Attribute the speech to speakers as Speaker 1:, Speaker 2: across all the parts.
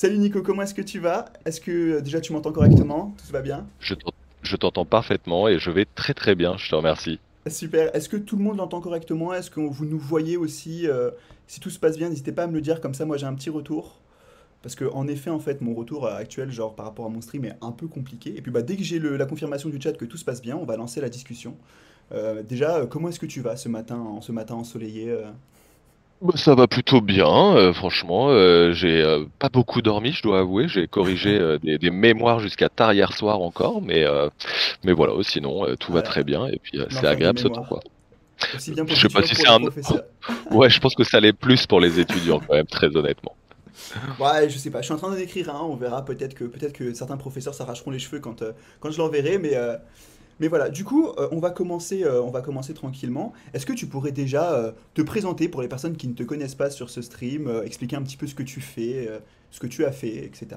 Speaker 1: Salut Nico, comment est-ce que tu vas? Est-ce que euh, déjà tu m'entends correctement? Tout va bien?
Speaker 2: Je t'en- je t'entends parfaitement et je vais très très bien, je te remercie.
Speaker 1: Super. Est-ce que tout le monde l'entend correctement? Est-ce que vous nous voyez aussi Euh, Si tout se passe bien, n'hésitez pas à me le dire, comme ça moi j'ai un petit retour. Parce que en effet, en fait, mon retour euh, actuel, genre par rapport à mon stream, est un peu compliqué. Et puis bah, dès que j'ai la confirmation du chat que tout se passe bien, on va lancer la discussion. Euh, déjà, comment est-ce que tu vas ce matin, en ce matin ensoleillé euh?
Speaker 2: Ça va plutôt bien, euh, franchement. euh, j'ai euh, pas beaucoup dormi, je dois avouer. J'ai corrigé des, des mémoires jusqu'à tard hier soir encore, mais mais voilà. Sinon, euh, tout va très bien et puis c'est agréable ce temps, quoi.
Speaker 1: Aussi bien pour
Speaker 2: Je sais pas si c'est un. Ouais, je pense que ça l'est plus pour les étudiants quand même, très honnêtement.
Speaker 1: Ouais, je sais pas, je suis en train d'en écrire un, on verra peut-être que peut-être que certains professeurs s'arracheront les cheveux quand, quand je l'enverrai, mais, mais voilà, du coup, euh, on va commencer, euh, on va commencer tranquillement. Est-ce que tu pourrais déjà euh, te présenter pour les personnes qui ne te connaissent pas sur ce stream, expliquer un petit peu ce que tu fais, ce que tu as fait, etc.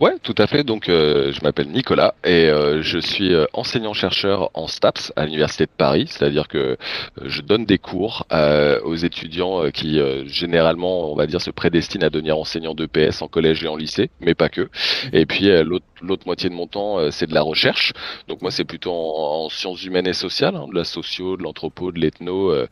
Speaker 2: Ouais, tout à fait. Donc, je m'appelle Nicolas et je suis enseignant-chercheur en STAPS à l'Université de Paris. C'est-à-dire que je donne des cours aux étudiants qui, généralement, on va dire, se prédestinent à devenir enseignants d'EPS en collège et en lycée, mais pas que. Et puis, l'autre l'autre moitié de mon temps, euh, c'est de la recherche. Donc, moi, c'est plutôt en, en sciences humaines et sociales, hein, de la socio, de l'anthropo, de l'ethno. euh,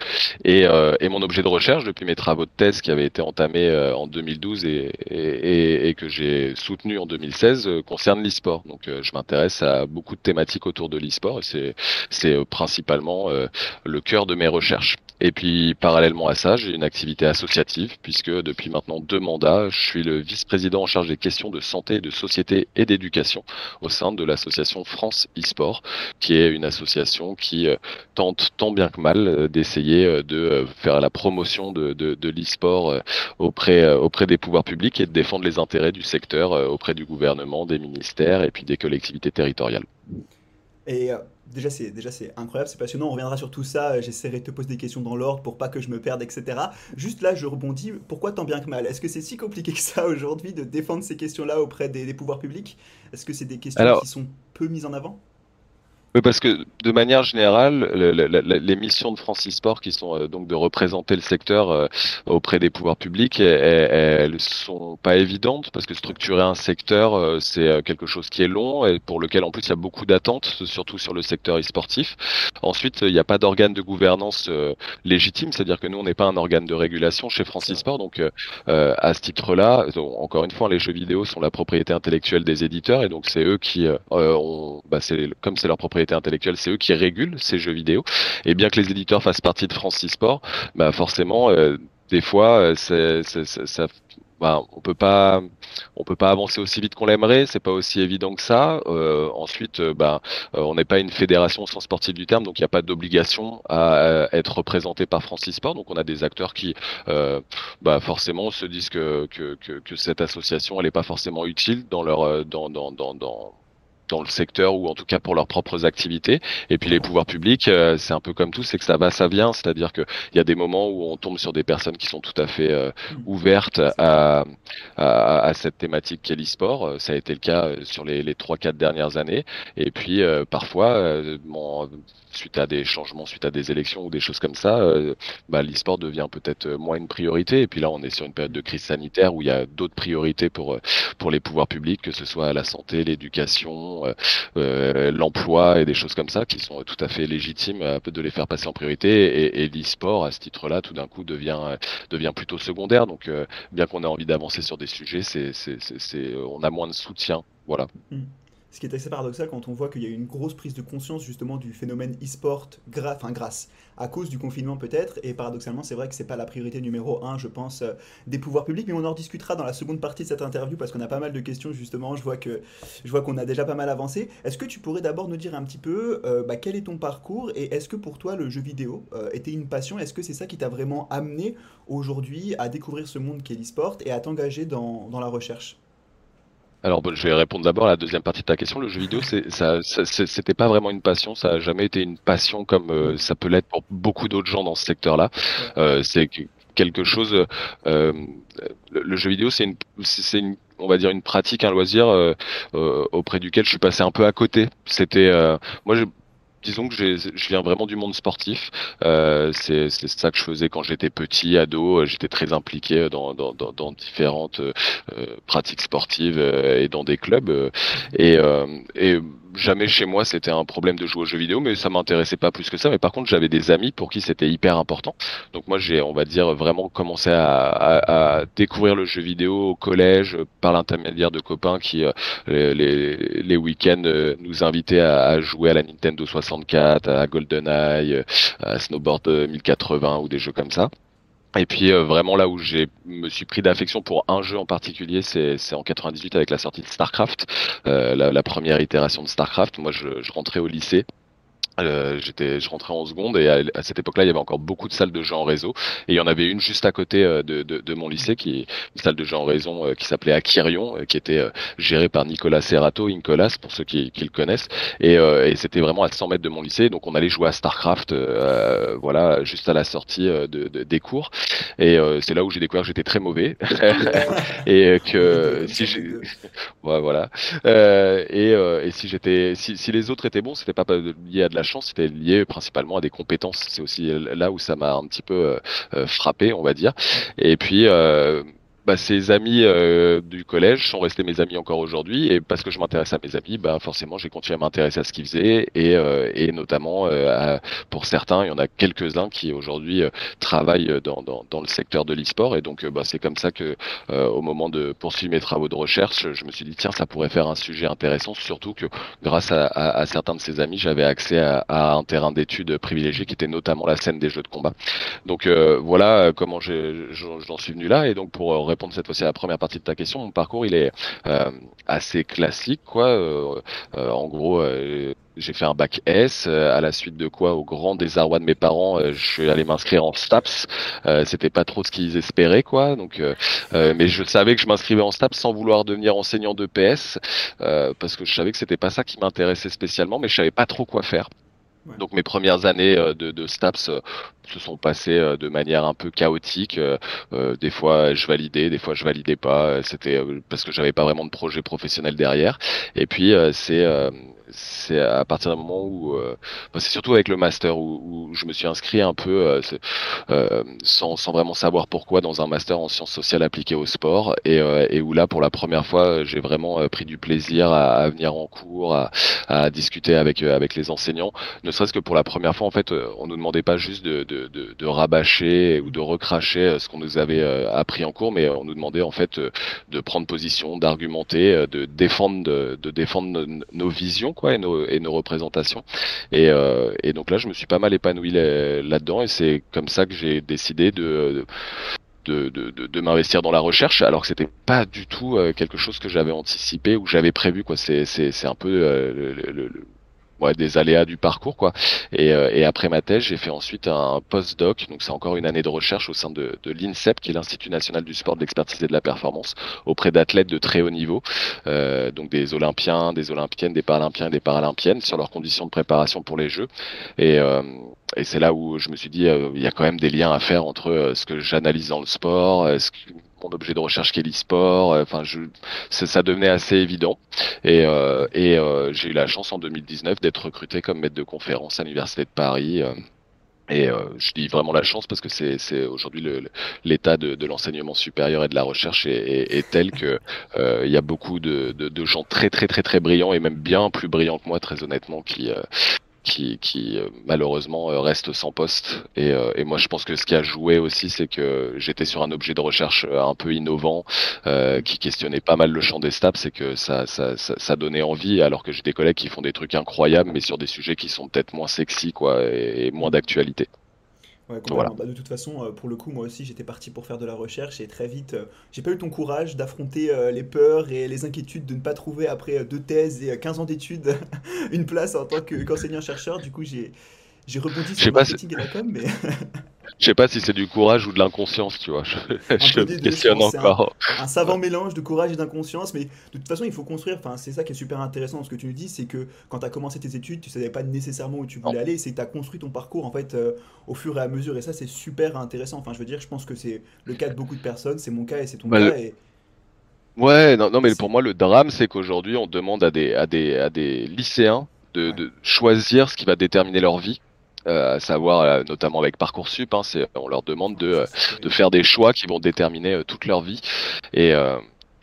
Speaker 2: et, euh, et mon objet de recherche, depuis mes travaux de thèse qui avaient été entamés euh, en 2012 et, et, et- que j'ai soutenu en 2016, euh, concerne l'e-sport. Donc, euh, je m'intéresse à beaucoup de thématiques autour de l'e-sport et c'est principalement le cœur de mes recherches. Et puis, parallèlement à ça, j'ai une activité associative puisque depuis maintenant deux mandats, je suis le vice-président en charge des questions de santé, de société et d'éducation au sein de l'association France e-sport, qui est une association qui euh, tente tant bien que mal euh, d'essayer euh, de faire la promotion de, de, de l'e-sport auprès, auprès des pouvoirs publics et de défendre les intérêts du secteur auprès du gouvernement, des ministères et puis des collectivités territoriales.
Speaker 1: Et déjà, c'est déjà c'est incroyable, c'est passionnant. On reviendra sur tout ça. euh, J'essaierai de te poser des questions dans l'ordre pour pas que je me perde, etc. Juste là, je rebondis. Pourquoi tant bien que mal? Est-ce que c'est si compliqué que ça aujourd'hui de défendre ces questions-là auprès des, des pouvoirs publics? Est-ce que c'est des questions qui sont peu mises en avant?
Speaker 2: Oui, parce que de manière générale, le- la- la- les missions de Francis Sport, qui sont euh, donc de représenter le secteur euh, auprès des pouvoirs publics, elles, elles elles sont pas évidentes parce que structurer un secteur, euh, c'est euh, quelque chose qui est long et pour lequel en plus il y a beaucoup d'attentes, surtout sur le secteur e-sportif. Ensuite, il n'y a pas d'organe de gouvernance euh, légitime, c'est-à-dire que nous, on n'est pas un organe de régulation chez
Speaker 1: vrai.
Speaker 2: Sport, donc euh, à ce titre-là, encore une fois, les jeux vidéo sont la propriété intellectuelle des éditeurs et donc c'est eux qui, ont, bah, comme c'est leur propriété intellectuelle, c'est eux qui régulent ces jeux vidéo. Et bien que les éditeurs fassent partie de Francis Sport, bah forcément, euh, des fois, euh, ça, bah, on peut pas, peut pas avancer aussi vite qu'on l'aimerait. C'est pas aussi évident que ça. Euh, ensuite, bah, on n'est pas une fédération au sens sportif du terme, donc il n'y a pas d'obligation à, être représenté par Francis Sport. Donc on a des acteurs qui, bah, forcément, se disent que, cette association, elle n'est pas forcément utile dans leur, dans le secteur ou en tout cas pour leurs propres activités. Et puis les pouvoirs publics, euh, c'est un peu comme tout, c'est que ça va, ça vient. C'est-à-dire que il y a des moments où on tombe sur des personnes qui sont tout à fait euh,
Speaker 1: Hmm.
Speaker 2: ouvertes à, à, à cette thématique qu'est l'e-sport. Euh, Ça a été le cas euh, sur les, les 3-4 dernières années. Et puis euh, parfois, euh, bon, suite à des changements, suite à des élections ou des choses comme ça, bah, l'e-sport devient peut-être moins une priorité. Et puis là, on est sur une période de crise sanitaire où il y a d'autres priorités pour pour les pouvoirs publics, que ce soit la santé, l'éducation, euh, euh, l'emploi et des choses comme ça, qui sont tout à fait légitimes euh, de les faire passer en priorité. Et, l'e-sport, à ce titre-là, tout d'un coup devient devient plutôt secondaire. Donc, bien qu'on ait envie d'avancer sur des sujets, c'est on a moins de soutien. Voilà.
Speaker 1: Hmm. Ce qui est assez paradoxal quand on voit qu'il y a eu une grosse prise de conscience justement du phénomène e-sport, enfin grâce, à cause du confinement peut-être, et paradoxalement c'est vrai que c'est pas la priorité numéro un, je pense, euh, des pouvoirs publics, mais on en rediscutera dans la seconde partie de cette interview parce qu'on a pas mal de questions justement, je vois que je vois qu'on a déjà pas mal avancé. Est-ce que tu pourrais d'abord nous dire un petit peu euh, bah, quel est ton parcours et est-ce que pour toi le jeu vidéo euh, était une passion? Est-ce que c'est ça qui t'a vraiment amené aujourd'hui à découvrir ce monde qu'est l'e-sport et à t'engager dans, dans la recherche?
Speaker 2: Alors, bon, je vais répondre d'abord à la deuxième partie de ta question. Le jeu vidéo, c'est, ça, c'était pas vraiment une passion. Ça a jamais été une passion comme euh, ça peut l'être pour beaucoup d'autres gens dans ce secteur-là. Euh, c'est que- quelque chose. euh, le, le jeu vidéo, c'est une, c'est c'est une, on va dire une pratique, un loisir euh, euh, auprès duquel je suis passé un peu à côté. C'était, euh, moi, je- disons que je viens vraiment du monde sportif. Euh, c'est ça que je faisais quand j'étais petit, ado. J'étais très impliqué dans, dans, dans, dans différentes euh, pratiques sportives et dans des clubs. et, et jamais chez moi c'était un problème de jouer aux jeux vidéo, mais ça m'intéressait pas plus que ça. Mais par contre, j'avais des amis pour qui c'était hyper important. Donc moi, j'ai, on va dire, vraiment commencé à, à, à, découvrir le jeu vidéo au collège par l'intermédiaire de copains qui les, les, les week-ends nous invitaient à, à, jouer à la Nintendo 64, à GoldenEye, à Snowboard 1080 ou des jeux comme ça. Et puis euh, vraiment là où j'ai me suis pris d'affection pour un jeu en particulier, c'est en 98 avec la sortie de Starcraft, euh, la, la, première itération de Starcraft. Moi, je, je rentrais au lycée euh, j'étais, je rentrais en seconde et à, cette époque-là, il y avait encore beaucoup de salles de jeux en réseau. Et il y en avait une juste à côté euh, de, de, de mon lycée, qui une salle de jeux en réseau euh, qui s'appelait Akirion, qui était gérée par Nicolas Serrato, Incolas pour ceux qui, qui le connaissent, et, et c'était vraiment à 100 mètres de mon lycée, donc on allait jouer à Starcraft, voilà, juste à la sortie de, de des cours, et c'est là où j'ai découvert que j'étais très mauvais. Et que si j'ai, ouais, voilà, et, et si j'étais, si, si les autres étaient bons, c'était pas lié à la chance, c'était lié principalement à des compétences. C'est aussi là où ça m'a un petit peu euh, euh, frappé, on va dire. Et puis euh, bah, ses amis euh, du collège sont restés mes amis encore aujourd'hui et parce que je m'intéresse à mes amis, bah forcément j'ai continué à m'intéresser à ce qu'ils faisaient et, euh, et notamment euh, pour certains, il y en a quelques-uns qui aujourd'hui travaillent dans, dans, dans, le secteur de l'e-sport et donc bah, c'est comme ça que au moment de poursuivre mes travaux de recherche, je me suis dit tiens ça pourrait faire un sujet intéressant, surtout que grâce à, à, à certains de ces amis, j'avais accès à, à, un terrain d'études privilégié qui était notamment la scène des jeux de combat. Donc voilà comment j'en suis venu là et donc pour répondre cette fois-ci à la première partie de ta question, mon parcours il est euh, assez classique, quoi. Euh, euh, en gros, j'ai fait un bac S, à la suite de quoi, au grand désarroi de mes parents, je suis allé m'inscrire en STAPS. C'était pas trop ce qu'ils espéraient, quoi. Donc, mais je savais que je m'inscrivais en STAPS sans vouloir devenir enseignant de PS, parce que je savais que c'était pas ça qui m'intéressait spécialement, mais je savais pas trop quoi faire. Donc mes premières années euh, de, de STAPS euh, se sont passées euh, de manière un peu chaotique. des fois je validais, des fois je validais pas. C'était parce que j'avais pas vraiment de projet professionnel derrière. Et puis c'est c'est à partir d'un moment où euh, c'est surtout avec le master où, où, je me suis inscrit un peu euh, euh, sans, sans, vraiment savoir pourquoi dans un master en sciences sociales appliquées au sport. Et, et où là pour la première fois j'ai vraiment pris du plaisir à, à venir en cours à, à, discuter avec avec les enseignants. Ne serait-ce que pour la première fois en fait on nous demandait pas juste de, de, de, de rabâcher ou de recracher ce qu'on nous avait appris en cours mais on nous demandait en fait de prendre position d'argumenter de défendre de, de défendre nos visions quoi et nos, représentations. Et, euh, et, donc là je me suis pas mal épanoui là-dedans et c'est comme ça que j'ai décidé de, de de, de, de m'investir dans la recherche alors que c'était pas du tout euh, quelque chose que j'avais anticipé ou j'avais prévu quoi. C'est c'est c'est un peu euh, le, le, des aléas du parcours quoi. Et, euh, et après ma thèse, j'ai fait ensuite un post-doc, donc c'est encore une année de recherche au sein de, de l'INSEP, qui est l'Institut national du sport, de l'expertise et de la performance, auprès d'athlètes de très haut niveau, euh, donc des Olympiens, des Olympiennes, des Paralympiens et des Paralympiennes, sur leurs conditions de préparation pour les Jeux. Et, euh, et c'est là où je me suis dit, euh, il y a quand même des liens à faire entre euh, ce que j'analyse dans le sport, ce que mon objet de recherche qui est l'e-sport. Euh, enfin, je, ça devenait assez évident. Et, euh, et euh, j'ai eu la chance en 2019 d'être recruté comme maître de conférence à l'université de Paris. Et euh, je dis vraiment la chance parce que c'est aujourd'hui l'état de, de l'enseignement supérieur et de la recherche est, est, est tel que euh, il y a beaucoup de, de, de, gens très très très très brillants et même bien plus brillants que moi très honnêtement qui qui, euh, malheureusement euh, reste sans poste. Et, euh, et, moi, je pense que ce qui a joué aussi, c'est que j'étais sur un objet de recherche un peu innovant, qui questionnait pas mal le champ des STAPS, c'est que ça, ça, ça, ça, donnait envie, alors que j'ai des collègues qui font des trucs incroyables, mais sur des sujets qui sont peut-être moins sexy, quoi, et moins d'actualité.
Speaker 1: Ouais, voilà. bah, de toute façon, euh, pour le coup, moi aussi, j'étais parti pour faire de la recherche et très vite, euh, j'ai pas eu ton courage d'affronter euh, les peurs et les inquiétudes de ne pas trouver, après deux thèses et 15 ans d'études, une place en tant qu'enseignant-chercheur. du coup, j'ai j'ai rebondi sur le marketing et la com, mais.
Speaker 2: Je sais pas si c'est du courage ou de l'inconscience, tu vois. Je, je questionne encore.
Speaker 1: Un, savant mélange de courage et d'inconscience, mais de toute façon, il faut construire. Enfin, c'est ça qui est super intéressant dans ce que tu nous dis, c'est que quand tu as commencé tes études, tu savais pas nécessairement où tu voulais aller, c'est que tu as construit ton parcours en fait euh, au fur et à mesure, et ça, c'est super intéressant. Enfin, je veux dire, je pense que c'est le cas de beaucoup de personnes, c'est mon cas et c'est ton bah, cas. Et...
Speaker 2: Ouais, non, non, mais pour moi, le drame, c'est qu'aujourd'hui, on demande à des, à des, à des lycéens de, choisir ce qui va déterminer leur vie. À savoir notamment avec parcoursup, hein, on leur demande de, de faire des choix qui vont déterminer toute leur vie. Et,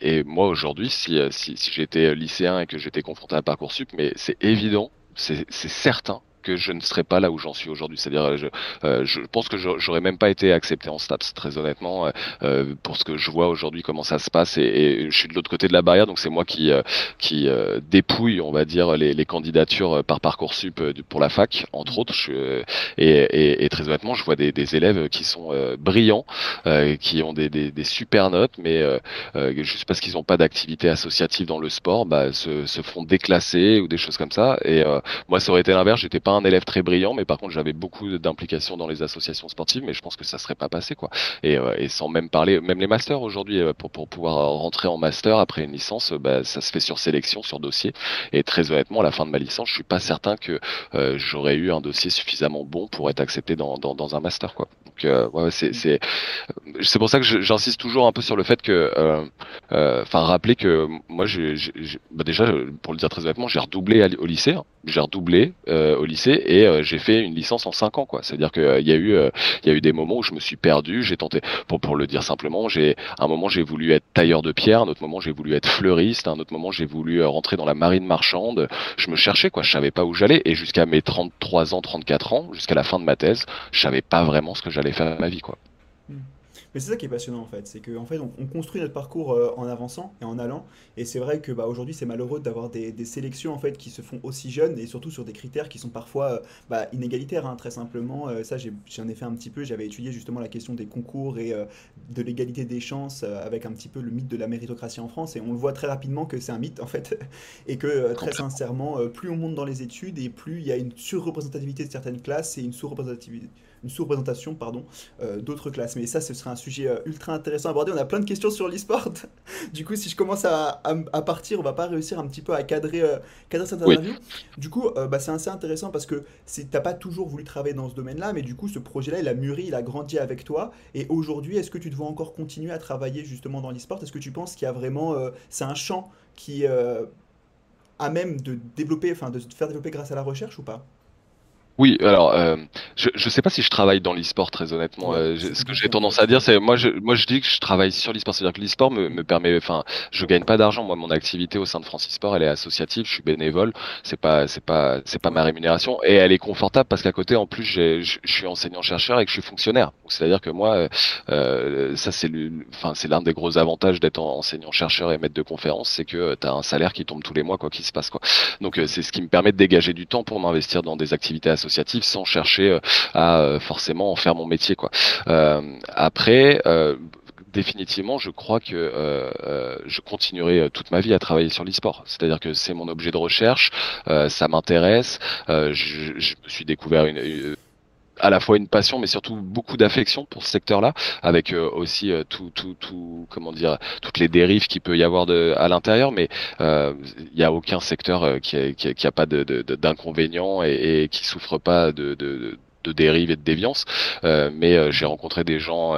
Speaker 2: et moi aujourd'hui, si, si, si j'étais lycéen et que j'étais confronté à parcoursup, mais c'est évident, c'est certain que je ne serais pas là où j'en suis aujourd'hui. C'est-à-dire, je, euh, je pense que j'aurais même pas été accepté en STAPS, très honnêtement, euh, euh, pour ce que je vois aujourd'hui, comment ça se passe. Et, je suis de l'autre côté de la barrière, donc c'est moi qui dépouille, on va dire, les, candidatures par parcoursup pour la fac, entre autres. Et, très honnêtement, je vois des, élèves qui sont brillants, qui ont des, super notes, mais juste parce qu'ils n'ont pas d'activité associative dans le sport, bah, se, font déclasser ou des choses comme ça. Et moi, ça aurait été l'inverse. J'étais un élève très brillant, mais par contre j'avais beaucoup d'implications dans les associations sportives, mais je pense que ça serait pas passé quoi. Et, euh, et sans même parler, même les masters aujourd'hui, euh, pour, pour pouvoir rentrer en master après une licence, bah, ça se fait sur sélection, sur dossier. Et très honnêtement, à la fin de ma licence, je suis pas certain que euh, j'aurais eu un dossier suffisamment bon pour être accepté dans, dans, un master quoi. Donc c'est c'est c'est pour ça que j'insiste toujours un peu sur le fait que, enfin rappeler que moi bah déjà pour le dire très honnêtement, j'ai redoublé au lycée, hein. j'ai redoublé au lycée et euh, j'ai fait une licence en 5 ans quoi. C'est-à-dire qu'il euh, y a eu euh, il y a eu des moments où je me suis perdu, j'ai tenté pour pour le dire simplement, j'ai un moment j'ai voulu être tailleur de pierre, un autre moment j'ai voulu être fleuriste, un autre moment j'ai voulu rentrer dans la marine marchande. Je me cherchais quoi, je savais pas où j'allais et jusqu'à mes 33 ans, 34 ans, jusqu'à la fin de ma thèse, je savais pas vraiment ce que j'allais faire de ma vie quoi.
Speaker 1: Mais c'est ça qui est passionnant en fait, c'est qu'en en fait on, construit notre parcours euh, en avançant et en allant. Et c'est vrai que bah, aujourd'hui c'est malheureux d'avoir des, sélections en fait qui se font aussi jeunes et surtout sur des critères qui sont parfois euh, bah, inégalitaires, hein, très simplement. Euh, ça j'en ai, fait un petit peu, j'avais étudié justement la question des concours et de l'égalité des chances avec un petit peu le mythe de la méritocratie en France. Et on le voit très rapidement que c'est un mythe en fait. et que très sincèrement, plus on monte dans les études et plus il y a une surreprésentativité de certaines classes et une sous-représentativité une sous-représentation pardon, euh, d'autres classes. Mais ça, ce serait un sujet euh, ultra intéressant à aborder. On a plein de questions sur l'e-sport. du coup, si je commence à, à, partir, on va pas réussir un petit peu à cadrer, euh, cadrer cette interview. Du coup, bah, c'est assez intéressant parce que tu n'as pas toujours voulu travailler dans ce domaine-là, mais du coup, ce projet-là, il a mûri, il a grandi avec toi. Et aujourd'hui, est-ce que tu dois encore continuer à travailler justement dans l'e-sport? Est-ce que tu penses qu'il y a vraiment... c'est un champ qui... a même de développer, enfin de faire développer grâce à la recherche ou pas?
Speaker 2: Oui, alors euh, je je sais pas si je travaille dans l'e-sport très honnêtement. Euh, ce que j'ai tendance à dire, c'est moi je moi je dis que je travaille sur l'e-sport, c'est-à-dire que l'e-sport me, me permet, enfin, je gagne pas d'argent. Moi, mon activité au sein de Francis Sport, elle est associative, je suis bénévole. C'est pas c'est pas c'est pas ma rémunération et elle est confortable parce qu'à côté, en plus, je, suis enseignant chercheur et que je suis fonctionnaire. C'est-à-dire que moi, euh, ça c'est enfin c'est l'un des gros avantages d'être enseignant chercheur et maître de conférence, c'est que tu as un salaire qui tombe tous les mois quoi qu'il se passe quoi. Donc c'est ce qui me permet de dégager du temps pour m'investir dans des activités associative sans chercher euh, à euh, forcément en faire mon métier quoi. Euh, après définitivement, je crois que je continuerai toute ma vie à travailler sur l'e-sport. C'est-à-dire que c'est mon objet de recherche, ça m'intéresse. Je, suis découvert une, à la fois une passion, mais surtout beaucoup d'affection pour ce secteur-là, avec euh, aussi euh, tout, tout, tout, comment dire, toutes les dérives qu'il peut y avoir de, à l'intérieur, mais euh, il n'y a aucun secteur qui, a, qui, a, pas d'inconvénients de, et, et, qui souffre pas de, de de dérives et de déviance, mais j'ai rencontré des gens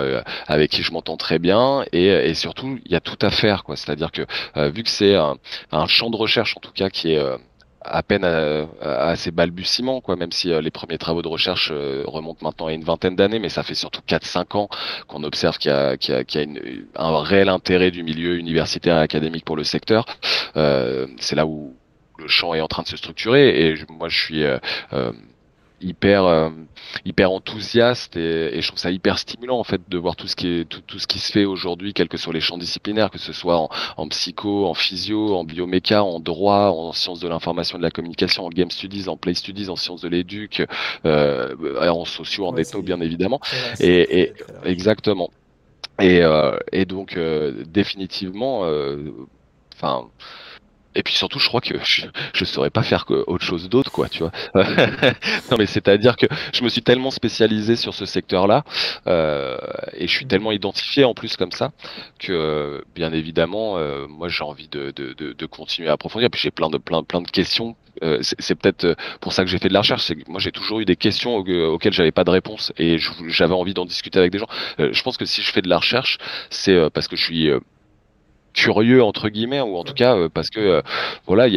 Speaker 2: avec qui je m'entends très bien et, et surtout il y a tout à faire quoi. C'est-à-dire que vu que c'est un, un, champ de recherche en tout cas qui est à peine à, ses balbutiements, quoi, même si euh, les premiers travaux de recherche euh, remontent maintenant à une vingtaine d'années, mais ça fait surtout 4-5 ans qu'on observe qu'il y a, qu'il y a, qu'il y a une, un réel intérêt du milieu universitaire et académique pour le secteur. Euh, c'est là où le champ est en train de se structurer et moi je suis hyper euh, hyper enthousiaste et, et, je trouve ça hyper stimulant en fait de voir tout ce qui est tout, tout ce qui se fait aujourd'hui quels que soient les champs disciplinaires que ce soit en, en psycho en physio en bioméca en droit en sciences de l'information et de la communication en game studies en play studies en sciences de l'éduc euh, en sociaux en ethno bien évidemment. et, et exactement. Et, euh, et donc euh, définitivement enfin et puis surtout, je crois que je, je saurais pas faire autre chose d'autre, quoi, tu vois. non, mais c'est-à-dire que je me suis tellement spécialisé sur ce secteur-là, euh, et je suis tellement identifié en plus comme ça, que bien évidemment, euh, moi j'ai envie de, de, de, de, continuer à approfondir. Et puis j'ai plein de plein plein de questions. Euh, c'est peut-être pour ça que j'ai fait de la recherche. C'est que moi j'ai toujours eu des questions auxquelles j'avais pas de réponse, et j'avais envie d'en discuter avec des gens. Euh, je pense que si je fais de la recherche, c'est parce que je suis curieux entre guillemets ou en tout cas euh, parce que euh, voilà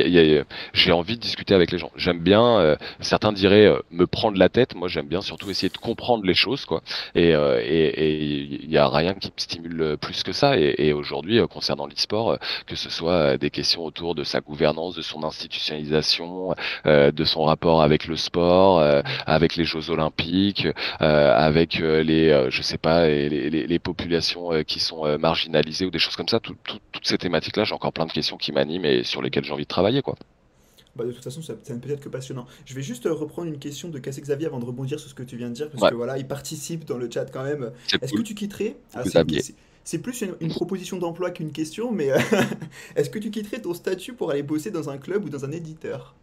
Speaker 2: j'ai envie de discuter avec les gens. J'aime bien euh, certains diraient me prendre la tête. Moi j'aime bien surtout essayer de comprendre les choses quoi. Et il y a rien qui me stimule plus que ça. Et, aujourd'hui concernant l'e-sport que ce soit des questions autour de sa gouvernance de son institutionnalisation de son rapport avec le sport avec les Jeux Olympiques avec les je sais pas les, les, populations qui sont marginalisées ou des choses comme ça tout, tout toutes ces thématiques-là, j'ai encore plein de questions qui m'animent et sur lesquelles j'ai envie de travailler, quoi.
Speaker 1: Bah, de toute façon, ça, ça ne peut être que passionnant. Je vais juste euh, reprendre une question de Cassé Xavier avant de rebondir sur ce que tu viens de dire, parce que voilà, il participe dans le chat quand même. Est-ce que tu quitterais ah, C'est plus une, proposition d'emploi qu'une question, mais euh, est-ce que tu quitterais ton statut pour aller bosser dans un club ou dans un éditeur?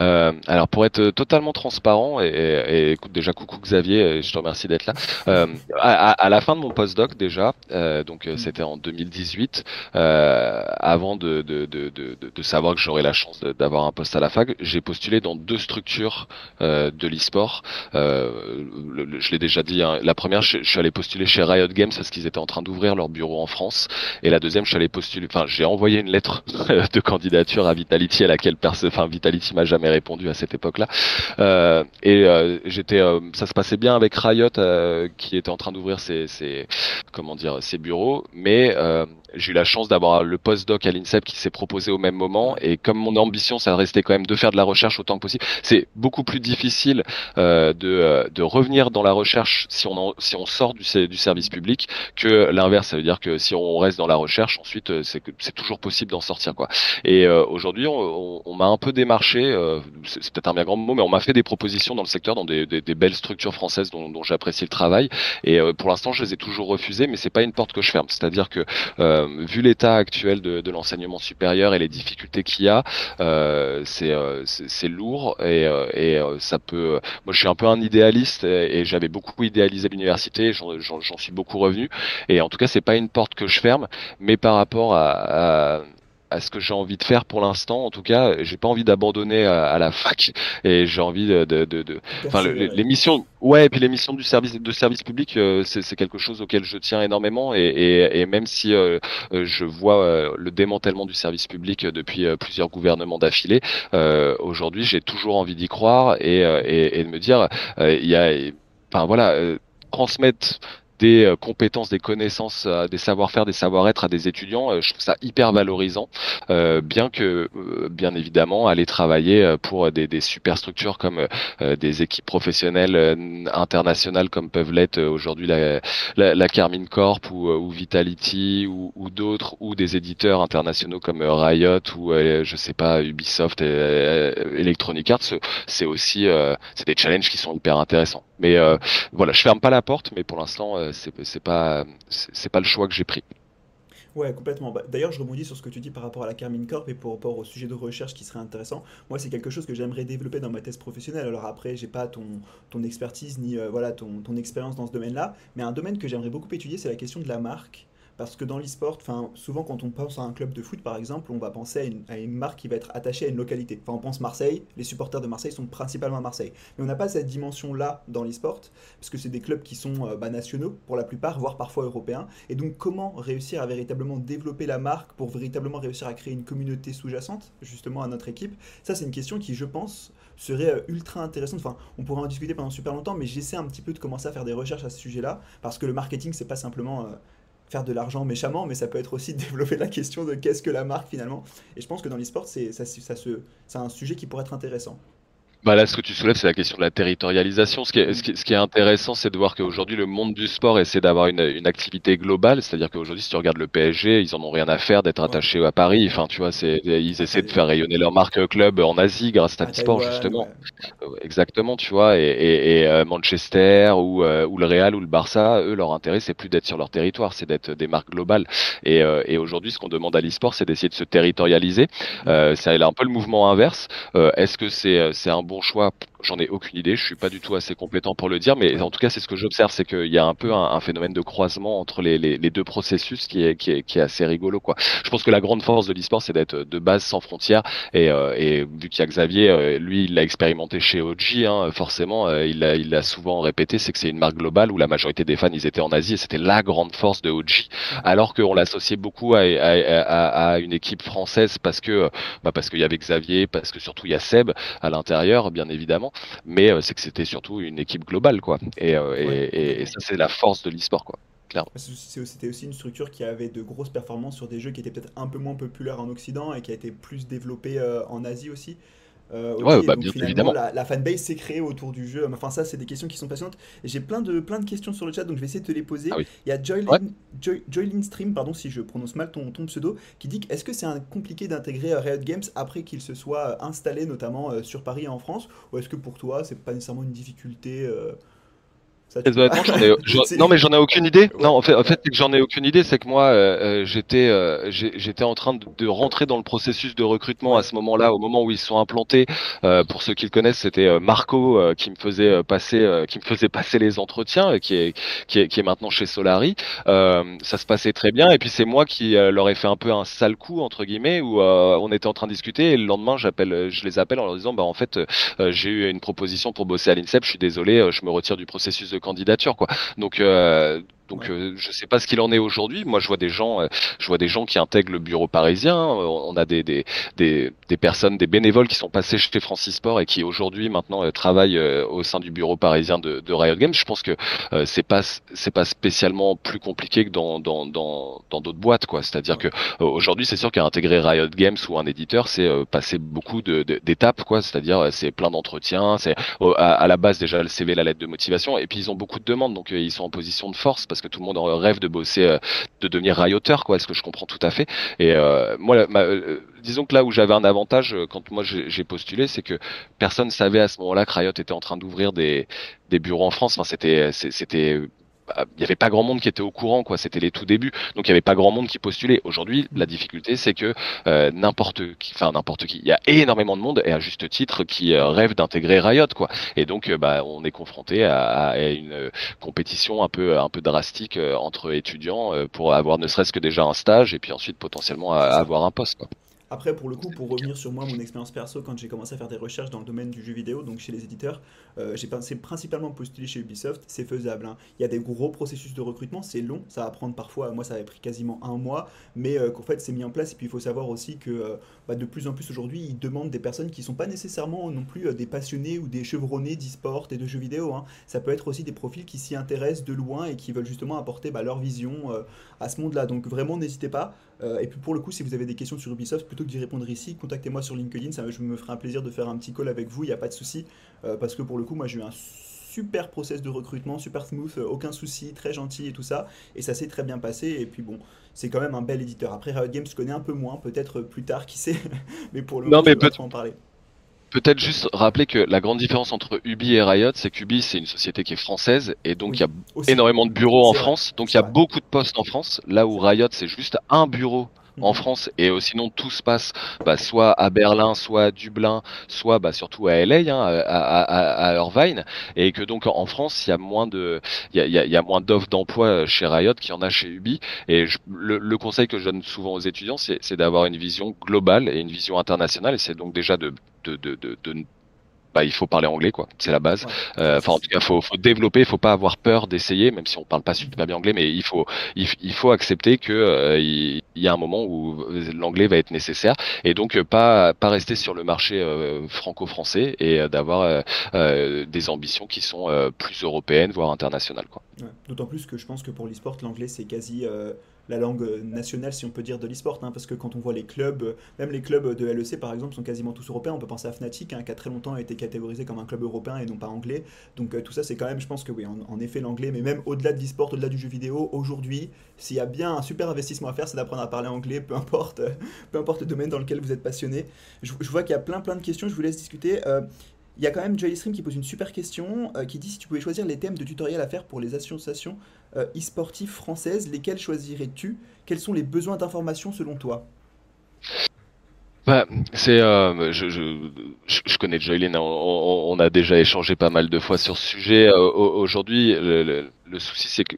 Speaker 2: Euh, alors pour être totalement transparent et, et, écoute déjà coucou Xavier, je te remercie d'être là. Euh, à, à, la fin de mon postdoc déjà, euh, donc euh, c'était en 2018, euh, avant de, de, de, de, savoir que j'aurais la chance d'avoir un poste à la fac, j'ai postulé dans deux structures euh, de l'e-sport. je l'ai déjà dit, hein, la première, je, je, suis allé postuler chez Riot Games parce qu'ils étaient en train d'ouvrir leur bureau en France, et la deuxième, je suis allé postuler, enfin j'ai envoyé une lettre de candidature à Vitality à laquelle personne, enfin Vitality m'a jamais répondu à cette époque-là. Euh, et euh, j'étais, euh, ça se passait bien avec Riot qui était en train d'ouvrir ses, ses, comment dire, ses bureaux, mais j'ai eu la chance d'avoir le postdoc à l'INSEP qui s'est proposé au même moment. Et comme mon ambition ça restait quand même de faire de la recherche autant que possible c'est beaucoup plus difficile euh, de, de revenir dans la recherche si on si on sort du, du service public que l'inverse. Ça veut dire que si on reste dans la recherche ensuite c'est toujours possible d'en sortir quoi. Et euh, aujourd'hui on, on, m'a un peu démarché euh, c'est peut-être un bien grand mot mais on m'a fait des propositions dans le secteur dans des, des, des belles structures françaises dont, dont j'apprécie le travail et euh, pour l'instant je les ai toujours refusées mais c'est pas une porte que je ferme c'est à dire que euh, vu l'état actuel de, l'enseignement supérieur et les difficultés qu'il y a, euh, c'est lourd et, et ça peut. Moi, je suis un peu un idéaliste et, j'avais beaucoup idéalisé l'université, j'en suis beaucoup revenu. Et en tout cas, c'est pas une porte que je ferme, mais par rapport à, à ce que j'ai envie de faire pour l'instant. En tout cas, j'ai pas envie d'abandonner à, la fac et j'ai envie de, de, de, enfin, l'émission, ouais, et puis l'émission du service de service public, euh, c'est quelque chose auquel je tiens énormément et, et, et même si euh, euh, je vois le démantèlement du service public depuis plusieurs gouvernements d'affilée, aujourd'hui, j'ai toujours envie d'y croire et, et, de me dire, il y a, enfin voilà transmettre des euh, compétences, des connaissances, euh, des savoir-faire, des savoir-être à des étudiants, euh, je trouve ça hyper valorisant, bien que, bien évidemment, aller travailler pour des, des super structures comme des équipes professionnelles internationales comme peuvent l'être aujourd'hui la, la, la, Carmine Corp ou, ou Vitality ou, ou d'autres, ou des éditeurs internationaux comme Riot ou je sais pas Ubisoft, et, Electronic Arts, c'est aussi c'est des challenges qui sont hyper intéressants. Mais voilà, je ferme pas la porte, mais pour l'instant c'est pas pas le choix que j'ai pris.
Speaker 1: Ouais, complètement. Bah, d'ailleurs, je rebondis sur ce que tu dis par rapport à la Carmine Corp et pour rapport au sujet de recherche qui serait intéressant. Moi, c'est quelque chose que j'aimerais développer dans ma thèse professionnelle. Alors après, j'ai pas ton, expertise ni euh, voilà ton, ton expérience dans ce domaine-là, mais un domaine que j'aimerais beaucoup étudier, c'est la question de la marque parce que dans l'e-sport, souvent quand on pense à un club de foot par exemple, on va penser à une, marque qui va être attachée à une localité. Enfin, on pense Marseille, les supporters de Marseille sont principalement à Marseille. Mais on n'a pas cette dimension-là dans l'e-sport, parce que c'est des clubs qui sont euh, bah, nationaux pour la plupart, voire parfois européens. Et donc comment réussir à véritablement développer la marque pour véritablement réussir à créer une communauté sous-jacente, justement à notre équipe? Ça, c'est une question qui, je pense, serait euh, ultra intéressante. Enfin, on pourrait en discuter pendant super longtemps, mais j'essaie un petit peu de commencer à faire des recherches à ce sujet-là, parce que le marketing, c'est pas simplement... Euh, faire de l'argent méchamment, mais ça peut être aussi développer la question de qu'est-ce que la marque finalement. Et je pense que dans l'e-sport, c'est un sujet qui pourrait être intéressant.
Speaker 2: Bah là, ce que tu soulèves, c'est la question de la territorialisation. Ce qui est, ce qui, ce qui est intéressant, c'est de voir qu'aujourd'hui, le monde du sport essaie d'avoir une, une activité globale. C'est-à-dire qu'aujourd'hui, si tu regardes le PSG, ils en ont rien à faire d'être attachés à Paris. Enfin, tu vois, c'est, ils essaient de faire rayonner leur marque club en Asie grâce à Sport, justement. Exactement, tu vois. Et, et, et euh, Manchester ou, euh, ou le Real ou le Barça, eux, leur intérêt, c'est plus d'être sur leur territoire, c'est d'être des marques globales. Et, euh, et aujourd'hui, ce qu'on demande à l'e-sport, c'est d'essayer de se territorialiser. c'est un peu le mouvement inverse. Est-ce que c'est, c'est un bon choix J'en ai aucune idée, je suis pas du tout assez compétent pour le dire, mais en tout cas, c'est ce que j'observe, c'est qu'il y a un peu un, phénomène de croisement entre les, les, les, deux processus qui est, qui est, qui, est, assez rigolo, quoi. Je pense que la grande force de l'e-sport, c'est d'être de base sans frontières, et, euh, et vu qu'il y a Xavier, euh, lui, il l'a expérimenté chez OG, hein, forcément, euh, il l'a il a souvent répété, c'est que c'est une marque globale où la majorité des fans, ils étaient en Asie, et c'était la grande force de OG, alors qu'on l'associait beaucoup à, à, à, à, une équipe française parce que, bah parce qu'il y avait Xavier, parce que surtout il y a Seb à l'intérieur, bien évidemment mais euh, c'est que c'était surtout une équipe globale, quoi. Et, euh, et, ça, c'est la force de l'e-sport, quoi.
Speaker 1: C'était aussi une structure qui avait de grosses performances sur des jeux qui étaient peut-être un peu moins populaires en Occident et qui a été plus développée euh, en Asie aussi.
Speaker 2: Euh, ouais, bah, bien évidemment.
Speaker 1: La, fanbase s'est créée autour du jeu. Enfin, ça, c'est des questions qui sont passionnantes. J'ai plein de, plein de questions sur le chat, donc je vais essayer de te les poser. Ah Il y a Joylin, Stream, pardon, si je prononce mal ton, ton pseudo, qui dit est-ce que c'est compliqué d'intégrer euh, Riot Games après qu'il se soit euh, installé notamment euh, sur Paris et en France? Ou est-ce que pour toi, c'est pas nécessairement une difficulté
Speaker 2: non, mais j'en ai aucune idée. Non, en fait, en fait, j'en ai aucune idée. C'est que moi, euh, euh j'étais, euh, j'étais en train de, de, rentrer dans le processus de recrutement à ce moment-là, au moment où ils sont implantés. Euh, pour ceux qui le connaissent, c'était euh, Marco euh, qui me faisait passer, qui me faisait passer les entretiens, qui est, qui est, qui est maintenant chez Solari. ça se passait très bien. Et puis c'est moi qui leur ai fait un peu un sale coup entre guillemets, où on était en train de discuter. Et le lendemain, j'appelle, je les appelle en leur disant, bah en fait, j'ai eu une proposition pour bosser à l'INSEP. Je suis désolé, je me retire du processus de candidature quoi. Donc euh, donc euh, je sais pas ce qu'il en est aujourd'hui. Moi je vois des gens, euh, je vois des gens qui intègrent le bureau parisien. On a des, des, des, des, personnes, des bénévoles qui sont passés chez Francis Sport et qui aujourd'hui maintenant euh, travaillent au sein du bureau parisien de, de Riot Games. Je pense que c'est pas c'est pas spécialement plus compliqué que dans dans dans dans d'autres boîtes quoi. C'est-à-dire que aujourd'hui c'est sûr qu'intégrer Riot Games ou un éditeur c'est passer beaucoup d'étapes quoi. C'est-à-dire c'est plein d'entretiens, c'est à, à, la base déjà le CV, la lettre de motivation et puis ils ont beaucoup de demandes donc ils sont en position de force parce que tout le monde rêve de bosser, euh, de devenir rayoteur, quoi. Ce que je comprends tout à fait. Et euh, moi, euh, disons que là où j'avais un avantage quand moi j'ai postulé, c'est que personne savait à ce moment-là que Riot était en train d'ouvrir des, des bureaux en France. Enfin, c'était c'était il n'y avait pas grand monde qui était au courant, quoi. C'était les tout débuts, donc il n'y avait pas grand monde qui postulait. Aujourd'hui, la difficulté, c'est que euh, n'importe qui, enfin n'importe qui, il y a énormément de monde et à juste titre qui euh, rêve d'intégrer Riot, quoi. Et donc, euh, bah, on est confronté à, à, une compétition un peu, un peu drastique entre étudiants pour avoir ne serait-ce que déjà un stage et puis ensuite potentiellement avoir un poste, quoi.
Speaker 1: Après, pour le coup, pour revenir sur moi, mon expérience perso, quand j'ai commencé à faire des recherches dans le domaine du jeu vidéo, donc chez les éditeurs, euh, j'ai pensé principalement postuler chez Ubisoft, c'est faisable. Hein. Il y a des gros processus de recrutement, c'est long, ça va prendre parfois, moi ça avait pris quasiment un mois, mais euh, qu'en fait c'est mis en place. Et puis il faut savoir aussi que euh, bah, de plus en plus aujourd'hui, ils demandent des personnes qui ne sont pas nécessairement non plus des passionnés ou des chevronnés d'e-sport et de jeux vidéo. Hein. Ça peut être aussi des profils qui s'y intéressent de loin et qui veulent justement apporter bah, leur vision à ce monde-là. Donc vraiment, n'hésitez pas. Et puis pour le coup, si vous avez des questions sur Ubisoft, plutôt que d'y répondre ici, contactez-moi sur LinkedIn, ça, je me ferai un plaisir de faire un petit call avec vous, il n'y a pas de souci, euh, parce que pour le coup, moi j'ai eu un super process de recrutement, super smooth, euh, aucun souci, très gentil et tout ça, et ça s'est très bien passé, et puis bon, c'est quand même un bel éditeur. Après, Riot Games, je connais un peu moins, peut-être plus tard, qui sait, mais pour le moment, je peut en parler.
Speaker 2: Peut-être juste rappeler que la grande différence entre Ubi et Riot, c'est qu'Ubi c'est une société qui est française et donc il y a énormément de bureaux en France, donc il y a beaucoup de postes en France, là où Riot c'est juste un bureau en France. Et euh, sinon tout se passe bah, soit à Berlin, soit à Dublin, soit bah, surtout à LA, hein, à, à, à, Irvine, et que donc en France il y a moins de, il y a, y a, moins d'offres d'emploi chez Riot qu'il y en a chez Ubi. Et le, le, conseil que je donne souvent aux étudiants, c'est d'avoir une vision globale et une vision internationale, et c'est donc déjà de de, de, de, de bah, il faut parler anglais, quoi. C'est la base. Euh, enfin, en tout cas, faut, faut développer. Il faut pas avoir peur d'essayer, même si on parle pas super bien anglais, mais il faut, il, faut accepter que euh, il, y a un moment où l'anglais va être nécessaire, et donc euh, pas, pas rester sur le marché franco-français et d'avoir des ambitions qui sont plus européennes, voire internationales, quoi.
Speaker 1: D'autant plus que je pense que pour l'e-sport, l'anglais c'est quasi la langue nationale, si on peut dire, de l'e-sport. Hein, parce que quand on voit les clubs, même les clubs de LEC par exemple, sont quasiment tous européens. On peut penser à Fnatic, hein, qui a très longtemps été catégorisé comme un club européen et non pas anglais. Donc euh, tout ça, c'est quand même, je pense que oui, en, effet, l'anglais, mais même au-delà de l'e-sport, au-delà du jeu vidéo, aujourd'hui, s'il y a bien un super investissement à faire, c'est d'apprendre à parler anglais, peu importe, peu importe le domaine dans lequel vous êtes passionné. Je, vois qu'il y a plein plein de questions, je vous laisse discuter. Euh, il y a quand même Stream qui pose une super question, euh, qui dit si tu pouvais choisir les thèmes de tutoriel à faire pour les associations euh, e-sportives françaises, lesquels choisirais-tu? Quels sont les besoins d'information selon toi?
Speaker 2: Bah, c'est, euh, je, je, je, connais Joylin, on, on, a déjà échangé pas mal de fois sur ce sujet. Aujourd'hui, le, souci, c'est que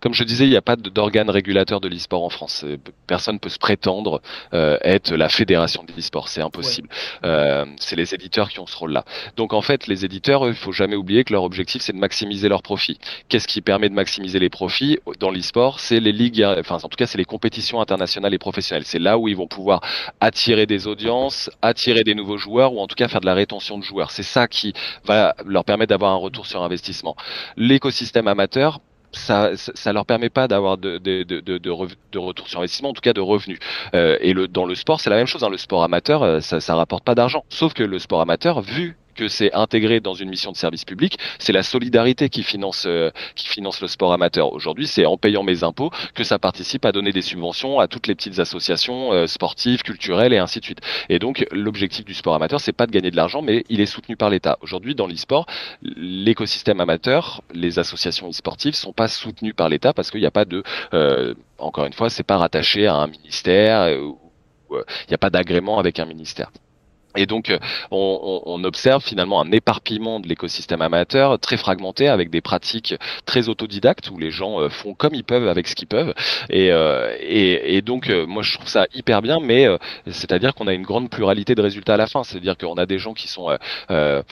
Speaker 2: comme je disais, il n'y a pas d'organe régulateur de l'e-sport en France. Personne peut se prétendre euh, être la fédération de l'e-sport. C'est impossible. Euh, c'est les éditeurs qui ont ce rôle-là. Donc en fait, les éditeurs, il faut jamais oublier que leur objectif, c'est de maximiser leurs profits. Qu'est-ce qui permet de maximiser les profits dans l'e-sport? C'est les ligues, enfin en tout cas, c'est les compétitions internationales et professionnelles. C'est là où ils vont pouvoir attirer des audiences, attirer des nouveaux joueurs ou en tout cas faire de la rétention de joueurs. C'est ça qui va leur permettre d'avoir un retour sur investissement. L'écosystème amateur, ça, ça leur permet pas d'avoir de, de, de, de, de, retour sur investissement, en tout cas de revenus. Euh, et le, dans le sport, c'est la même chose. Hein. Le sport amateur, euh, ça, ça rapporte pas d'argent. Sauf que le sport amateur, vu que c'est intégré dans une mission de service public, c'est la solidarité qui finance euh, qui finance le sport amateur. Aujourd'hui, c'est en payant mes impôts que ça participe à donner des subventions à toutes les petites associations euh, sportives, culturelles et ainsi de suite. Et donc l'objectif du sport amateur, c'est pas de gagner de l'argent, mais il est soutenu par l'État. Aujourd'hui, dans l'e-sport, l'écosystème amateur, les associations e-sportives sont pas soutenues par l'État parce qu'il n'y a pas de euh, encore une fois, c'est pas rattaché à un ministère, il n'y a pas d'agrément avec un ministère. Et donc, euh, on, on, observe finalement un éparpillement de l'écosystème amateur très fragmenté avec des pratiques très autodidactes où les gens euh, font comme ils peuvent avec ce qu'ils peuvent. Et, euh, et, et, donc, moi, je trouve ça hyper bien, mais c'est-à-dire qu'on a une grande pluralité de résultats à la fin. C'est-à-dire qu'on a des gens qui sont, euh,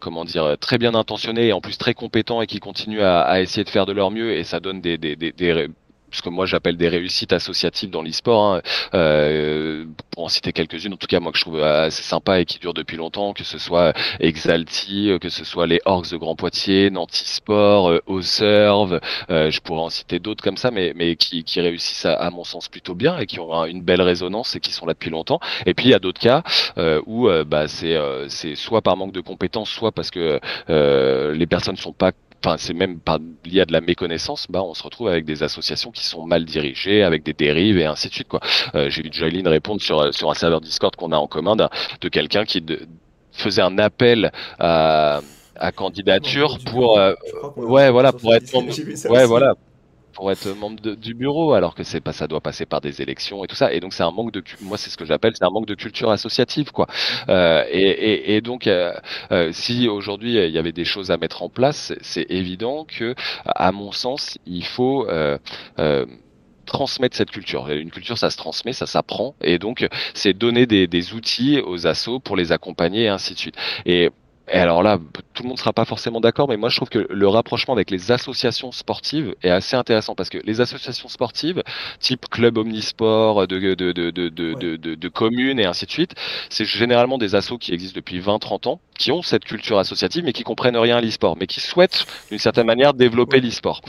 Speaker 2: comment dire, très bien intentionnés et en plus très compétents et qui continuent à, à, essayer de faire de leur mieux et ça donne des, des, des, des ce que moi j'appelle des réussites associatives dans l'e-sport. Hein. Euh, pour en citer quelques-unes, en tout cas moi que je trouve assez sympa et qui durent depuis longtemps, que ce soit Exalti, que ce soit les Orcs de Grand Poitiers, Nanti Sport, euh, Auserve, euh, je pourrais en citer d'autres comme ça, mais, mais qui, qui réussissent à, mon sens plutôt bien et qui ont une belle résonance et qui sont là depuis longtemps. Et puis il y a d'autres cas euh, où euh, bah, c'est c'est soit par manque de compétences, soit parce que les personnes sont pas enfin c'est même par lié à de la méconnaissance, bah on se retrouve avec des associations qui sont mal dirigées, avec des dérives et ainsi de suite quoi. Euh, J'ai vu Joyline répondre sur sur un serveur Discord qu'on a en commun de, quelqu'un qui faisait un appel à à candidature pour euh, ouais voilà pour être ouais voilà pour être membre du bureau, alors que c'est pas, ça doit passer par des élections et tout ça. Et donc c'est un manque de, moi c'est ce que j'appelle, c'est un manque de culture associative, quoi. Euh, et, et, et, donc euh, euh, si aujourd'hui il y avait des choses à mettre en place, c'est évident que, à mon sens, il faut euh, euh, transmettre cette culture. Une culture, ça se transmet, ça s'apprend, et donc c'est donner des, des, outils aux assos pour les accompagner et ainsi de suite. Et et alors là, tout le monde sera pas forcément d'accord, mais moi je trouve que le rapprochement avec les associations sportives est assez intéressant parce que les associations sportives, type club omnisport, de, de, de, de, de, communes et ainsi de suite, c'est généralement des assos qui existent depuis 20-30 ans, qui ont cette culture associative, mais qui comprennent rien à l'e-sport, mais qui souhaitent d'une certaine manière développer l'e-sport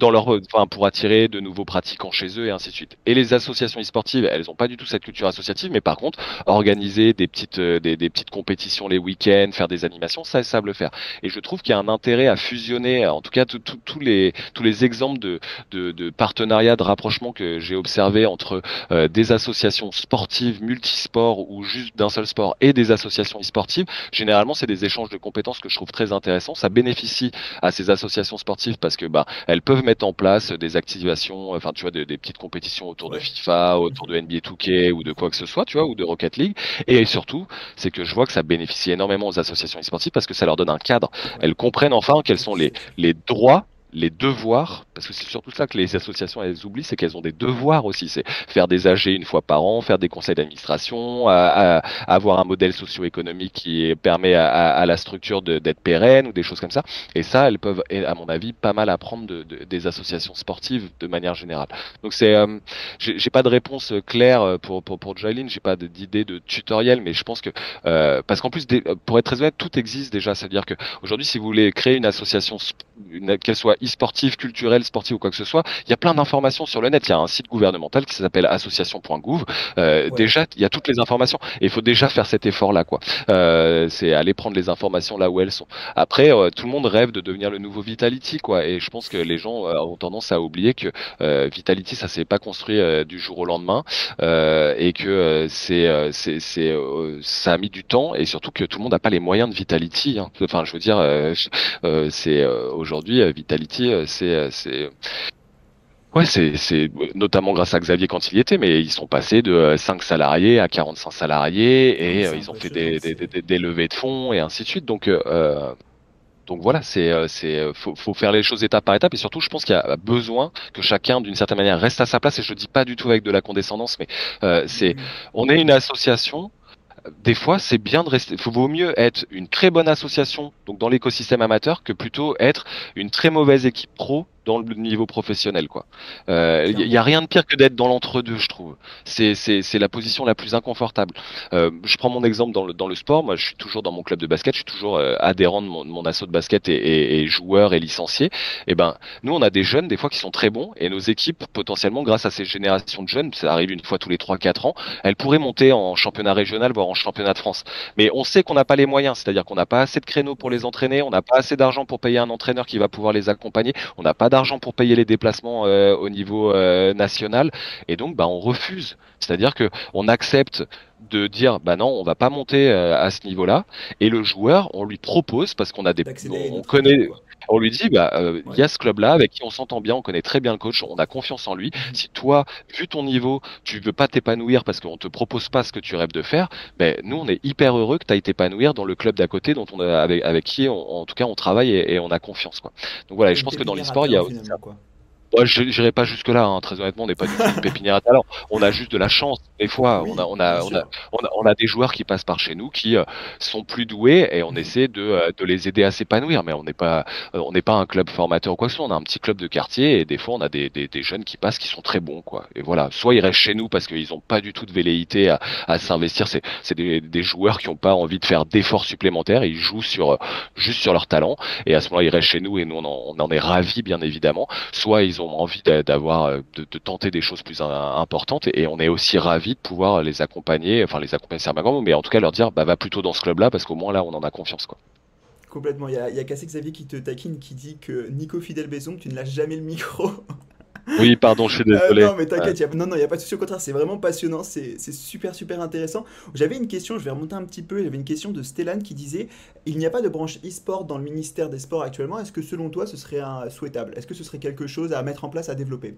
Speaker 2: dans leur, enfin, pour attirer de nouveaux pratiquants chez eux et ainsi de suite. Et les associations e-sportives, elles n'ont pas du tout cette culture associative, mais par contre, organiser des petites, euh, des, des petites compétitions les week-ends, faire des animations ça, ils savent le faire. Et je trouve qu'il y a un intérêt à fusionner, en tout cas, tous les, tous les exemples de, de, de partenariats, de rapprochement que j'ai observé entre euh, des associations sportives, multisports ou juste d'un seul sport et des associations e-sportives, généralement, c'est des échanges de compétences que je trouve très intéressants. Ça bénéficie à ces associations sportives parce que bah, elles peuvent mettre en place des activations, enfin, tu vois, des, petites compétitions autour de FIFA, autour de NBA 2K ou de quoi que ce soit, tu vois, ou de Rocket League. Et surtout, c'est que je vois que ça bénéficie énormément aux associations parce que ça leur donne un cadre. Elles comprennent enfin quels sont les, les droits les devoirs, parce que c'est surtout ça que les associations elles oublient, c'est qu'elles ont des devoirs aussi. C'est faire des AG une fois par an, faire des conseils d'administration, avoir un modèle socio-économique qui permet à, la structure d'être pérenne ou des choses comme ça. Et ça, elles peuvent, à mon avis, pas mal apprendre de, des associations sportives de manière générale. Donc c'est, euh, j'ai pas de réponse claire pour pour, pour Jailin, j'ai pas d'idée de tutoriel, mais je pense que euh, parce qu'en plus, pour être très honnête, tout existe déjà. C'est-à-dire que aujourd'hui, si vous voulez créer une association, qu'elle soit e-sportive, culturelle, sportive ou quoi que ce soit, il y a plein d'informations sur le net. Il y a un site gouvernemental qui s'appelle association.gouv. Euh, Déjà, il y a toutes les informations. Et il faut déjà faire cet effort-là, quoi. Euh, c'est aller prendre les informations là où elles sont. Après, euh, tout le monde rêve de devenir le nouveau Vitality, quoi. Et je pense que les gens euh, ont tendance à oublier que euh, Vitality, ça s'est pas construit du jour au lendemain et que c'est, c'est, c'est, ça a mis du temps et surtout que tout le monde n'a pas les moyens de Vitality. Hein. Enfin, je veux dire, c'est aujourd'hui Vitality euh, c'est euh, c'est Ouais, c'est, c'est notamment grâce à Xavier quand il y était, mais ils sont passés de 5 salariés à 45 salariés et ils ont fait des, des, des, des, levées de fonds et ainsi de suite. Donc, euh, donc voilà, c'est, c'est, faut, faut, faire les choses étape par étape et surtout, je pense qu'il y a besoin que chacun, d'une certaine manière, reste à sa place. Et je dis pas du tout avec de la condescendance, mais euh, c'est, mmh. on est une association des fois, c'est bien de rester. Il vaut mieux être une très bonne association, donc dans l'écosystème amateur, que plutôt être une très mauvaise équipe pro dans le niveau professionnel quoi. Il euh, y, a rien de pire que d'être dans l'entre-deux, je trouve. C'est c'est la position la plus inconfortable. Euh, je prends mon exemple dans le dans le sport. Moi, je suis toujours dans mon club de basket. Je suis toujours euh, adhérent de mon, mon assaut de basket et, et, et, joueur et licencié. Et eh ben, nous, on a des jeunes des fois qui sont très bons et nos équipes potentiellement, grâce à ces générations de jeunes, ça arrive une fois tous les 3-4 ans, elles pourraient monter en championnat régional voire en championnat de France. Mais on sait qu'on n'a pas les moyens, c'est-à-dire qu'on n'a pas assez de créneaux pour les entraîner, on n'a pas assez d'argent pour payer un entraîneur qui va pouvoir les accompagner, on n'a pas d'argent pour payer les déplacements euh, au niveau euh, national. Et donc bah on refuse. C'est-à-dire que on accepte de dire bah non on va pas monter euh, à ce niveau-là. Et le joueur on lui propose parce qu'on a des on, connaît on lui dit bah il y a ce club là avec qui on s'entend bien on connaît très bien le coach on a confiance en lui. Mhm. si toi vu ton niveau tu veux pas t'épanouir parce qu'on te propose pas ce que tu rêves de faire ben nous on est hyper heureux que tu ailles t'épanouir dans le club d'à côté dont on a, avec, avec qui en tout cas on travaille et, on a confiance quoi. Donc voilà et je pense que dans l'e-sport il y a aussi Ouais, je n'irai pas jusque là. Hein. Très honnêtement, on n'est pas du tout une pépinière à talent. On a juste de la chance. Des fois, on, a, on, a, on, a, on, a, des joueurs qui passent par chez nous qui euh, sont plus doués et on mhm. essaie de, euh, de, les aider à s'épanouir. Mais on n'est pas, euh, on n'est pas un club formateur ou quoi que ce soit. On a un petit club de quartier et des fois, on a des, des, des, jeunes qui passent qui sont très bons, quoi. Et voilà. Soit ils restent chez nous parce qu'ils n'ont pas du tout de velléité à, à s'investir. C'est, c'est des, des, joueurs qui n'ont pas envie de faire d'efforts supplémentaires. Ils jouent sur juste sur leur talent et à ce moment-là, ils restent chez nous et nous, on en, on en est ravis, bien évidemment. Soit ils ont envie d'avoir euh, de, tenter des choses plus importantes et, on est aussi ravi de pouvoir les accompagner, enfin les accompagner c'est mais en tout cas leur dire bah va plutôt dans ce club-là parce qu'au moins là on en a confiance quoi.
Speaker 1: Complètement. Il y a, a Cassé Xavier qui te taquine, qui dit que Nico Fidel Baison, tu ne lâches jamais le micro.
Speaker 2: Oui, pardon, je suis euh, désolé.
Speaker 1: non, mais t'inquiète, non, non, il n'y a pas de souci, au contraire, c'est vraiment passionnant, c'est super, super intéressant. J'avais une question, je vais remonter un petit peu, j'avais une question de Stellan qui disait il n'y a pas de branche e-sport dans le ministère des Sports actuellement, est-ce que selon toi ce serait un, souhaitable? Est-ce que ce serait quelque chose à mettre en place, à développer?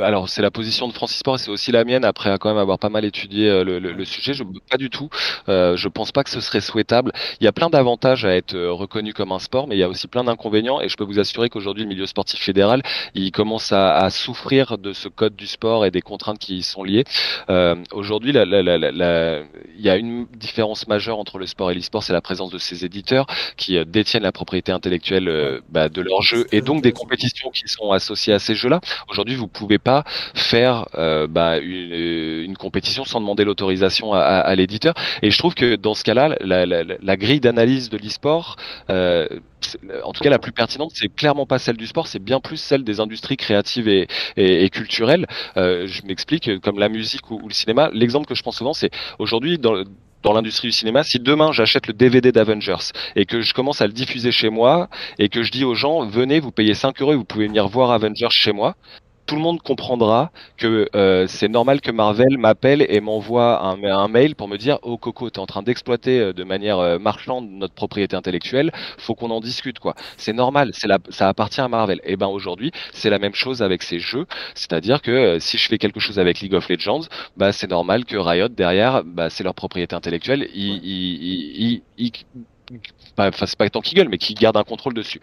Speaker 2: Alors c'est la position de Francis Sport et c'est aussi la mienne après quand même avoir pas mal étudié euh, le, le, sujet. Je pas du tout. Euh, je pense pas que ce serait souhaitable. Il y a plein d'avantages à être euh, reconnu comme un sport, mais il y a aussi plein d'inconvénients. Et je peux vous assurer qu'aujourd'hui le milieu sportif fédéral, il commence à, à, souffrir de ce code du sport et des contraintes qui y sont liées. Euh, aujourd'hui, la, la, la, il y a une différence majeure entre le sport et l'e-sport, c'est la présence de ces éditeurs qui euh, détiennent la propriété intellectuelle bah, de leurs jeux et donc des compétitions qui sont associées à ces jeux-là. Aujourd'hui, vous pouvez pas faire euh, bah, une, une, compétition sans demander l'autorisation à, l'éditeur. Et je trouve que dans ce cas-là, la, grille d'analyse de l'e-sport, euh, en tout cas la plus pertinente, c'est clairement pas celle du sport, c'est bien plus celle des industries créatives et, culturelles. Euh, je m'explique, comme la musique ou, ou le cinéma. L'exemple que je prends souvent, c'est aujourd'hui dans dans l'industrie du cinéma, si demain j'achète le DVD d'Avengers et que je commence à le diffuser chez moi et que je dis aux gens venez, vous payez 5 euros et vous pouvez venir voir Avengers chez moi, tout le monde comprendra que euh, c'est normal que Marvel m'appelle et m'envoie un, mail pour me dire oh Coco t'es en train d'exploiter euh, de manière euh, marchande notre propriété intellectuelle. Faut qu'on en discute quoi c'est normal. Ça appartient à Marvel. Et ben aujourd'hui c'est la même chose avec ces jeux. C'est-à-dire que si je fais quelque chose avec League of Legends bah c'est normal que Riot derrière bah c'est leur propriété intellectuelle. Ils, ils, ils, enfin c'est pas tant qu'ils gueulent, mais qui gardent un contrôle dessus.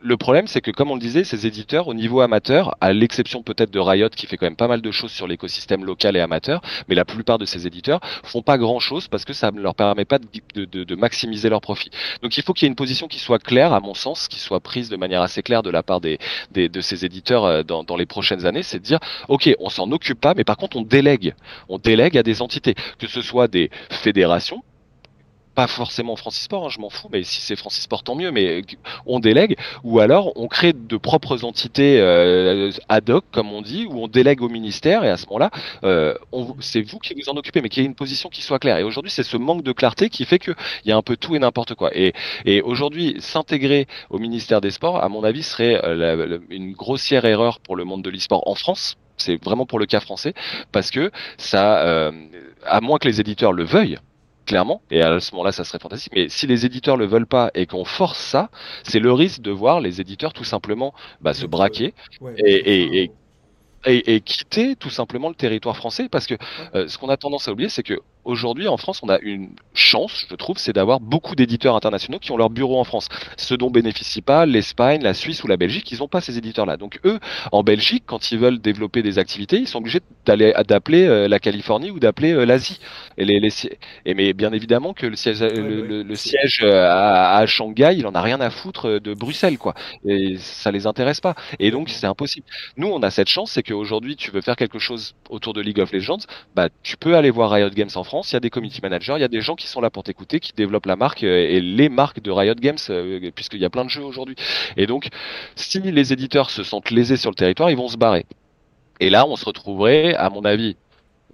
Speaker 2: Le problème, c'est que comme on le disait, ces éditeurs au niveau amateur, à l'exception peut-être de Riot qui fait quand même pas mal de choses sur l'écosystème local et amateur, mais la plupart de ces éditeurs font pas grand-chose parce que ça ne leur permet pas de, de, de maximiser leurs profits. Donc il faut qu'il y ait une position qui soit claire, à mon sens, qui soit prise de manière assez claire de la part des, des de ces éditeurs euh, dans, dans les prochaines années, c'est de dire, ok, on s'en occupe pas, mais par contre on délègue, on délègue à des entités, que ce soit des fédérations pas forcément Francis Sport, hein, je m'en fous, mais si c'est Francis Sport, tant mieux, mais on délègue, ou alors on crée de propres entités euh, ad hoc, comme on dit, où on délègue au ministère, et à ce moment-là, euh, c'est vous qui vous en occupez, mais qu'il y ait une position qui soit claire. Et aujourd'hui, c'est ce manque de clarté qui fait qu'il y a un peu tout et n'importe quoi. Et, et aujourd'hui, s'intégrer au ministère des Sports, à mon avis, serait euh, une grossière erreur pour le monde de l'e-sport en France. C'est vraiment pour le cas français, parce que ça, euh, à moins que les éditeurs le veuillent, clairement, et à ce moment-là, ça serait fantastique. Mais si les éditeurs le veulent pas et qu'on force ça, c'est le risque de voir les éditeurs tout simplement bah, se braquer et, et, quitter tout simplement le territoire français parce que euh, ce qu'on a tendance à oublier c'est que aujourd'hui en France on a une chance je trouve c'est d'avoir beaucoup d'éditeurs internationaux qui ont leur bureau en France. Ce dont bénéficient pas l'Espagne la Suisse ou la Belgique ils n'ont pas ces éditeurs là donc eux en Belgique quand ils veulent développer des activités ils sont obligés d'aller d'appeler euh, la Californie ou d'appeler euh, l'Asie. Et les, et mais bien évidemment que le siège le, siège à, à, Shanghai il en a rien à foutre de Bruxelles quoi. Et ça les intéresse pas. Et donc c'est impossible. Nous on a cette chance c'est que aujourd'hui tu veux faire quelque chose autour de League of Legends, bah tu peux aller voir Riot Games en France. Il y a des community managers, il y a des gens qui sont là pour t'écouter, qui développent la marque euh, et les marques de Riot Games, euh, puisqu'il y a plein de jeux aujourd'hui. Et donc, si les éditeurs se sentent lésés sur le territoire, ils vont se barrer. Et là, on se retrouverait, à mon avis,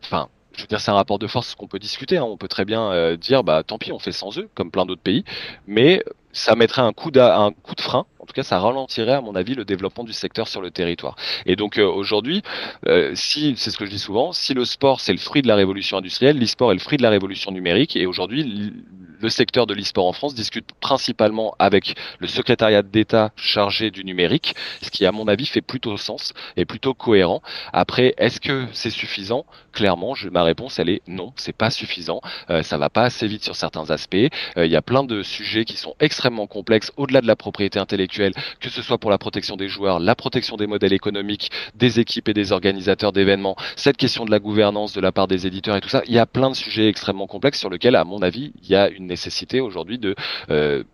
Speaker 2: enfin, je veux dire, c'est un rapport de force qu'on peut discuter. Hein. On peut très bien euh, dire, bah tant pis, on fait sans eux, comme plein d'autres pays. Mais ça mettrait un coup, un coup de frein. En tout cas, ça ralentirait, à mon avis, le développement du secteur sur le territoire. Et donc euh, aujourd'hui, euh, si c'est ce que je dis souvent, si le sport c'est le fruit de la révolution industrielle, l'e-sport est le fruit de la révolution numérique. Et aujourd'hui, le secteur de l'e-sport en France discute principalement avec le secrétariat d'État chargé du numérique, ce qui, à mon avis, fait plutôt sens et plutôt cohérent. Après, est-ce que c'est suffisant? Clairement, je, ma réponse, elle est non, c'est pas suffisant. Euh, ça va pas assez vite sur certains aspects. Il y a plein de sujets qui sont extrêmement extrêmement complexe au-delà de la propriété intellectuelle, que ce soit pour la protection des joueurs, la protection des modèles économiques, des équipes et des organisateurs d'événements, cette question de la gouvernance de la part des éditeurs et tout ça. Il y a plein de sujets extrêmement complexes sur lesquels, à mon avis, il y a une nécessité aujourd'hui de euh,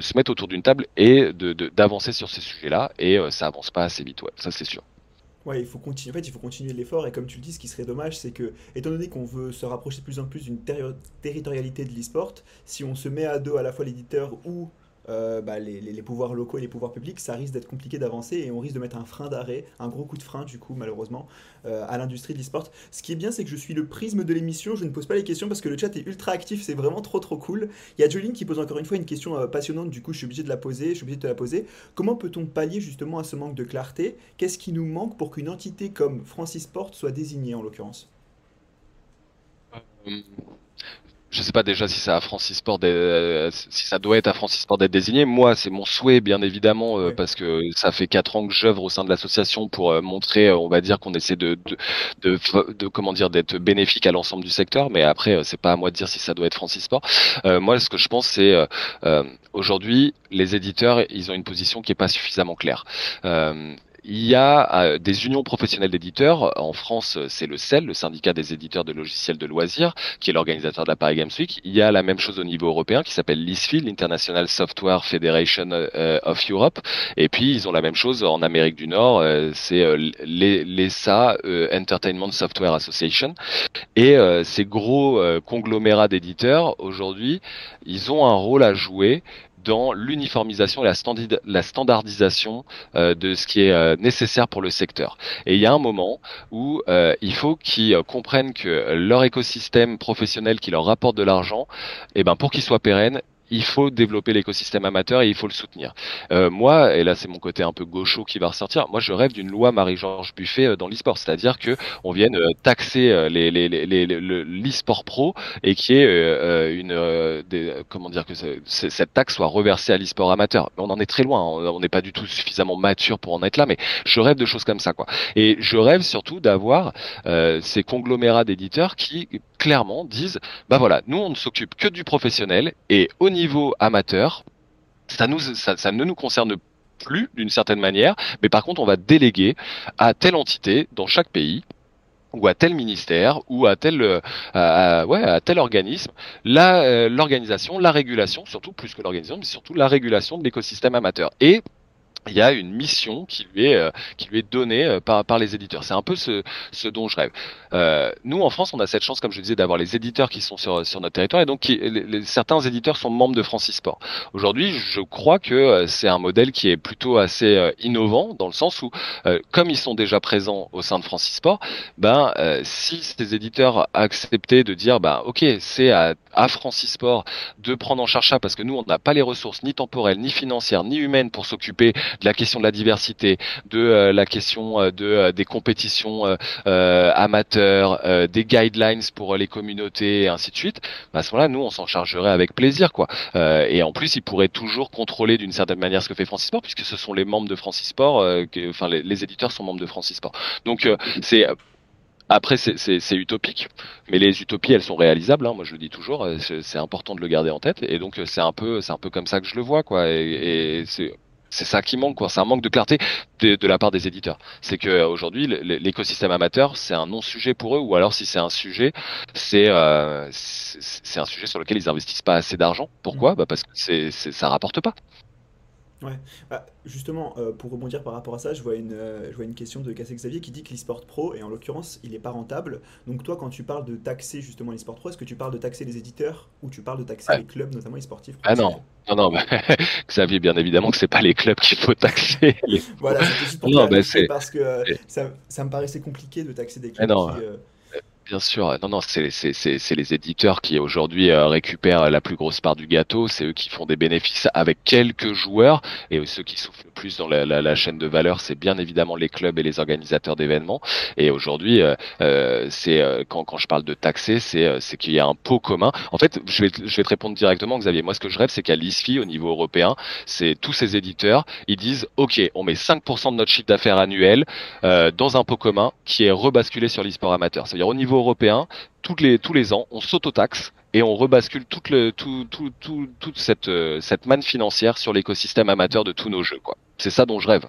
Speaker 2: se mettre autour d'une table et d'avancer sur ces sujets-là et euh, ça avance pas assez vite, ça c'est sûr.
Speaker 1: Ouais, il faut continuer. En fait, il faut continuer l'effort. Et comme tu le dis, ce qui serait dommage, c'est que, étant donné qu'on veut se rapprocher de plus en plus d'une territorialité de l'e-sport, si on se met à deux à la fois l'éditeur ou euh, bah, les, pouvoirs locaux et les pouvoirs publics, ça risque d'être compliqué d'avancer et on risque de mettre un frein d'arrêt, un gros coup de frein du coup malheureusement euh, à l'industrie de l'e-sport. Ce qui est bien c'est que je suis le prisme de l'émission, je ne pose pas les questions parce que le chat est ultra actif, c'est vraiment trop trop cool. Il y a Jolene qui pose encore une fois une question euh, passionnante, du coup je suis obligé de la poser, je suis obligé de te la poser. Comment peut-on pallier justement à ce manque de clarté? Qu'est-ce qui nous manque pour qu'une entité comme Francis Sport soit désignée en l'occurrence?
Speaker 2: Je sais pas déjà si ça a Francis Sport euh, si ça doit être à Francis Sport d'être désigné. Moi, c'est mon souhait bien évidemment euh, parce que ça fait quatre ans que j'œuvre au sein de l'association pour euh, montrer, on va dire qu'on essaie de de, de, comment dire d'être bénéfique à l'ensemble du secteur. Mais après, c'est pas à moi de dire si ça doit être Francis Sport. moi, ce que je pense, c'est aujourd'hui les éditeurs, ils ont une position qui est pas suffisamment claire. Il y a euh, des unions professionnelles d'éditeurs. En France, c'est le CEL, le syndicat des éditeurs de logiciels de loisirs, qui est l'organisateur de la Paris Games Week. Il y a la même chose au niveau européen qui s'appelle l'ISFI, l'International Software Federation euh, of Europe. Et puis, ils ont la même chose en Amérique du Nord, euh, c'est l'ESA, Entertainment Software Association. Et ces gros conglomérats d'éditeurs, aujourd'hui, ils ont un rôle à jouer dans l'uniformisation et la, standardisation euh, de ce qui est euh, nécessaire pour le secteur. Et il y a un moment où euh, il faut qu'ils comprennent que leur écosystème professionnel qui leur rapporte de l'argent, eh ben pour qu'il soit pérenne, il faut développer l'écosystème amateur et il faut le soutenir. Euh, moi, et là c'est mon côté un peu gaucho qui va ressortir, moi je rêve d'une loi Marie-Georges Buffet euh, dans l'e-sport, c'est-à-dire que on vienne euh, taxer euh, les, les, les, l'e-sport pro et qui est une des, comment dire que cette taxe soit reversée à l'e-sport amateur. On en est très loin, hein. on n'est pas du tout suffisamment mature pour en être là, mais je rêve de choses comme ça quoi. Et je rêve surtout d'avoir ces conglomérats d'éditeurs qui clairement disent bah voilà, nous on ne s'occupe que du professionnel et au niveau amateur, ça, ne nous concerne plus d'une certaine manière, mais par contre on va déléguer à telle entité dans chaque pays ou à tel ministère ou à tel euh, organisme la euh, l'organisation la régulation surtout plus que l'organisation mais surtout la régulation de l'écosystème amateur. Et il y a une mission qui lui est euh, qui lui est donnée euh, par par les éditeurs. C'est un peu ce ce dont je rêve. Euh, nous en France, on a cette chance, comme je disais, d'avoir les éditeurs qui sont sur sur notre territoire et donc qui, les, certains éditeurs sont membres de Francis Sport. Aujourd'hui, je crois que euh, c'est un modèle qui est plutôt assez innovant dans le sens où, comme ils sont déjà présents au sein de Francis Sport, ben si ces éditeurs acceptaient de dire, ben ok, c'est à à Francis Sport de prendre en charge ça parce que nous on n'a pas les ressources ni temporelles, ni financières, ni humaines pour s'occuper de la question de la diversité, de la question de des compétitions amateurs, des guidelines pour les communautés et ainsi de suite, bah, à ce moment-là, nous, on s'en chargerait avec plaisir, quoi. et en plus, ils pourraient toujours contrôler d'une certaine manière ce que fait Francis Sport, puisque ce sont les membres de Francis Sport, enfin les, les, éditeurs sont membres de Francis Sport. Donc c'est après, c'est utopique, mais les utopies, elles sont réalisables. Hein, moi, je le dis toujours. Euh, c'est important de le garder en tête. Et donc, euh, c'est un peu, c'est un peu comme ça que je le vois, quoi. Et, c'est c'est ça qui manque, quoi. C'est un manque de clarté de, la part des éditeurs. C'est que euh, aujourd'hui, l'écosystème amateur, c'est un non-sujet pour eux, ou alors si c'est un sujet, c'est c'est un sujet sur lequel ils investissent pas assez d'argent. Pourquoi? Mmh. bah parce que c'est ça rapporte pas.
Speaker 1: Ouais, bah, justement, euh, pour rebondir par rapport à ça, je vois une, euh, je vois une question de Cassé Xavier qui dit que l'e-sport pro, et en l'occurrence, il n'est pas rentable. Donc, toi, quand tu parles de taxer justement l'e-sport pro, est-ce que tu parles de taxer les éditeurs ou tu parles de taxer les clubs, notamment e-sportifs
Speaker 2: Ah non, non, non, Xavier, bien évidemment que c'est pas les clubs qu'il faut taxer.
Speaker 1: voilà, c'est juste pour non, parce que euh, ça, ça, me paraissait compliqué de taxer des clubs.
Speaker 2: non. Bien sûr, non, non, c'est les éditeurs qui aujourd'hui euh, récupèrent la plus grosse part du gâteau, c'est eux qui font des bénéfices avec quelques joueurs, et ceux qui souffrent le plus dans la, la, la chaîne de valeur, c'est bien évidemment les clubs et les organisateurs d'événements. Et aujourd'hui, euh, euh c'est euh, quand, quand je parle de taxer, c'est c'est qu'il y a un pot commun. En fait, je vais, je vais te répondre directement, Xavier. Moi, ce que je rêve, c'est qu'à l'ISFI, au niveau européen, c'est tous ces éditeurs, ils disent, OK, on met 5% de notre chiffre d'affaires annuel dans un pot commun qui est rebasculé sur l'e-sport amateur. C'est-à-dire au niveau européen, tous les, tous les ans, on s'autotaxe et on rebascule toute, le, tout, tout, tout, toute cette, euh, cette manne financière sur l'écosystème amateur de tous nos jeux. C'est ça dont je rêve.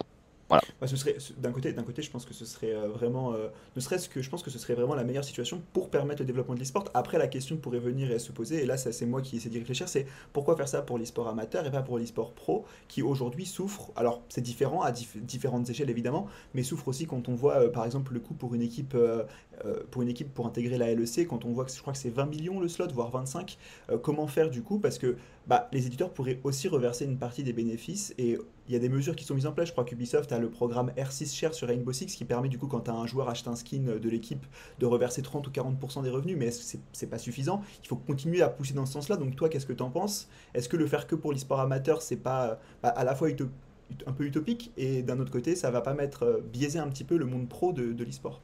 Speaker 1: D'un côté, d'un côté, je pense que ce serait euh, vraiment, euh, ne serait-ce que je pense que ce serait vraiment la meilleure situation pour permettre le développement de l'e-sport. Après, la question pourrait venir et se poser, et là, c'est moi qui essaie d'y réfléchir, c'est pourquoi faire ça pour l'e-sport amateur et pas pour l'e-sport pro, qui aujourd'hui souffre. Alors, c'est différent à différentes échelles évidemment, mais souffre aussi quand on voit, euh, par exemple, le coût pour une équipe, pour une équipe pour intégrer la LEC, quand on voit que je crois que c'est 20 millions le slot, voire 25. comment faire du coup Parce que bah, les éditeurs pourraient aussi reverser une partie des bénéfices et il y a des mesures qui sont mises en place. Je crois qu'Ubisoft a le programme R6 Share sur Rainbow Six qui permet du coup quand un joueur achète un skin de l'équipe de reverser 30 ou 40% des revenus, mais c'est pas suffisant. Il faut continuer à pousser dans ce sens-là. Donc toi, qu'est-ce que tu en penses? Est-ce que le faire que pour l'e-sport amateur, c'est pas bah, à la fois un peu utopique et d'un autre côté, ça va pas mettre euh, biaiser un petit peu le monde pro de, de l'e-sport?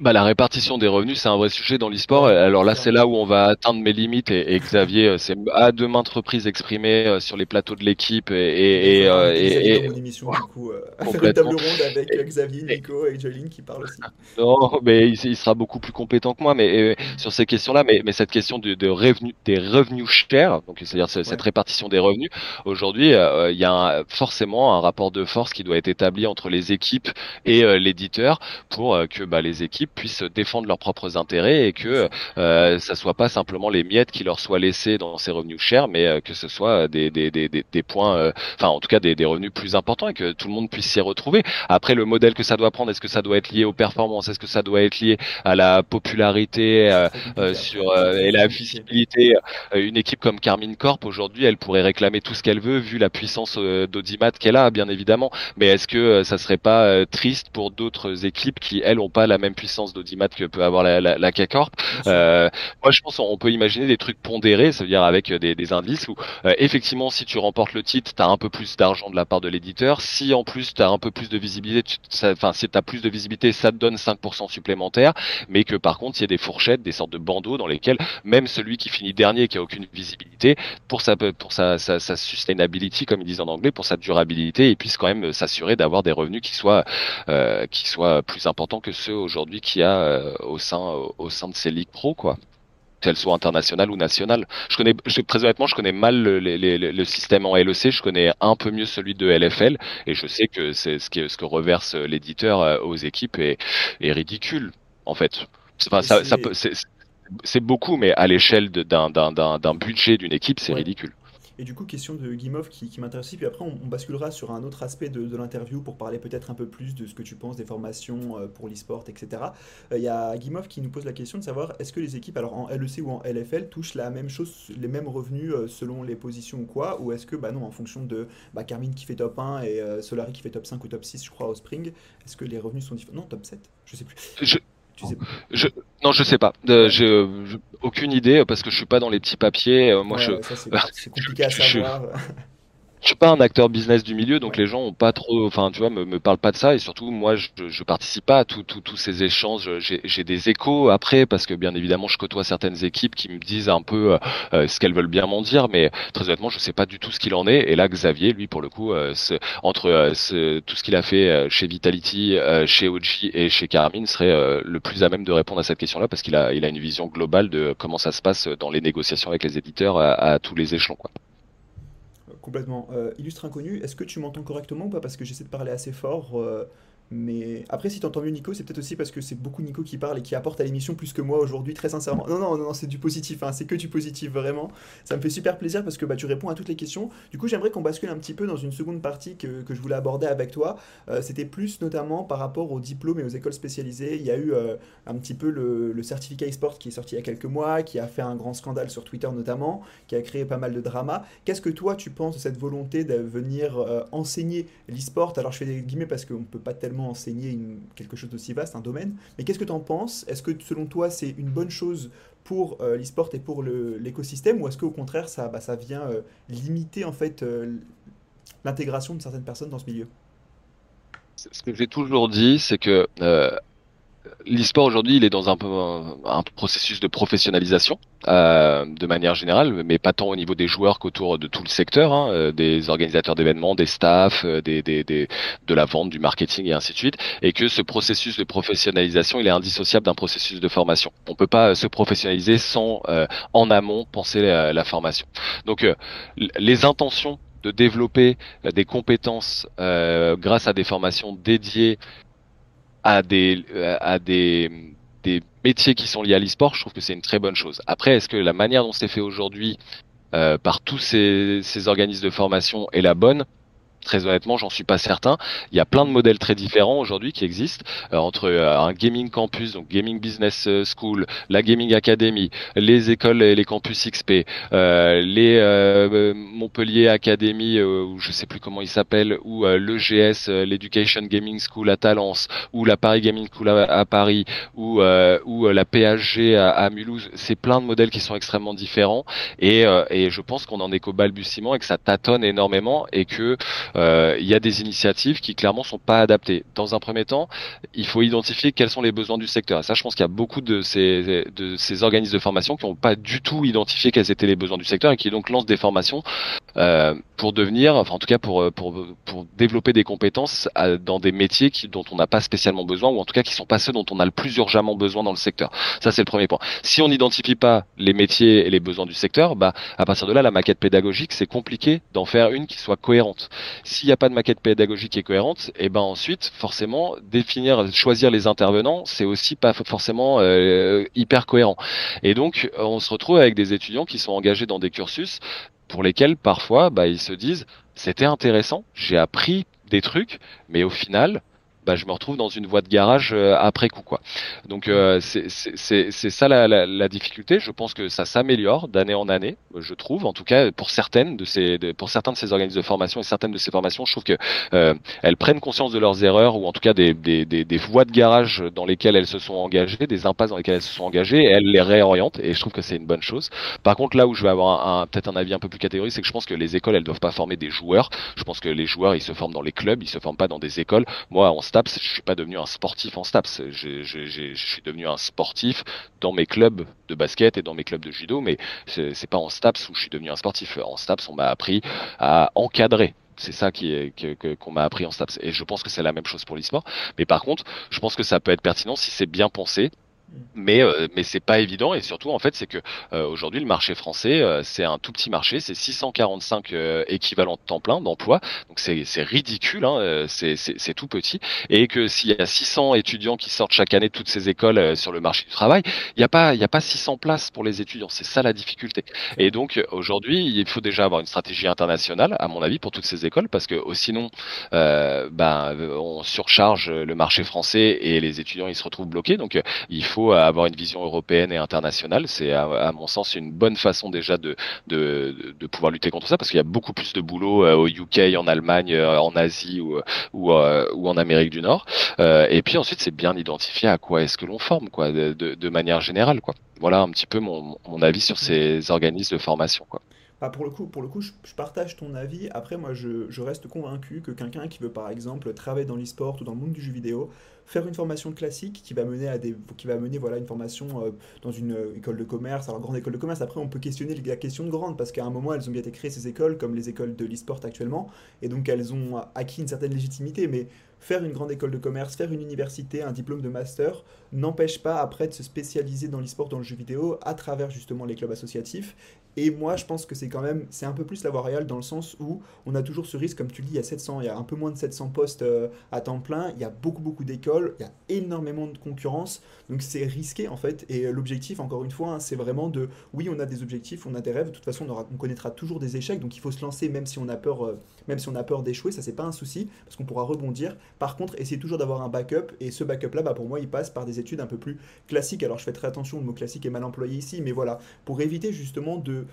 Speaker 2: Bah, la répartition des revenus, c'est un vrai sujet dans l'e-sport. Alors là, c'est là où on va atteindre mes limites. Et, Xavier, euh, c'est à deux maintes reprises exprimé euh, sur les plateaux de l'équipe. Et, et, et,
Speaker 1: euh, et, émission, du coup, une table ronde avec Xavier, Nico et Jolene qui parlent aussi.
Speaker 2: Non, mais il, sera beaucoup plus compétent que moi. Mais sur ces questions-là, mais, mais cette question de, de des revenus chers, donc c'est-à-dire cette répartition des revenus, aujourd'hui, il y a un, un rapport de force qui doit être établi entre les équipes et l'éditeur pour que bah, les équipes puissent défendre leurs propres intérêts et que euh, ça soit pas simplement les miettes qui leur soient laissées dans ces revenus chers, mais euh, que ce soit des, des, des, des points, euh, enfin en tout cas des, des revenus plus importants et que tout le monde puisse s'y retrouver. Après le modèle que ça doit prendre, est-ce que ça doit être lié aux performances, est-ce que ça doit être lié à la popularité euh, sur et la visibilité Une équipe comme Carmine Corp aujourd'hui, elle pourrait réclamer tout ce qu'elle veut vu la puissance d'Audimat qu'elle a, bien évidemment. Mais est-ce que ça serait pas triste pour d'autres équipes qui elles ont pas la même puissance d'audimat que peut avoir la, la, la K-Corp. Euh, moi, je pense qu'on peut imaginer des trucs pondérés, ça veut dire avec des, des indices où euh, effectivement, si tu remportes le titre, tu as un peu plus d'argent de la part de l'éditeur. Si en plus tu as un peu plus de visibilité, enfin si tu as plus de visibilité, ça te donne 5% supplémentaire, mais que par contre, il y a des fourchettes, des sortes de bandeaux dans lesquels même celui qui finit dernier, qui a aucune visibilité, pour sa pour sa, sa, sa sustainability, comme ils disent en anglais, pour sa durabilité, il puisse quand même s'assurer d'avoir des revenus qui soient euh, qui soient plus importants que ceux aujourd'hui qu'il y a euh, au sein au sein de ces ligues pro quoi qu'elles soient internationales ou nationales. Je connais, je, très honnêtement, je connais mal le, le, système en LEC, je connais un peu mieux celui de LFL, et je sais que c'est ce, ce que reverse l'éditeur euh, aux équipes est, est ridicule, en fait. Enfin, ça, ça c'est beaucoup, mais à l'échelle d'un budget d'une équipe, c'est ridicule.
Speaker 1: Et du coup, question de Guimov qui, m'intéresse puis après on, basculera sur un autre aspect de, l'interview pour parler peut-être un peu plus de ce que tu penses des formations euh, pour l'e-sport, etc. Il euh, y a Guimov qui nous pose la question de savoir est-ce que les équipes, alors en LEC ou en LFL, touchent la même chose, les mêmes revenus euh, selon les positions ou quoi, ou est-ce que, bah non, en fonction de bah, Carmine qui fait top 1 et Solari qui fait top 5 ou top 6, je crois, au Spring, est-ce que les revenus sont différents? Non, top 7, je sais plus.
Speaker 2: Non, je sais pas. Euh, j'ai aucune idée parce que je suis pas dans les petits papiers. Euh, moi, je.
Speaker 1: C'est compliqué à savoir.
Speaker 2: Je suis pas un acteur business du milieu, donc les gens ont pas trop, enfin tu vois, me, me parlent pas de ça et surtout moi je, je participe pas à tous ces échanges. J'ai des échos après parce que bien évidemment je côtoie certaines équipes qui me disent un peu euh, euh, ce qu'elles veulent bien m'en dire, mais très honnêtement je sais pas du tout ce qu'il en est. Et là Xavier, lui pour le coup, euh, entre tout ce qu'il a fait chez Vitality, chez OG et chez Carmine serait le plus à même de répondre à cette question-là parce qu'il a il a une vision globale de comment ça se passe dans les négociations avec les éditeurs à, à tous les échelons quoi.
Speaker 1: Complètement. Euh, illustre inconnu, est-ce que tu m'entends correctement ou pas? Parce que j'essaie de parler assez fort. Euh, mais après, si tu entends mieux Nico, c'est peut-être aussi parce que c'est beaucoup Nico qui parle et qui apporte à l'émission plus que moi aujourd'hui, très sincèrement. Non, non, non, c'est du positif, hein, c'est que du positif, vraiment. Ça me fait super plaisir parce que bah, tu réponds à toutes les questions. Du coup, j'aimerais qu'on bascule un petit peu dans une seconde partie que, que je voulais aborder avec toi. Euh, c'était plus notamment par rapport aux diplômes et aux écoles spécialisées. Il y a eu euh, un petit peu le, le certificat e-sport qui est sorti il y a quelques mois, qui a fait un grand scandale sur Twitter notamment, qui a créé pas mal de drama. Qu'est-ce que toi, tu penses de cette volonté de venir euh, enseigner l'e-sport? Alors, je fais des guillemets parce qu'on ne peut pas tellement enseigner quelque chose d'aussi vaste, un domaine. Mais qu'est-ce que tu en penses? Est-ce que selon toi c'est une bonne chose pour euh, l'e-sport et pour l'écosystème? Ou est-ce qu'au contraire ça, bah, vient euh, limiter en fait euh, l'intégration de certaines personnes dans ce milieu?
Speaker 2: Ce que j'ai toujours dit, c'est que l'e-sport aujourd'hui, il est dans un, peu un, processus de professionnalisation euh, de manière générale, mais pas tant au niveau des joueurs qu'autour de tout le secteur, hein, euh, des organisateurs d'événements, des staffs, euh, des, des, des, de la vente, du marketing et ainsi de suite, et que ce processus de professionnalisation, il est indissociable d'un processus de formation. On peut pas se professionnaliser sans en amont penser la, la formation. Donc les intentions de développer des compétences grâce à des formations dédiées à des euh, à des des métiers qui sont liés à l'e-sport, je trouve que c'est une très bonne chose. Après, est-ce que la manière dont c'est fait aujourd'hui euh, par tous ces, ces organismes de formation est la bonne? Très honnêtement, j'en suis pas certain. Il y a plein de modèles très différents aujourd'hui qui existent euh, entre euh, un gaming campus, donc gaming business euh, school, la gaming academy, les écoles et les campus XP, les Montpellier Academy, ou je sais plus comment il s'appelle, ou l'EGS, l'Education Gaming School à Talence, ou la Paris Gaming School à, Paris, ou ou la PHG à, à Mulhouse. C'est plein de modèles qui sont extrêmement différents et, et je pense qu'on en est qu'au balbutiement et que ça tâtonne énormément et que euh, il y a des initiatives qui clairement sont pas adaptées. Dans un premier temps, il faut identifier quels sont les besoins du secteur. Et ça, je pense qu'il y a beaucoup de ces, de ces organismes de formation qui n'ont pas du tout identifié quels étaient les besoins du secteur et qui donc lancent des formations euh, pour devenir, enfin en tout cas pour, pour, pour développer des compétences dans des métiers qui, dont on n'a pas spécialement besoin ou en tout cas qui sont pas ceux dont on a le plus urgemment besoin dans le secteur. Ça, c'est le premier point. Si on n'identifie pas les métiers et les besoins du secteur, bah à partir de là, la maquette pédagogique, c'est compliqué d'en faire une qui soit cohérente. S'il n'y a pas de maquette pédagogique qui est cohérente, et eh ben ensuite, forcément, définir, choisir les intervenants, c'est aussi pas forcément euh, hyper cohérent. Et donc, on se retrouve avec des étudiants qui sont engagés dans des cursus pour lesquels parfois, bah, ils se disent, c'était intéressant, j'ai appris des trucs, mais au final, bah, je me retrouve dans une voie de garage euh, après coup quoi. Donc euh, c'est ça la, la, la, difficulté. Je pense que ça s'améliore d'année en année, je trouve. En tout cas pour certaines de ces pour certains de ces organismes de formation et certaines de ces formations, je trouve que euh, elles prennent conscience de leurs erreurs ou en tout cas des, des, des, des, voies de garage dans lesquelles elles se sont engagées, des impasses dans lesquelles elles se sont engagées et elles les réorientent et je trouve que c'est une bonne chose. Par contre là où je vais avoir un, peut-être un avis un peu plus catégorique, c'est que je pense que les écoles elles doivent pas former des joueurs. Je pense que les joueurs ils se forment dans les clubs, ils se forment pas dans des écoles. Moi STAPS, je suis pas devenu un sportif en STAPS. Je suis devenu un sportif dans mes clubs de basket et dans mes clubs de judo, mais c'est pas en STAPS où je suis devenu un sportif. En STAPS, on m'a appris à encadrer c'est ça qui est qu'on m'a appris en STAPS et je pense que c'est la même chose pour l'e-sport mais par contre je pense que ça peut être pertinent si c'est bien pensé mais euh, mais c'est pas évident et surtout en fait c'est que euh, aujourd'hui le marché français euh, c'est un tout petit marché c'est 645 euh, équivalents temps plein d'emploi donc c'est c'est ridicule hein, c'est c'est tout petit. Et que s'il y a 600 étudiants qui sortent chaque année de toutes ces écoles sur le marché du travail il y a pas il y a pas 600 places pour les étudiants. C'est ça la difficulté. Et donc aujourd'hui il faut déjà avoir une stratégie internationale à mon avis pour toutes ces écoles parce que sinon ben on surcharge le marché français et les étudiants ils se retrouvent bloqués. Donc il faut à avoir une vision européenne et internationale. C'est à, mon sens une bonne façon déjà de, de, de pouvoir lutter contre ça parce qu'il y a beaucoup plus de boulot euh, au UK, en Allemagne, euh, en Asie ou, ou, euh, ou en Amérique du Nord. et puis ensuite, c'est bien identifié à quoi est-ce que l'on forme, quoi, de, de, manière générale, quoi. Voilà un petit peu mon, mon avis sur ces organismes de formation, quoi.
Speaker 1: Bah, pour le coup, pour le coup je, partage ton avis. Après, moi, je, je reste convaincu que quelqu'un qui veut, par exemple, travailler dans l'e-sport ou dans le monde du jeu vidéo, faire une formation classique qui va mener à des, qui va mener voilà une formation euh, dans une euh, école de commerce, alors grande école de commerce. Après, on peut questionner la question de grande parce qu'à un moment, elles ont bien été créées ces écoles comme les écoles de l'e-sport actuellement, et donc elles ont acquis une certaine légitimité. Mais faire une grande école de commerce, faire une université, un diplôme de master, n'empêche pas après de se spécialiser dans l'e-sport, dans le jeu vidéo, à travers justement les clubs associatifs. Et moi, je pense que c'est quand même, c'est un peu plus la voie royale dans le sens où on a toujours ce risque, comme tu dis, il y a 700, il y a un peu moins de 700 postes euh, à temps plein, il y a beaucoup, beaucoup d'écoles, il y a énormément de concurrence, donc c'est risqué en fait. Et l'objectif, encore une fois, hein, c'est vraiment de, oui, on a des objectifs, on a des rêves, de toute façon, on connaîtra toujours des échecs, donc il faut se lancer même si on a peur, euh, même si on a peur d'échouer, ça c'est pas un souci, parce qu'on pourra rebondir. Par contre, essayez toujours d'avoir un backup, et ce backup-là, bah, pour moi, il passe par des études un peu plus classiques. Alors je fais très attention, le mot classique est mal employé ici, mais voilà, pour éviter justement de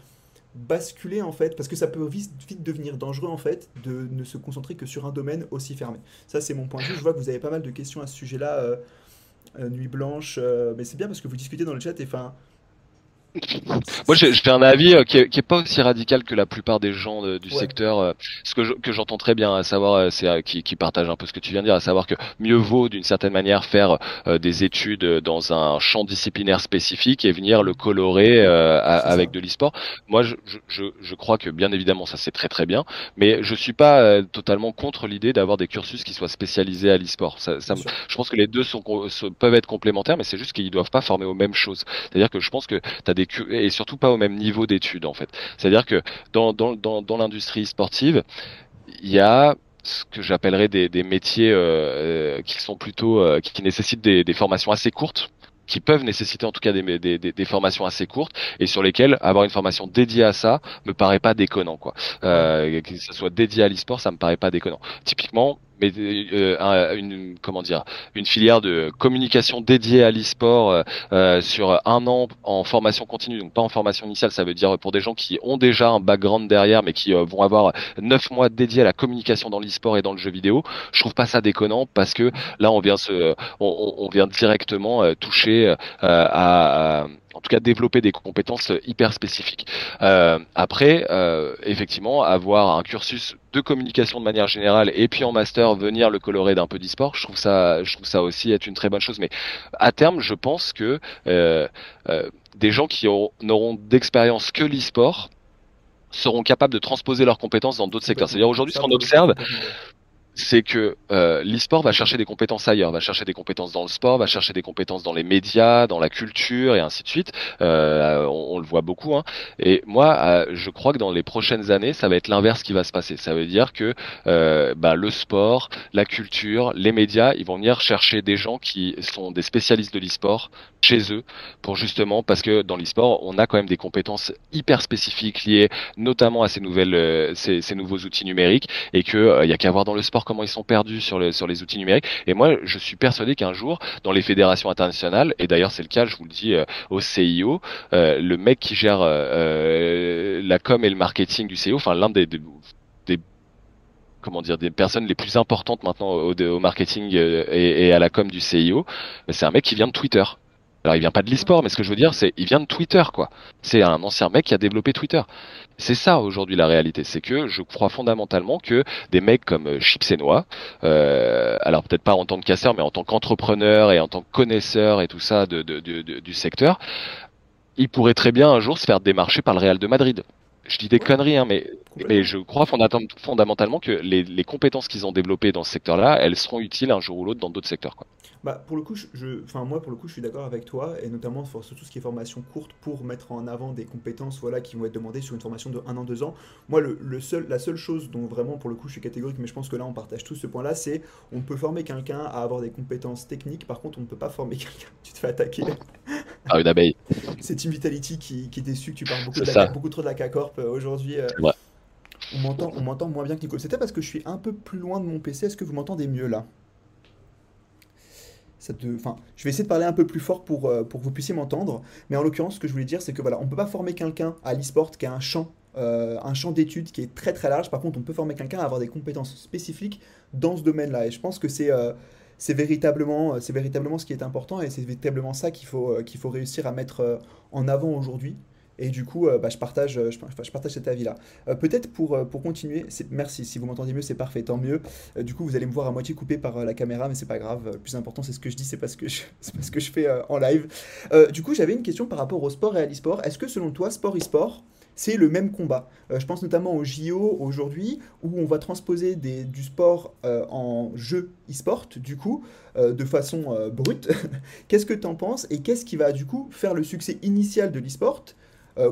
Speaker 1: basculer en fait, parce que ça peut vite, devenir dangereux en fait de ne se concentrer que sur un domaine aussi fermé. Ça c'est mon point de vue. Je vois que vous avez pas mal de questions à ce sujet-là, euh, euh, Nuit Blanche, euh, mais c'est bien parce que vous discutez dans le chat et enfin
Speaker 2: moi, je, fais un avis euh, qui, est, qui, est, pas aussi radical que la plupart des gens du secteur. Euh, ce que, que j'entends très bien, à savoir, euh, c'est qui, qui partagent un peu ce que tu viens de dire, à savoir que mieux vaut d'une certaine manière faire des études dans un champ disciplinaire spécifique et venir le colorer avec de l'e-sport. Moi, je, je, je, crois que bien évidemment ça c'est très très bien, mais je suis pas totalement contre l'idée d'avoir des cursus qui soient spécialisés à l'e-sport. Ça, ça je pense que les deux sont, peuvent être complémentaires, mais c'est juste qu'ils doivent pas former aux mêmes choses. C'est-à-dire que je pense que tu as des et surtout pas au même niveau d'études en fait. C'est-à-dire que dans, dans, dans, dans l'industrie sportive, il y a ce que j'appellerais des, des métiers euh, qui sont plutôt euh, qui, qui, nécessitent des, des, formations assez courtes qui peuvent nécessiter en tout cas des, des, des, formations assez courtes et sur lesquelles avoir une formation dédiée à ça me paraît pas déconnant quoi. Euh, que ce soit dédié à l'e-sport, ça me paraît pas déconnant. Typiquement, mais euh, une comment dire une filière de communication dédiée à l'e-sport euh, euh, sur un an en formation continue donc pas en formation initiale ça veut dire pour des gens qui ont déjà un background derrière mais qui vont avoir neuf mois dédiés à la communication dans l'e-sport et dans le jeu vidéo je trouve pas ça déconnant parce que là on vient se on, on vient directement toucher à, à en tout cas développer des compétences hyper spécifiques. Euh, après, euh, effectivement, avoir un cursus de communication de manière générale et puis en master venir le colorer d'un peu d'e-sport, je trouve ça, je trouve ça aussi être une très bonne chose. Mais à terme, je pense que euh, euh des gens qui n'auront d'expérience que l'e-sport seront capables de transposer leurs compétences dans d'autres secteurs. C'est-à-dire aujourd'hui, ce qu'on observe, c'est que euh, l'e-sport va chercher des compétences ailleurs, va chercher des compétences dans le sport, va chercher des compétences dans les médias, dans la culture et ainsi de suite. Euh, on, on, le voit beaucoup. Hein. Et moi, euh, je crois que dans les prochaines années, ça va être l'inverse qui va se passer. Ça veut dire que euh, bah, le sport, la culture, les médias, ils vont venir chercher des gens qui sont des spécialistes de l'e-sport chez eux pour justement parce que dans l'e-sport, on a quand même des compétences hyper spécifiques liées notamment à ces nouvelles, euh, ces, ces nouveaux outils numériques et que il y a qu'à voir dans le sport comment ils sont perdus sur, le, sur les outils numériques. Et moi, je suis persuadé qu'un jour, dans les fédérations internationales, et d'ailleurs c'est le cas, je vous le dis, euh, au CIO, euh, le mec qui gère euh, la com et le marketing du CIO, enfin l'un des, des, comment dire des personnes les plus importantes maintenant au, au marketing et, et, à la com du CIO, c'est un mec qui vient de Twitter. Alors il vient pas de l'e-sport, mais ce que je veux dire, c'est il vient de Twitter, quoi. C'est un ancien mec qui a développé Twitter. C'est ça aujourd'hui la réalité, c'est que je crois fondamentalement que des mecs comme euh, Chips et Noix, euh, alors peut-être pas en tant que casseur, mais en tant qu'entrepreneur et en tant que connaisseur et tout ça de, de, de, du secteur, ils pourraient très bien un jour se faire démarcher par le Real de Madrid je dis des conneries, hein, mais, mais je crois fondamentalement que les, les compétences qu'ils ont développées dans ce secteur-là, elles seront utiles un jour ou l'autre dans d'autres secteurs. Quoi.
Speaker 1: Bah, pour le coup, je, enfin, moi, pour le coup, je suis d'accord avec toi, et notamment sur tout ce qui est formation courte pour mettre en avant des compétences voilà, qui vont être demandées sur une formation de 1 an, 2 ans. Moi, le, le, seul, la seule chose dont vraiment, pour le coup, je suis catégorique, mais je pense que là, on partage tous ce point-là, c'est on peut former quelqu'un à avoir des compétences techniques, par contre, on ne peut pas former quelqu'un. Tu te fais attaquer.
Speaker 2: Ah, une abeille.
Speaker 1: C'est Team Vitality qui, qui est déçu que tu parles beaucoup, de la, beaucoup trop de la K-Corp euh, aujourd'hui. Euh,
Speaker 2: ouais.
Speaker 1: On m'entend, on m'entend moins bien que Nico. C'était parce que je suis un peu plus loin de mon PC. Est-ce que vous m'entendez mieux là? Je vais essayer de parler un peu plus fort pour, euh, pour que vous puissiez m'entendre. Mais en l'occurrence, ce que je voulais dire, c'est que voilà, on peut pas former quelqu'un à l'e-sport qui a un champ, euh, champ d'études qui est très très large. Par contre, on peut former quelqu'un à avoir des compétences spécifiques dans ce domaine-là. Et je pense que c'est euh, c'est véritablement, véritablement ce qui est important et c'est véritablement ça qu'il faut, qu'il faut réussir à mettre en avant aujourd'hui. Et du coup, bah, je, partage, je, je, partage cet avis-là. Peut-être pour, pour continuer, merci, si vous m'entendez mieux, c'est parfait, tant mieux. du coup, vous allez me voir à moitié coupé par la caméra, mais c'est pas grave. Le plus important, c'est ce que je dis, c'est pas ce que je, pas ce que je fais en live. du coup, j'avais une question par rapport au sport et à l'e-sport. Est-ce que selon toi, sport e-sport, c'est le même combat? Euh, je pense notamment au JO aujourd'hui, où on va transposer des, du sport euh, en jeu e-sport, du coup, euh, de façon brute. qu'est-ce que tu en penses? Et qu'est-ce qui va, du coup, faire le succès initial de l'e-sport?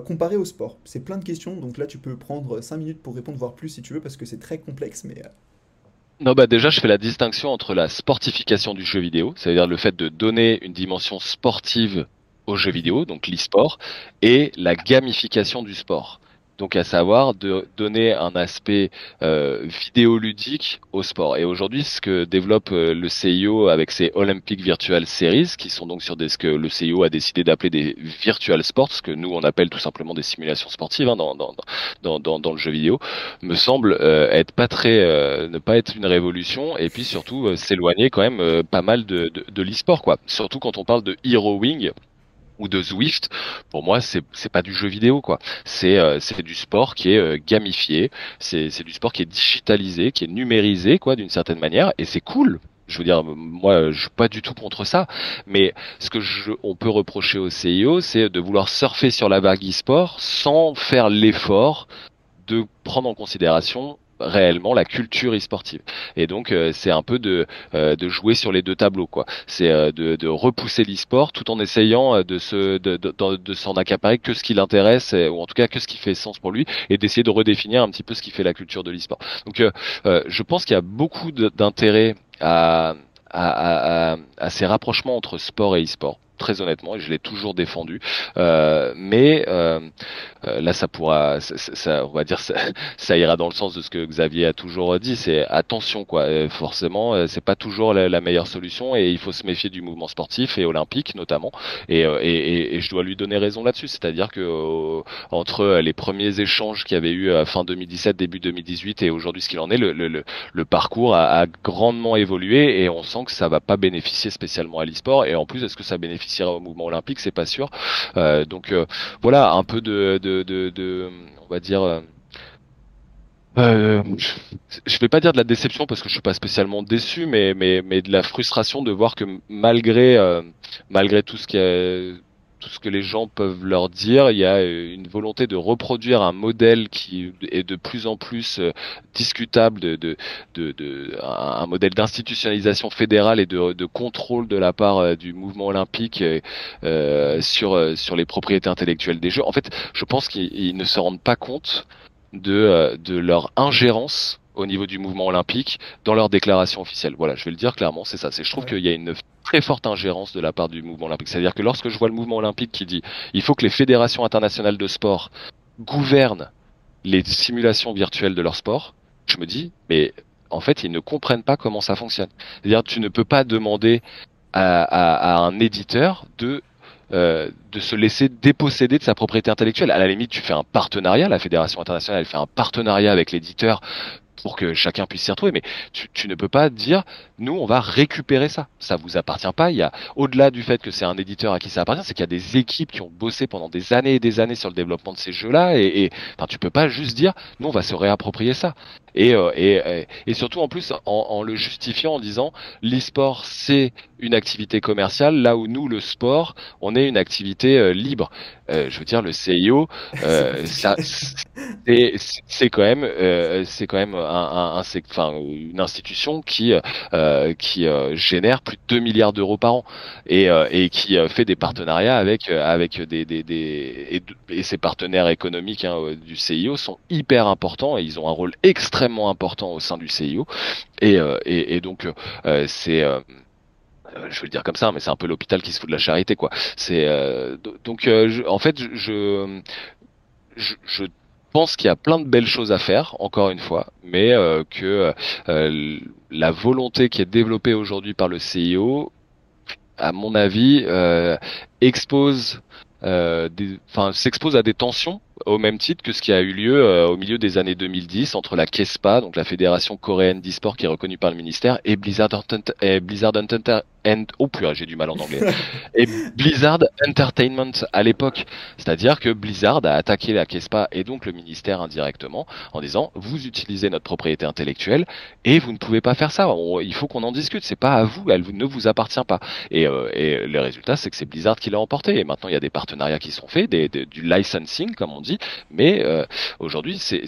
Speaker 1: Comparé au sport C'est plein de questions, donc là, tu peux prendre 5 minutes pour répondre, voire plus si tu veux, parce que c'est très complexe, mais...
Speaker 2: Non, bah déjà, je fais la distinction entre la sportification du jeu vidéo, c'est-à-dire le fait de donner une dimension sportive aux jeux vidéo, donc l'e-sport, et la gamification du sport. Donc à savoir de donner un aspect euh, vidéoludique au sport. Et aujourd'hui, ce que développe euh, le CIO avec ses Olympic Virtual Series, qui sont donc sur des, ce que le CIO a décidé d'appeler des virtual sports, ce que nous on appelle tout simplement des simulations sportives hein, dans, dans, dans, dans, le jeu vidéo, me semble euh, être pas très, euh, ne pas être une révolution, et puis surtout s'éloigner quand même pas mal de, de, de l'e-sport, quoi. Surtout quand on parle de Hero Wing ou de Zwift, pour moi c'est pas du jeu vidéo quoi. C'est euh, du sport qui est euh, gamifié, c'est c'est du sport qui est digitalisé, qui est numérisé quoi d'une certaine manière et c'est cool. Je veux dire, moi, je suis pas du tout contre ça, mais ce que je, on peut reprocher au CIO, c'est de vouloir surfer sur la vague e-sport sans faire l'effort de prendre en considération réellement la culture e-sportive. Et donc euh, c'est un peu de, euh, de jouer sur les deux tableaux quoi. C'est euh, de, de, repousser l'e-sport tout en essayant de se de, de, de s'en accaparer que ce qui l'intéresse ou en tout cas que ce qui fait sens pour lui et d'essayer de redéfinir un petit peu ce qui fait la culture de l'e-sport. Donc je pense qu'il y a beaucoup d'intérêt à, à, à, à ces rapprochements entre sport et e-sport très honnêtement, et je l'ai toujours défendu. Euh, mais euh, euh, là, ça pourra, ça, on va dire, ça, ça, ira dans le sens de ce que Xavier a toujours dit. C'est attention, quoi. Forcément, c'est pas toujours la, meilleure solution, et il faut se méfier du mouvement sportif et olympique notamment. Et, et, et je dois lui donner raison là-dessus. C'est-à-dire que entre les premiers échanges qu'il y avait eu fin 2017, début 2018, et aujourd'hui ce qu'il en est, le, le, le parcours a, a, grandement évolué, et on sent que ça va pas bénéficier spécialement à l'e-sport. Et en plus, est-ce que ça bénéficie au mouvement olympique, c'est pas sûr. Euh, donc euh, voilà, un peu de, de, on va dire. Euh, euh, je vais pas dire de la déception parce que je suis pas spécialement déçu, mais mais mais de la frustration de voir que malgré malgré tout ce qui a tout ce que les gens peuvent leur dire. Il y a euh, une volonté de reproduire un modèle qui est de plus en plus euh, discutable, de, de, de, un modèle d'institutionnalisation fédérale et de, de, contrôle de la part euh, du mouvement olympique euh, sur sur les propriétés intellectuelles des jeux. En fait, je pense qu'ils ne se rendent pas compte de de leur ingérence au niveau du mouvement olympique dans leur déclaration officielle. Voilà, je vais le dire clairement, c'est ça. C'est je trouve qu'il y a une très forte ingérence de la part du mouvement olympique. C'est-à-dire que lorsque je vois le mouvement olympique qui dit il faut que les fédérations internationales de sport gouvernent les simulations virtuelles de leur sport, je me dis mais en fait ils ne comprennent pas comment ça fonctionne. C'est-à-dire tu ne peux pas demander à, à, à un éditeur de euh, de se laisser déposséder de sa propriété intellectuelle. À la limite, tu fais un partenariat, la Fédération internationale elle fait un partenariat avec l'éditeur pour que chacun puisse s'y retrouver. Mais tu, ne peux pas dire, nous, on va récupérer ça. Ça vous appartient pas. Il y a, au-delà du fait que c'est un éditeur à qui ça appartient, c'est qu'il y a des équipes qui ont bossé pendant des années et des années sur le développement de ces jeux-là. Et, et enfin, tu peux pas juste dire, nous, on va se réapproprier ça. Et, euh, et, et, surtout, en plus, en, en le justifiant en disant, l'e-sport, c'est une activité commerciale, là où nous, le sport, on est une activité euh, libre. Euh, je veux dire, le CIO, euh, ça, c'est quand même, euh, c'est quand même un, un, un enfin, une institution qui euh, qui génère plus de 2 milliards d'euros par an et, et qui fait des partenariats avec avec des, des, des et, et, ses partenaires économiques hein, du CIO sont hyper importants et ils ont un rôle extrêmement important au sein du CIO et, et, et donc c'est je vais le dire comme ça, mais c'est un peu l'hôpital qui se fout de la charité, quoi. C'est donc, en fait, je, je, je pense qu'il y a plein de belles choses à faire, encore une fois, mais euh, que euh, la volonté qui est développée aujourd'hui par le CIO, à mon avis, euh, expose, enfin, s'expose à des tensions au même titre que ce qui a eu lieu euh, au milieu des années 2010 entre la KESPA, donc la fédération coréenne d'e-sport qui est reconnue par le ministère, et Blizzard, et Blizzard and, oh purée, j'ai du mal en anglais, et Blizzard Entertainment à l'époque. C'est-à-dire que Blizzard a attaqué la KESPA et donc le ministère indirectement en disant vous utilisez notre propriété intellectuelle et vous ne pouvez pas faire ça. il faut qu'on en discute. C'est pas à vous, elle ne vous appartient pas. Et, euh, et le résultat, c'est que c'est Blizzard qui l'a emporté. Et maintenant, il y a des partenariats qui sont faits, des, du licensing comme on dit. Mais euh, aujourd'hui, c'est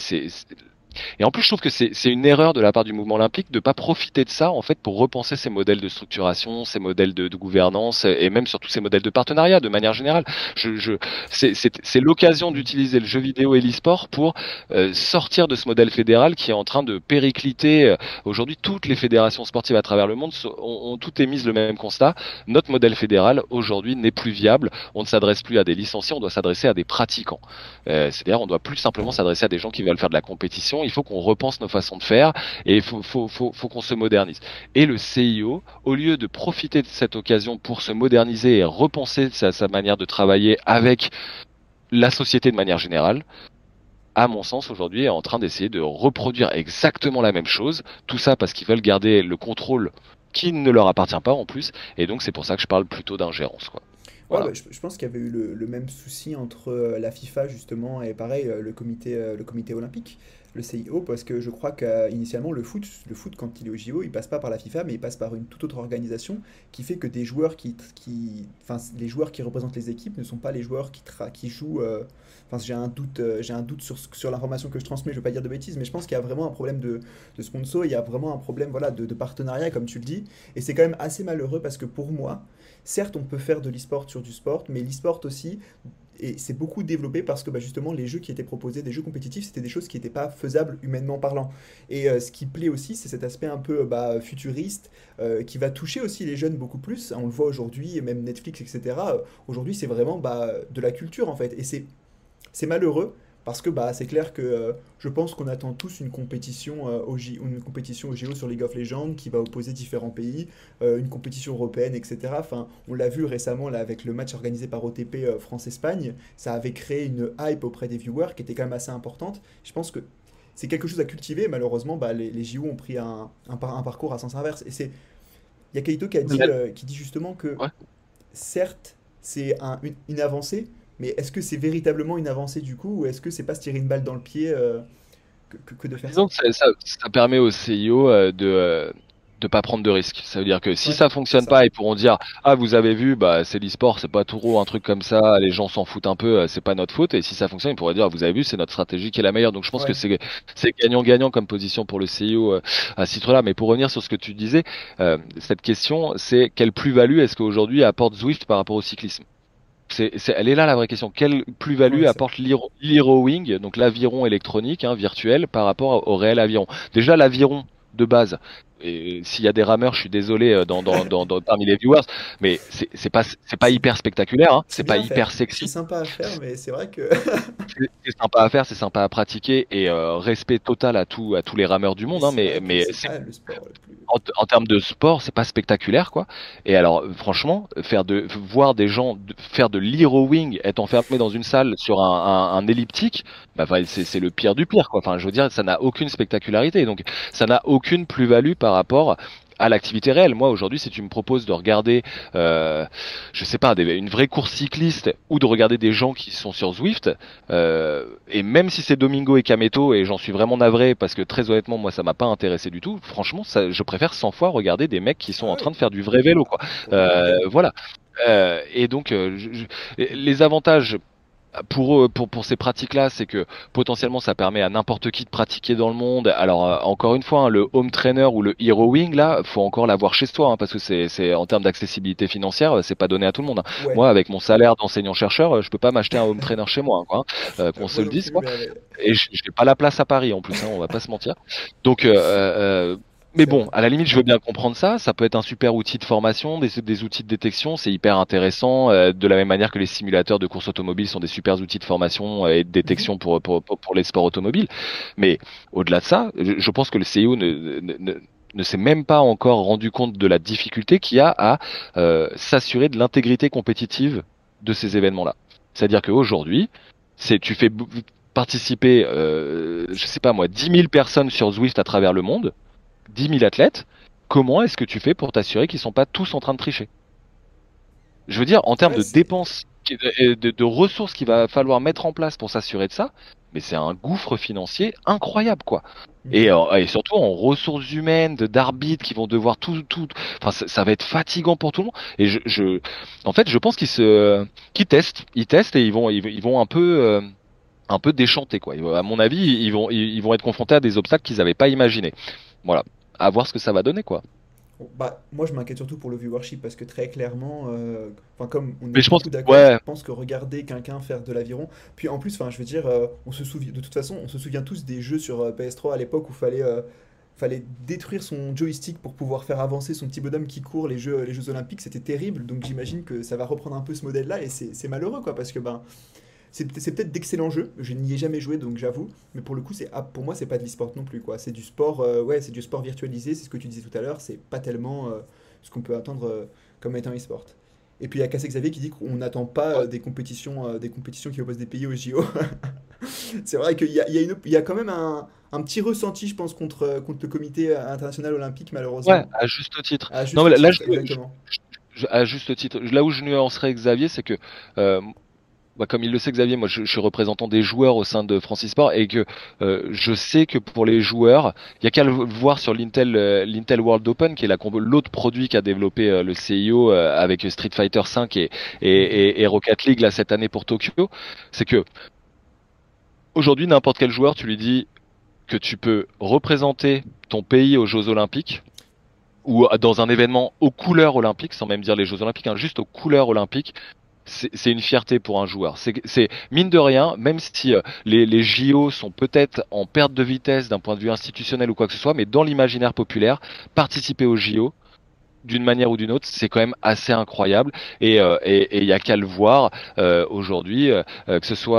Speaker 2: et en plus, je trouve que c'est une erreur de la part du mouvement olympique de pas profiter de ça en fait pour repenser ces modèles de structuration, ces modèles de, gouvernance et même surtout ces modèles de partenariat de manière générale. Je, je, c'est l'occasion d'utiliser le jeu vidéo et l'e-sport pour euh, sortir de ce modèle fédéral qui est en train de péricliter. Euh, aujourd'hui, toutes les fédérations sportives à travers le monde ont, ont toutes émis le même constat. Notre modèle fédéral aujourd'hui n'est plus viable. On ne s'adresse plus à des licenciés, on doit s'adresser à des pratiquants. Euh, C'est-à-dire, on doit plus simplement s'adresser à des gens qui veulent faire de la compétition il faut qu'on repense nos façons de faire et il faut, faut, faut, faut qu'on se modernise. Et le CIO, au lieu de profiter de cette occasion pour se moderniser et repenser sa, sa manière de travailler avec la société de manière générale, à mon sens, aujourd'hui, est en train d'essayer de reproduire exactement la même chose. Tout ça parce qu'ils veulent garder le contrôle qui ne leur appartient pas en plus. Et donc, c'est pour ça que je parle plutôt d'ingérence. Quoi.
Speaker 1: Voilà. Ouais, bah, je, je, pense qu'il y avait eu le, le, même souci entre euh, la FIFA, justement, et pareil, euh, le comité, euh, le comité olympique le CIO parce que je crois qu'initialement le foot, le foot quand il est au JO, il passe pas par la FIFA mais il passe par une toute autre organisation qui fait que des joueurs qui, qui enfin les joueurs qui représentent les équipes ne sont pas les joueurs qui, qui jouent. Euh, enfin j'ai un doute, euh, j'ai un doute sur, sur l'information que je transmets, je veux pas dire de bêtises, mais je pense qu'il y a vraiment un problème de, de sponsor, il y a vraiment un problème voilà de, de partenariat comme tu le dis et c'est quand même assez malheureux parce que pour moi, certes on peut faire de l'e-sport sur du sport, mais l'e-sport aussi et c'est beaucoup développé parce que bah, justement les jeux qui étaient proposés, des jeux compétitifs, c'était des choses qui n'étaient pas faisables humainement parlant. Et euh, ce qui plaît aussi, c'est cet aspect un peu bah, futuriste euh, qui va toucher aussi les jeunes beaucoup plus. On le voit aujourd'hui, même Netflix, etc. Aujourd'hui, c'est vraiment bah, de la culture en fait. Et c'est malheureux parce que bah, c'est clair que euh, je pense qu'on attend tous une compétition, euh, au J, une compétition au JO sur League of Legends qui va opposer différents pays, euh, une compétition européenne, etc. Enfin, on l'a vu récemment là, avec le match organisé par OTP France-Espagne, ça avait créé une hype auprès des viewers qui était quand même assez importante. Je pense que c'est quelque chose à cultiver. Malheureusement, bah, les, les, JO ont pris un, un, un, parcours à sens inverse. Et c'est. Il y a Kaito qui, a dit, qui dit justement que, ouais. certes, c'est un, une, une avancée, mais est-ce que c'est véritablement une avancée du coup, ou est-ce que c'est pas se tirer une balle dans le pied euh, que, que, de faire
Speaker 2: Disons ça que ça, permet au CIO euh, de euh, de pas prendre de risques. Ça veut dire que si ouais, ça fonctionne pas, ils pourront dire ah vous avez vu bah c'est l'e-sport, c'est pas trop un truc comme ça, les gens s'en foutent un peu, c'est pas notre faute. Et si ça fonctionne, ils pourraient dire ah, vous avez vu c'est notre stratégie qui est la meilleure. Donc je pense ouais. que c'est c'est gagnant gagnant comme position pour le CIO euh, à ce titre-là. Mais pour revenir sur ce que tu disais, euh, cette question c'est quelle plus-value est-ce qu'aujourd'hui apporte Zwift par rapport au cyclisme? C'est, c'est, elle est là la vraie question. Quelle plus-value apporte l'Hero-Wing, donc l'aviron électronique, hein, virtuel, par rapport au réel aviron? Déjà, l'aviron de base, et s'il y a des rameurs, je suis désolé euh, dans, dans, dans, dans parmi les viewers, mais c'est, pas c'est pas hyper spectaculaire, hein, c'est, pas hyper sexy.
Speaker 1: C'est sympa à faire, mais c'est vrai que
Speaker 2: c'est, sympa à faire, c'est sympa à pratiquer et euh, respect total à tout à tous les rameurs du monde, hein, mais mais
Speaker 1: plus...
Speaker 2: en, en, termes de sport, c'est pas spectaculaire quoi. Et alors franchement, faire de voir des gens de, faire de l'hero-wing, être enfermé dans une salle sur un, un, un elliptique, bah, c'est, le pire du pire quoi. Enfin, je veux dire, ça n'a aucune spectacularité, donc ça n'a aucune plus-value par rapport à l'activité réelle. Moi, aujourd'hui, si tu me proposes de regarder, euh, je sais pas, des, une vraie course cycliste ou de regarder des gens qui sont sur Zwift, euh, et même si c'est Domingo et Kameto, et j'en suis vraiment navré parce que très honnêtement, moi, ça m'a pas intéressé du tout. Franchement, ça, je préfère 100 fois regarder des mecs qui sont en train de faire du vrai vélo, quoi. Euh, voilà. Euh, et donc, euh, je, je, les avantages pour, pour, pour ces pratiques-là, c'est que potentiellement ça permet à n'importe qui de pratiquer dans le monde. Alors euh, encore une fois, hein, le home trainer ou le hero wing, là, faut encore l'avoir chez soi, hein, parce que c'est, c'est en termes d'accessibilité financière, c'est pas donné à tout le monde. Hein. Ouais. Moi, avec mon salaire d'enseignant-chercheur, je peux pas m'acheter un home trainer chez moi, quoi, euh, qu'on se le dise. Quoi. Et je n'ai pas la place à Paris en plus, on va pas se mentir. Donc euh, euh mais bon, à la limite, je veux bien comprendre ça. Ça peut être un super outil de formation, des, des outils de détection, c'est hyper intéressant. Euh, de la même manière que les simulateurs de course automobile sont des super outils de formation et de détection pour, pour, pour, pour les sports automobiles. Mais au-delà de ça, je, je, pense que le CIO ne, ne, ne ne s'est même pas encore rendu compte de la difficulté qu'il y a à euh, s'assurer de l'intégrité compétitive de ces événements-là. C'est-à-dire qu'aujourd'hui, C'est tu fais participer, euh, je sais pas moi, 10 000 personnes sur Zwift à travers le monde, 10 000 athlètes. Comment est-ce que tu fais pour t'assurer qu'ils sont pas tous en train de tricher? Je veux dire, en termes de dépenses, de, de ressources qu'il va falloir mettre en place pour s'assurer de ça, mais c'est un gouffre financier incroyable quoi. Mm. Et, euh, et, surtout en ressources humaines, d'arbitres qui vont devoir tout, tout, enfin ça, va être fatigant pour tout le monde. Et je, je en fait, je pense qu'ils se, qu'ils testent, ils testent et ils vont, ils, vont un peu, euh, un peu déchanter quoi. À mon avis, ils vont, ils vont être confrontés à des obstacles qu'ils n'avaient pas imaginés. Voilà, à voir ce que ça va donner quoi.
Speaker 1: Bah, moi, je m'inquiète surtout pour le viewership parce que très clairement, euh, comme on est je pense, d'accord, je pense que regarder quelqu'un faire de l'aviron, puis en plus, enfin, je veux dire, euh, on se souvient, de toute façon, on se souvient tous des jeux sur euh, PS3 à l'époque où fallait, fallait détruire son joystick pour pouvoir faire avancer son petit bonhomme qui court les jeux, les Jeux Olympiques, c'était terrible. Donc j'imagine que ça va reprendre un peu ce modèle-là et c'est malheureux quoi parce que ben c'est peut-être d'excellents jeux, je n'y ai jamais joué donc j'avoue, mais pour le coup, c'est ah, pour moi, c'est pas de l'e-sport non plus. quoi. C'est du sport, euh, ouais, c'est du sport virtualisé, c'est ce que tu disais tout à l'heure, c'est pas tellement euh, ce qu'on peut attendre euh, comme étant e-sport. Et puis il y a Cassé Xavier qui dit qu'on n'attend pas des, compétitions, des compétitions qui opposent des pays au JO. c'est vrai qu'il y a, y, y a, quand même un, un, petit ressenti, je pense, contre, contre le comité international olympique, malheureusement.
Speaker 2: Ouais, à juste titre. À juste non, titre, là, je, à juste titre, là où je nuancerais Xavier, c'est que bah, comme il le sait Xavier, moi je, suis représentant des joueurs au sein de Francis Sport et que euh, je sais que pour les joueurs, il y a qu'à le voir sur l'Intel euh, l'Intel World Open qui est l'autre produit qu'a développé euh, le CIO avec Street Fighter 5 et, et, et, Rocket League là cette année pour Tokyo, c'est que aujourd'hui n'importe quel joueur, tu lui dis que tu peux représenter ton pays aux Jeux Olympiques ou dans un événement aux couleurs olympiques, sans même dire les Jeux Olympiques, hein, juste aux couleurs olympiques, c'est une fierté pour un joueur. C'est mine de rien, même si euh, les, les JO sont peut-être en perte de vitesse d'un point de vue institutionnel ou quoi que ce soit, mais dans l'imaginaire populaire, participer aux JO, d'une manière ou d'une autre, c'est quand même assez incroyable. Et il euh, et, et y a qu'à le voir euh, aujourd'hui, euh, que ce soit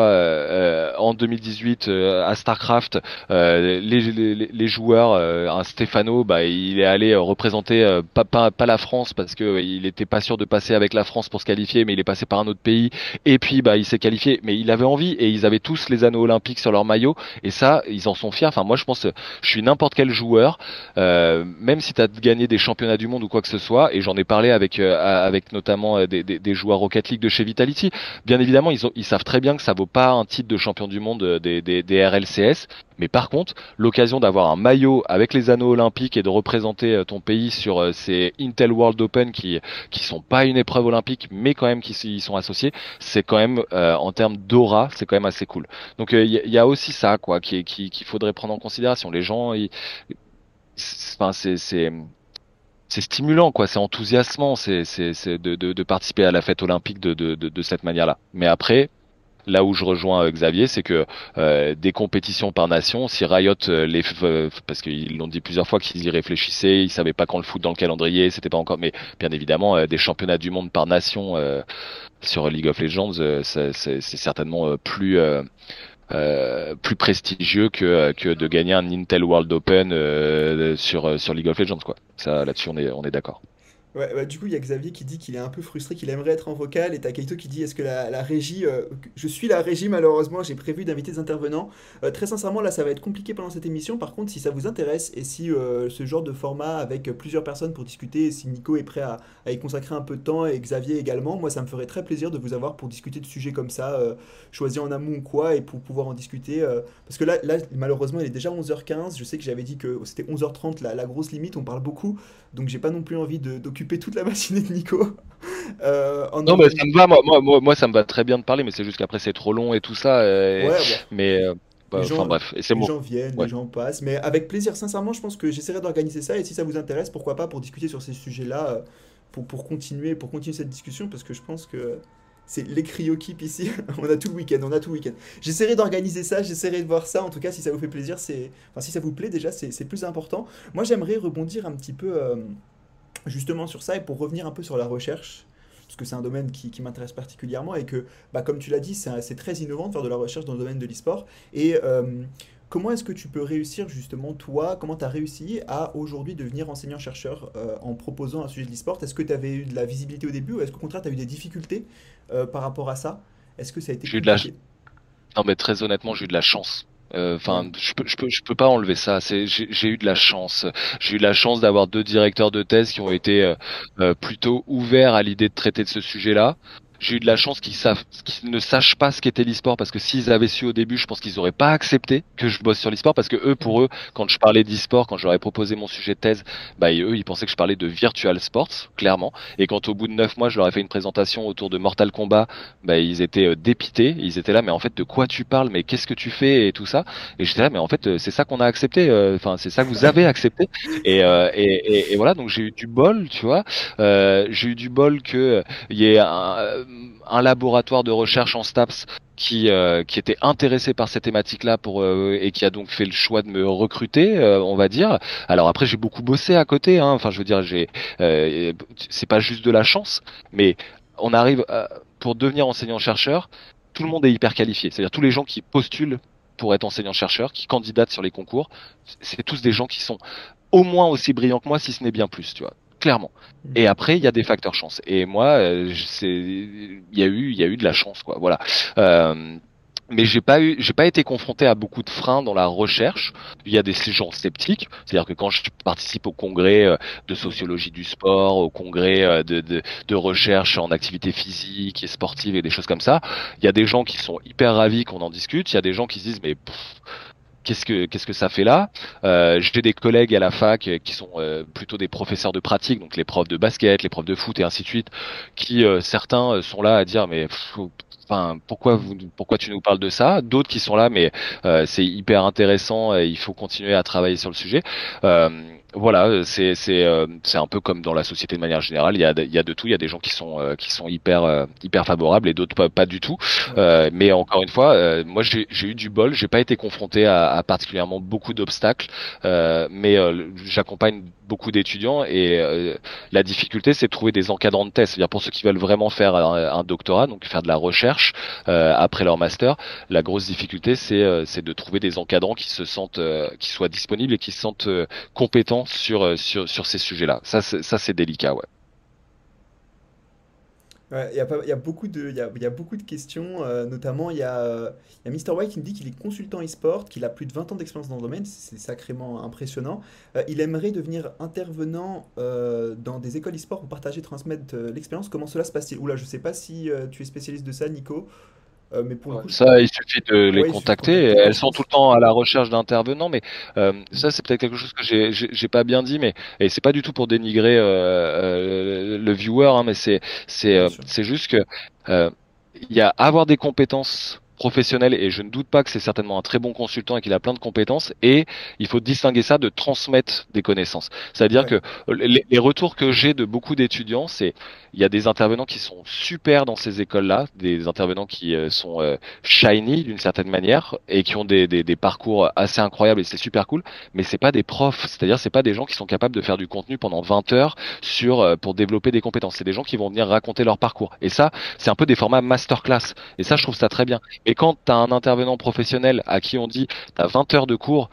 Speaker 2: en 2018 à Starcraft, les, les, les, joueurs, un Stefano, bah, il est allé représenter pas, pas, pas, la France parce que il était pas sûr de passer avec la France pour se qualifier, mais il est passé par un autre pays. Et puis bah il s'est qualifié, mais il avait envie et ils avaient tous les anneaux olympiques sur leur maillot. Et ça ils en sont fiers. Enfin moi je pense, je suis n'importe quel joueur, même si tu as gagné des championnats du monde ou quoi que ce soit, et j'en ai parlé avec euh, avec notamment euh, des, des, joueurs Rocket League de chez Vitality. Bien évidemment, ils, ont, ils savent très bien que ça vaut pas un titre de champion du monde euh, des, des, des RLCS, mais par contre, l'occasion d'avoir un maillot avec les anneaux olympiques et de représenter ton pays sur ces Intel World Open qui qui sont pas une épreuve olympique, mais quand même qui y sont associés, c'est quand même en termes d'aura, c'est quand même assez cool. Donc il y, a aussi ça quoi, qui qu'il faudrait prendre en considération. Les gens, enfin c'est c'est stimulant, quoi. C'est enthousiasmant, c'est de, participer à la fête olympique de, de, cette manière-là. Mais après, là où je rejoins euh, Xavier, c'est que euh, des compétitions par nation, si Riot euh, les parce qu'ils l'ont dit plusieurs fois qu'ils y réfléchissaient, ils savaient pas quand le foot dans le calendrier, c'était pas encore, mais bien évidemment des championnats du monde par nation sur League of Legends, c'est certainement plus euh, plus prestigieux que, que de gagner un Intel World Open euh, sur, sur League of Legends quoi. Ça là-dessus on est on est d'accord.
Speaker 1: Ouais, du coup, il y a Xavier qui dit qu'il est un peu frustré, qu'il aimerait être en vocal, et t'as Kaito qui dit est-ce que la, régie. Euh, je suis la régie, malheureusement, j'ai prévu d'inviter des intervenants. Euh, très sincèrement, là, ça va être compliqué pendant cette émission. Par contre, si ça vous intéresse, et si euh, ce genre de format avec plusieurs personnes pour discuter, si Nico est prêt à, y consacrer un peu de temps, et Xavier également, moi, ça me ferait très plaisir de vous avoir pour discuter de sujets comme ça, choisis en amont ou quoi, et pour pouvoir en discuter. parce que là, là, malheureusement, il est déjà 11h15. Je sais que j'avais dit que c'était 11h30, la, la grosse limite, on parle beaucoup, donc j'ai pas non plus envie d'occuper toute la matinée de Nico.
Speaker 2: Euh, non, mais ça me va, moi, moi, moi, ça me va très bien de parler, mais c'est juste qu'après c'est trop long et tout ça. Mais. Euh, bah, enfin bref,
Speaker 1: c'est Les gens viennent, les gens passent, mais avec plaisir, sincèrement, je pense que j'essaierai d'organiser ça et si ça vous intéresse, pourquoi pas pour discuter sur ces sujets-là, euh, pour, pour, continuer, pour continuer cette discussion, parce que je pense que c'est les cryokip ici. on a tout le week-end, on a tout le week-end. J'essaierai d'organiser ça, j'essaierai de voir ça. En tout cas, si ça vous fait plaisir, c'est, enfin, si ça vous plaît déjà, c'est plus important. Moi, j'aimerais rebondir un petit peu justement sur ça et pour revenir un peu sur la recherche, parce que c'est un domaine qui, m'intéresse particulièrement et que, bah, comme tu l'as dit, c'est très innovant de faire de la recherche dans le domaine de l'e-sport. Et euh, comment est-ce que tu peux réussir justement, toi, comment tu as réussi à aujourd'hui devenir enseignant-chercheur euh, en proposant un sujet de l'e-sport? Est-ce que tu avais eu de la visibilité au début ou est-ce qu'au contraire tu as eu des difficultés euh, par rapport à ça? Est-ce que ça a été...
Speaker 2: J'ai eu de la Non, mais très honnêtement, j'ai eu de la chance. Euh, enfin, je peux, je peux, je peux pas enlever ça. C'est, j'ai eu de la chance. J'ai eu de la chance d'avoir deux directeurs de thèse qui ont été euh, euh, plutôt ouverts à l'idée de traiter de ce sujet-là j'ai eu de la chance qu'ils savent, qu'ils ne sachent pas ce qu'était l'e-sport parce que s'ils avaient su au début, je pense qu'ils auraient pas accepté que je bosse sur l'e-sport parce que eux, pour eux, quand je parlais d'e-sport, quand j'aurais proposé mon sujet de thèse, bah eux, ils pensaient que je parlais de virtual sports, clairement. Et quand au bout de neuf mois, je leur ai fait une présentation autour de Mortal Kombat, bah ils étaient euh, dépités, ils étaient là, mais en fait, de quoi tu parles, mais qu'est-ce que tu fais? Et tout ça. Et j'étais là, mais en fait, euh, c'est ça qu'on a accepté, euh, enfin, c'est ça que vous avez accepté. Et, et, et, voilà, donc j'ai eu du bol, tu vois. j'ai eu du bol que il y ait un un laboratoire de recherche en STAPS qui, euh, qui était intéressé par cette thématique-là pour euh, et qui a donc fait le choix de me recruter, euh, on va dire. Alors après, j'ai beaucoup bossé à côté. Hein. Enfin, je veux dire, j'ai c'est pas juste de la chance, mais on arrive pour devenir enseignant-chercheur. Tout le monde est hyper qualifié. C'est-à-dire tous les gens qui postulent pour être enseignant-chercheur, qui candidatent sur les concours, c'est tous des gens qui sont au moins aussi brillants que moi, si ce n'est bien plus, tu vois clairement. Mm. Et après, il y a des facteurs chance. Et moi, euh, c'est, il y a eu, il y a eu de la chance, quoi. Voilà. Euh, mais j'ai pas eu, j'ai pas été confronté à beaucoup de freins dans la recherche. Il y a des gens sceptiques, c'est-à-dire que quand je participe au congrès euh, de sociologie du sport, au congrès de, de, de recherche en activité physique et sportive et des choses comme ça, il y a des gens qui sont hyper ravis qu'on en discute. Il y a des gens qui se disent mais qu'est-ce que qu'est-ce que ça fait là? Euh, J'ai des collègues à la fac qui sont euh, plutôt des professeurs de pratique, donc les profs de basket, les profs de foot et ainsi de suite, qui euh, certains euh, sont là à dire mais enfin pourquoi vous pourquoi tu nous parles de ça? D'autres qui sont là mais c'est hyper intéressant, et il faut continuer à travailler sur le sujet voilà, c'est c'est euh, c'est un peu comme dans la société de manière générale. Il y a il y a de tout. Il y a des gens qui sont euh, qui sont hyper euh, hyper favorables et d'autres pas, pas du tout. mais encore une fois, moi j'ai j'ai eu du bol. J'ai pas été confronté à, à particulièrement beaucoup d'obstacles. mais j'accompagne beaucoup d'étudiants et la difficulté c'est de trouver des encadrants de thèse. C'est-à-dire pour ceux qui veulent vraiment faire un, doctorat, donc faire de la recherche après leur master, la grosse difficulté c'est c'est de trouver des encadrants qui se sentent qui soient disponibles et qui se sentent compétents sur, euh, sur, sur ces sujets-là. Ça, ça c'est délicat, ouais.
Speaker 1: Il y, a y, a beaucoup de, y, y beaucoup de questions, euh, notamment il y a, y Mr. White qui me dit qu'il est consultant e-sport, qu'il a plus de 20 ans d'expérience dans le domaine, c'est sacrément impressionnant. Euh, il aimerait devenir intervenant dans des écoles e-sport pour partager, transmettre l'expérience. Comment cela se passe-t-il? Oula, je sais pas si tu es spécialiste de ça, Nico.
Speaker 2: Euh, mais pour ça, il suffit de les contacter. Elles sont tout le temps à la recherche d'intervenants, mais euh, ça, c'est peut-être quelque chose que j'ai, j'ai pas bien dit, mais et c'est pas du tout pour dénigrer euh, le viewer, hein, mais c'est c'est c'est juste que il y a avoir des compétences professionnel et je ne doute pas que c'est certainement un très bon consultant et qu'il a plein de compétences et il faut distinguer ça de transmettre des connaissances. C'est-à-dire que les, retours que j'ai de beaucoup d'étudiants, c'est il y a des intervenants qui sont super dans ces écoles-là, des intervenants qui euh, sont euh, shiny d'une certaine manière et qui ont des, des, des parcours assez incroyables et c'est super cool, mais c'est pas des profs, c'est-à-dire c'est pas des gens qui sont capables de faire du contenu pendant 20 heures sur euh, pour développer des compétences. C'est des gens qui vont venir raconter leur parcours. Et ça, c'est un peu des formats masterclass. Et ça, je trouve ça très bien. Et quand tu as un intervenant professionnel à qui on dit tu as 20 heures de cours,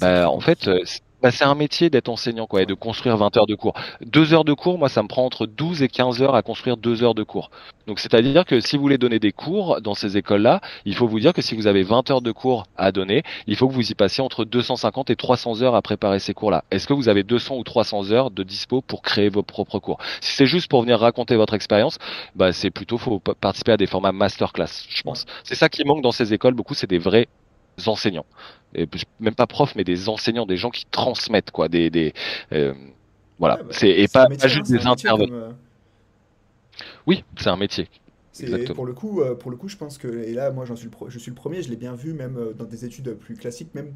Speaker 2: bah, en fait, euh, bah, c'est un métier d'être enseignant quoi et de construire 20 heures de cours. Deux heures de cours, moi ça me prend entre 12 et 15 heures à construire deux heures de cours. Donc c'est-à-dire que si vous voulez donner des cours dans ces écoles-là, il faut vous dire que si vous avez 20 heures de cours à donner, il faut que vous y passiez entre 250 et 300 heures à préparer ces cours-là. Est-ce que vous avez 200 ou 300 heures de dispo pour créer vos propres cours? Si c'est juste pour venir raconter votre expérience, bah c'est plutôt faut participer à des formats masterclass, je pense. C'est ça qui manque dans ces écoles beaucoup, c'est des vrais enseignants. Et même pas profs, mais des enseignants, des gens qui transmettent, quoi. Des, des euh, voilà. Bah, c'est et pas, juste hein, des intervenants. Euh, oui, c'est un métier.
Speaker 1: Pour le coup, euh, pour le coup, je pense que et là, moi, j'en suis le je suis le premier. Je l'ai bien vu, même dans des études plus classiques, même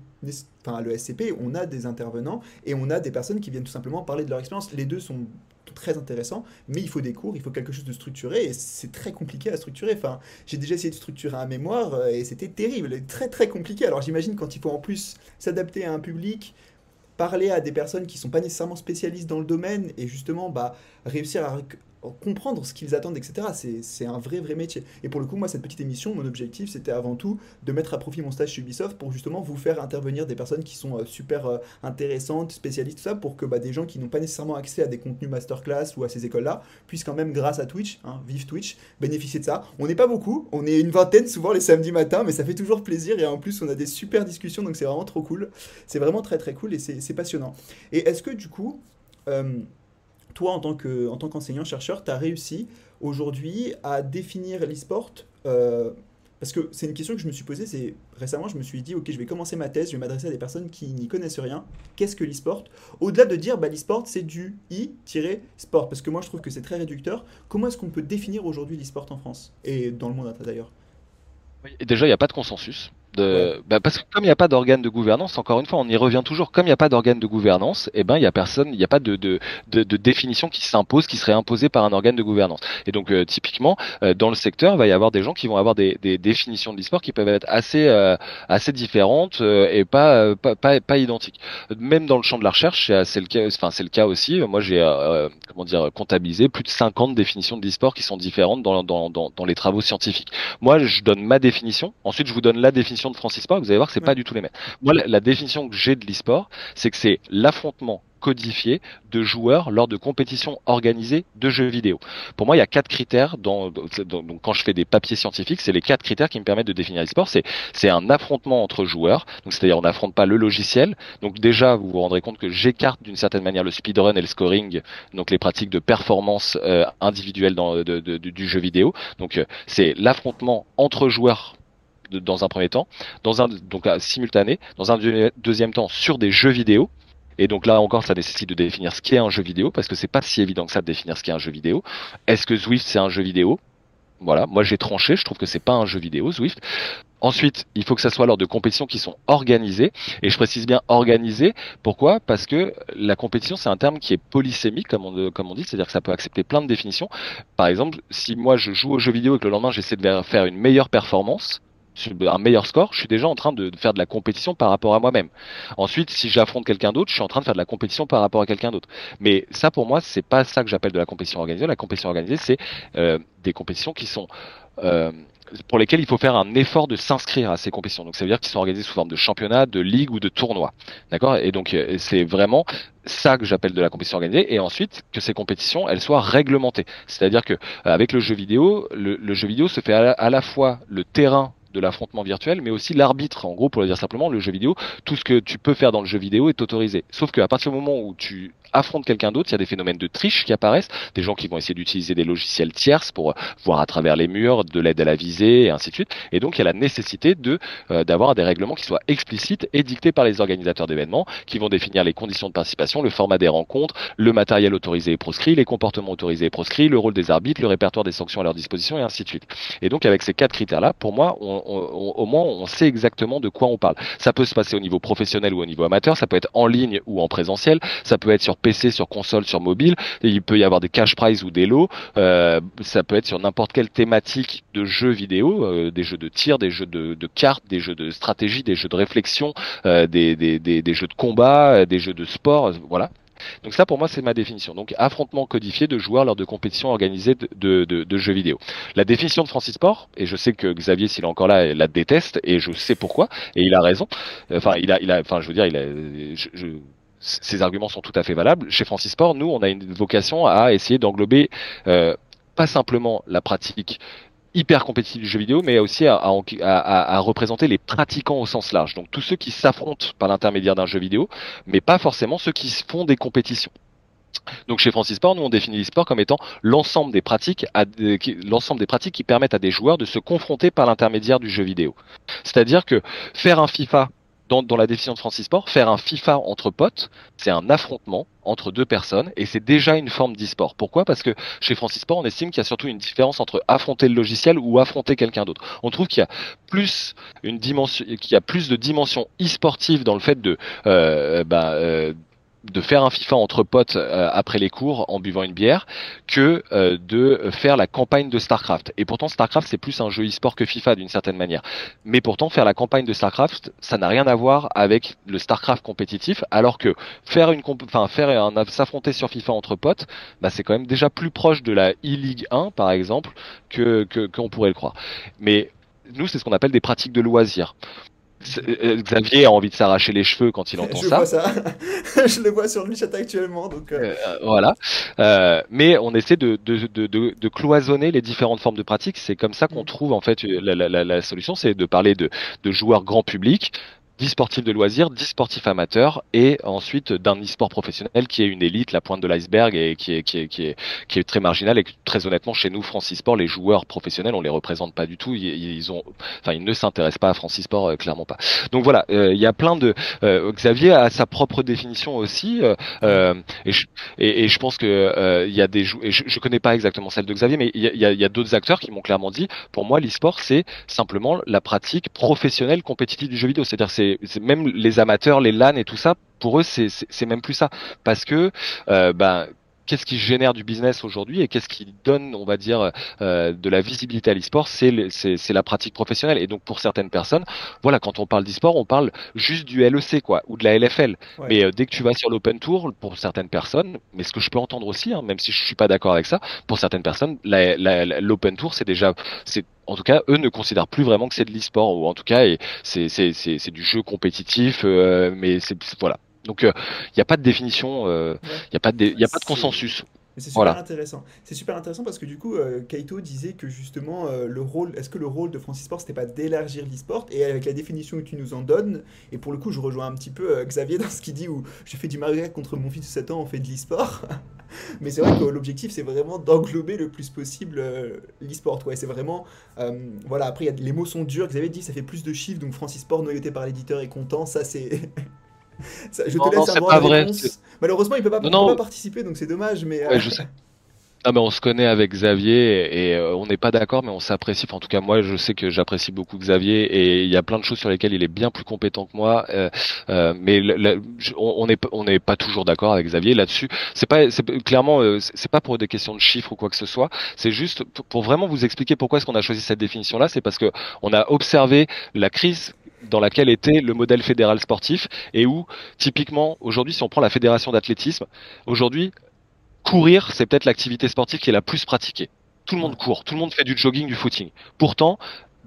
Speaker 1: enfin, à l'ESCP, on a des intervenants et on a des personnes qui viennent tout simplement parler de leur expérience. Les deux sont très intéressant, mais il faut des cours, il faut quelque chose de structuré, et c'est très compliqué à structurer. Enfin, j'ai déjà essayé de structurer un mémoire, euh, et c'était terrible, très très compliqué. Alors j'imagine quand il faut en plus s'adapter à un public, parler à des personnes qui sont pas nécessairement spécialistes dans le domaine, et justement bah, réussir à comprendre ce qu'ils attendent, etc. C'est un vrai, vrai métier. Et pour le coup, moi, cette petite émission, mon objectif, c'était avant tout de mettre à profit mon stage chez Ubisoft pour justement vous faire intervenir des personnes qui sont euh, super euh, intéressantes, spécialistes, tout ça, pour que bah, des gens qui n'ont pas nécessairement accès à des contenus masterclass ou à ces écoles-là puissent quand même, grâce à Twitch, hein, vive Twitch, bénéficier de ça. On n'est pas beaucoup, on est une vingtaine souvent les samedis matins, mais ça fait toujours plaisir et en plus, on a des super discussions, donc c'est vraiment trop cool. C'est vraiment très, très cool et c'est passionnant. Et est-ce que du coup... Euh, toi, en tant qu'enseignant, chercheur, tu as réussi aujourd'hui à définir l'e-sport euh, parce que c'est une question que je me suis posée, c'est récemment je me suis dit ok je vais commencer ma thèse, je vais m'adresser à des personnes qui n'y connaissent rien. Qu'est-ce que l'e-sport? Au-delà de dire bah, l'e-sport c'est du i-sport, parce que moi je trouve que c'est très réducteur, comment est-ce qu'on peut définir aujourd'hui l'e-sport en France? Et dans le monde d'ailleurs?
Speaker 2: Déjà il n'y a pas de consensus. De, bah parce que comme il n'y a pas d'organe de gouvernance, encore une fois, on y revient toujours. Comme il n'y a pas d'organe de gouvernance, et eh ben il y a personne, il n'y a pas de, de, de, de définition qui s'impose, qui serait imposée par un organe de gouvernance. Et donc euh, typiquement, euh, dans le secteur, il va y avoir des gens qui vont avoir des, des définitions de l'e-sport qui peuvent être assez euh, assez différentes et pas, pas, pas pas identiques. Même dans le champ de la recherche, c'est le cas, enfin c'est le cas aussi. Moi j'ai comment dire comptabilisé plus de 50 définitions de l'e-sport qui sont différentes dans, dans, dans, dans les travaux scientifiques. Moi je donne ma définition, ensuite je vous donne la définition de Francis Sport, vous allez voir que c'est pas du tout les mêmes. Moi, la, définition que j'ai de l'e-sport, c'est que c'est l'affrontement codifié de joueurs lors de compétitions organisées de jeux vidéo. Pour moi, il y a quatre critères dans, donc quand je fais des papiers scientifiques, c'est les quatre critères qui me permettent de définir l'e-sport. C'est c'est un affrontement entre joueurs, donc c'est-à-dire on n'affronte pas le logiciel. Donc déjà, vous vous rendrez compte que j'écarte d'une certaine manière le speedrun et le scoring, donc les pratiques de performance euh, individuelle dans, du jeu vidéo. Donc euh, c'est l'affrontement entre joueurs dans un premier temps, dans un donc simultané, dans un deuxième temps sur des jeux vidéo. Et donc là encore, ça nécessite de définir ce qu'est un jeu vidéo parce que c'est pas si évident que ça de définir ce qu'est un jeu vidéo. Est-ce que Zwift c'est un jeu vidéo? Voilà, moi j'ai tranché, je trouve que c'est pas un jeu vidéo Zwift. Ensuite, il faut que ça soit lors de compétitions qui sont organisées. Et je précise bien organisées. Pourquoi? Parce que la compétition, c'est un terme qui est polysémique, comme on, comme on dit, c'est-à-dire que ça peut accepter plein de définitions. Par exemple, si moi je joue au jeu vidéo et que le lendemain j'essaie de faire une meilleure performance, un meilleur score, je suis déjà en train de faire de la compétition par rapport à moi-même. Ensuite, si j'affronte quelqu'un d'autre, je suis en train de faire de la compétition par rapport à quelqu'un d'autre. Mais ça, pour moi, c'est pas ça que j'appelle de la compétition organisée. La compétition organisée, c'est euh, des compétitions qui sont euh, pour lesquelles il faut faire un effort de s'inscrire à ces compétitions. Donc ça veut dire qu'ils sont organisés sous forme de championnat, de ligue ou de tournoi. D'accord? Et donc euh, c'est vraiment ça que j'appelle de la compétition organisée et ensuite que ces compétitions elles soient réglementées. C'est-à-dire que avec le jeu vidéo, le, jeu vidéo se fait à la fois le terrain de l'affrontement virtuel, mais aussi l'arbitre. En gros, pour le dire simplement, le jeu vidéo, tout ce que tu peux faire dans le jeu vidéo est autorisé. Sauf qu'à partir du moment où tu affrontes quelqu'un d'autre, il y a des phénomènes de triche qui apparaissent, des gens qui vont essayer d'utiliser des logiciels tierces pour voir à travers les murs, de l'aide à la visée, et ainsi de suite. Et donc, il y a la nécessité de euh, d'avoir des règlements qui soient explicites et dictés par les organisateurs d'événements, qui vont définir les conditions de participation, le format des rencontres, le matériel autorisé et proscrit, les comportements autorisés et proscrits, le rôle des arbitres, le répertoire des sanctions à leur disposition, et ainsi de suite. Et donc, avec ces quatre critères-là, pour moi, on, au moins on sait exactement de quoi on parle. Ça peut se passer au niveau professionnel ou au niveau amateur, ça peut être en ligne ou en présentiel, ça peut être sur PC, sur console, sur mobile, il peut y avoir des cash prizes ou des lots, euh, ça peut être sur n'importe quelle thématique de jeux vidéo, euh, des jeux de tir, des jeux de, cartes, des jeux de stratégie, des jeux de réflexion, euh, des, jeux de combat, des jeux de sport, voilà. Donc ça pour moi c'est ma définition. Donc affrontement codifié de joueurs lors de compétitions organisées de, de, de, jeux vidéo. La définition de Francis Sport, et je sais que Xavier s'il est encore là la déteste et je sais pourquoi et il a raison. Enfin il a il a enfin je veux dire il a je, ces arguments sont tout à fait valables. Chez Francis Sport, nous, on a une vocation à essayer d'englober euh, pas simplement la pratique hyper compétitif du jeu vidéo, mais aussi à, à, à, représenter les pratiquants au sens large. Donc tous ceux qui s'affrontent par l'intermédiaire d'un jeu vidéo, mais pas forcément ceux qui font des compétitions. Donc chez Francis Sport, nous on définit l'e-sport comme étant l'ensemble des pratiques, l'ensemble des pratiques qui permettent à des joueurs de se confronter par l'intermédiaire du jeu vidéo. C'est-à-dire que faire un FIFA dans, la définition de Francis Sport, faire un FIFA entre potes, c'est un affrontement entre deux personnes et c'est déjà une forme d'e-sport. Pourquoi? Parce que chez Francis Sport, on estime qu'il y a surtout une différence entre affronter le logiciel ou affronter quelqu'un d'autre. On trouve qu'il y a plus une dimension, qu'il y a plus de dimension e-sportive dans le fait de euh, bah, euh, de faire un FIFA entre potes euh, après les cours en buvant une bière que euh, de faire la campagne de StarCraft. Et pourtant StarCraft c'est plus un jeu e-sport que FIFA d'une certaine manière. Mais pourtant faire la campagne de StarCraft, ça n'a rien à voir avec le StarCraft compétitif alors que faire une enfin faire un s'affronter sur FIFA entre potes, bah c'est quand même déjà plus proche de la e-League 1 par exemple que qu'on pourrait le croire. Mais nous, c'est ce qu'on appelle des pratiques de loisirs. Euh, Xavier a envie de s'arracher les cheveux quand il entend
Speaker 1: je
Speaker 2: ça.
Speaker 1: Vois ça. je le vois sur le chat actuellement. Donc euh.
Speaker 2: Euh, voilà. mais on essaie de, de, de, de, cloisonner les différentes formes de pratiques. C'est comme ça qu'on mm. trouve en fait la, la, la, la solution, c'est de parler de, de joueurs grand public, 10 sportifs de loisirs, 10 sportifs amateurs et ensuite d'un e-sport professionnel qui est une élite, la pointe de l'iceberg et qui est, qui est, qui est, qui est très marginal et très honnêtement chez nous, France e-sport, les joueurs professionnels, on les représente pas du tout. Ils, ont, enfin, ils ne s'intéressent pas à France e-sport, euh, clairement pas. Donc voilà, euh, il y a plein de. Euh, Xavier a sa propre définition aussi et, je, et, je pense que il y a des et je, je connais pas exactement celle de Xavier, mais il y a, y a d'autres acteurs qui m'ont clairement dit, pour moi, l'e-sport c'est simplement la pratique professionnelle compétitive du jeu vidéo. C'est-à-dire c'est même les amateurs, les LAN et tout ça, pour eux, c'est même plus ça. Parce que, euh, ben, qu'est-ce qui génère du business aujourd'hui et qu'est-ce qui donne, on va dire, euh, de la visibilité à l'e-sport, c'est la pratique professionnelle. Et donc pour certaines personnes, voilà, quand on parle d'e-sport, on parle juste du LEC quoi, ou de la LFL. Mais euh, dès que tu vas sur l'Open Tour, pour certaines personnes, mais ce que je peux entendre aussi, hein, même si je suis pas d'accord avec ça, pour certaines personnes, l'Open Tour, c'est déjà, c'est en tout cas, eux ne considèrent plus vraiment que c'est de l'e-sport, ou en tout cas, c'est du jeu compétitif, euh, mais c'est voilà. Donc, il euh, n'y a pas de définition, il euh, n'y a pas de, y a pas de consensus.
Speaker 1: C'est super intéressant. C'est super intéressant parce que du coup, euh, Kaito disait que justement, le rôle, est-ce que le rôle de Francis Sport, c'était pas d'élargir l'e-sport? Et avec la définition que tu nous en donnes, et pour le coup, je rejoins un petit peu Xavier dans ce qu'il dit où je fais du Mario contre mon fils de 7 ans, on fait de l'e-sport. Mais c'est vrai que l'objectif, c'est vraiment d'englober le plus possible l'e-sport. Ouais, c'est vraiment. voilà, après, y a, les mots sont durs. Xavier dit ça fait plus de chiffres, donc Francis Sport, noyauté par l'éditeur, est content. Ça, c'est. je te laisse avoir la réponse. Malheureusement, il peut pas, peut pas participer, donc c'est dommage. Mais
Speaker 2: ouais, je sais. Ah ben on se connaît avec Xavier et, euh, on n'est pas d'accord mais on s'apprécie. en tout cas moi je sais que j'apprécie beaucoup Xavier et il y a plein de choses sur lesquelles il est bien plus compétent que moi. Euh, euh, mais on n'est on n'est pas toujours d'accord avec Xavier là-dessus. C'est pas clairement c'est pas pour des questions de chiffres ou quoi que ce soit. C'est juste pour vraiment vous expliquer pourquoi est-ce qu'on a choisi cette définition là. C'est parce que on a observé la crise dans laquelle était le modèle fédéral sportif et où typiquement aujourd'hui si on prend la fédération d'athlétisme aujourd'hui courir c'est peut-être l'activité sportive qui est la plus pratiquée tout le monde court, tout le monde fait du jogging, du footing. Pourtant,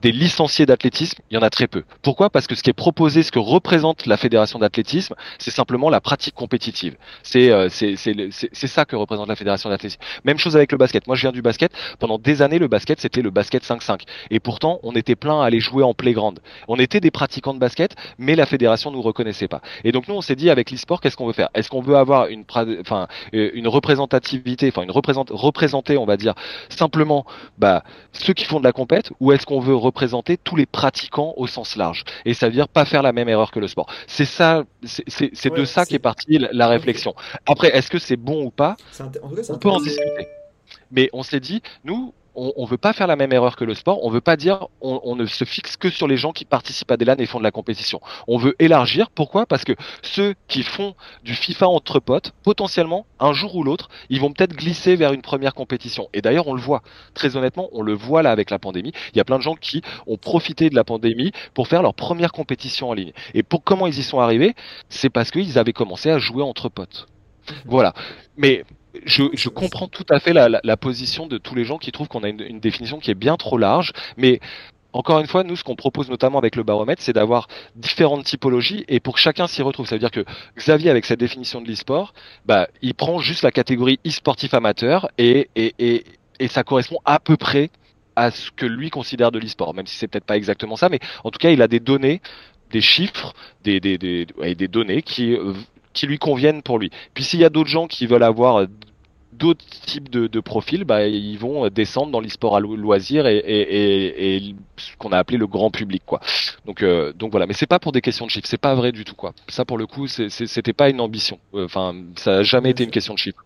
Speaker 2: des licenciés d'athlétisme, il y en a très peu. Pourquoi? Parce que ce qui est proposé, ce que représente la fédération d'athlétisme, c'est simplement la pratique compétitive. C'est euh, c'est ça que représente la fédération d'athlétisme. Même chose avec le basket. Moi, je viens du basket. Pendant des années, le basket, c'était le basket 5-5. Et pourtant, on était plein à aller jouer en playground. On était des pratiquants de basket, mais la fédération nous reconnaissait pas. Et donc, nous, on s'est dit, avec l'e-sport, qu'est-ce qu'on veut faire? Est-ce qu'on veut avoir une, enfin, euh, une représentativité, enfin, une représente, représenter, on va dire, simplement bah, ceux qui font de la compète, ou est-ce qu'on veut représenter tous les pratiquants au sens large. Et ça veut dire pas faire la même erreur que le sport. C'est ça, c'est de ça qu'est partie la réflexion. Après, est-ce que c'est bon ou pas? On peut en discuter. Mais on s'est dit, nous, on, on veut pas faire la même erreur que le sport. On veut pas dire, on, ne se fixe que sur les gens qui participent à des LAN et font de la compétition. On veut élargir. Pourquoi? Parce que ceux qui font du FIFA entre potes, potentiellement, un jour ou l'autre, ils vont peut-être glisser vers une première compétition. Et d'ailleurs, on le voit. Très honnêtement, on le voit là avec la pandémie. Il y a plein de gens qui ont profité de la pandémie pour faire leur première compétition en ligne. Et pour comment ils y sont arrivés, c'est parce qu'ils avaient commencé à jouer entre potes. Voilà. Mais je, je, comprends tout à fait la, la, la, position de tous les gens qui trouvent qu'on a une, une, définition qui est bien trop large, mais encore une fois, nous, ce qu'on propose notamment avec le baromètre, c'est d'avoir différentes typologies et pour que chacun s'y retrouve. Ça veut dire que Xavier, avec sa définition de l'e-sport, bah, il prend juste la catégorie e-sportif amateur et, et, et, et ça correspond à peu près à ce que lui considère de l'e-sport, même si c'est peut-être pas exactement ça, mais en tout cas, il a des données, des chiffres, des, des, des, des données qui euh, qui lui conviennent pour lui. Puis s'il y a d'autres gens qui veulent avoir d'autres types de, de, profils, bah, ils vont descendre dans l'e-sport à loisir et, et, et, ce qu'on a appelé le grand public, quoi. Donc, euh, donc voilà. Mais c'est pas pour des questions de chiffres, c'est pas vrai du tout, quoi. Ça, pour le coup, c'était pas une ambition. Enfin, ça a jamais été une question de chiffres.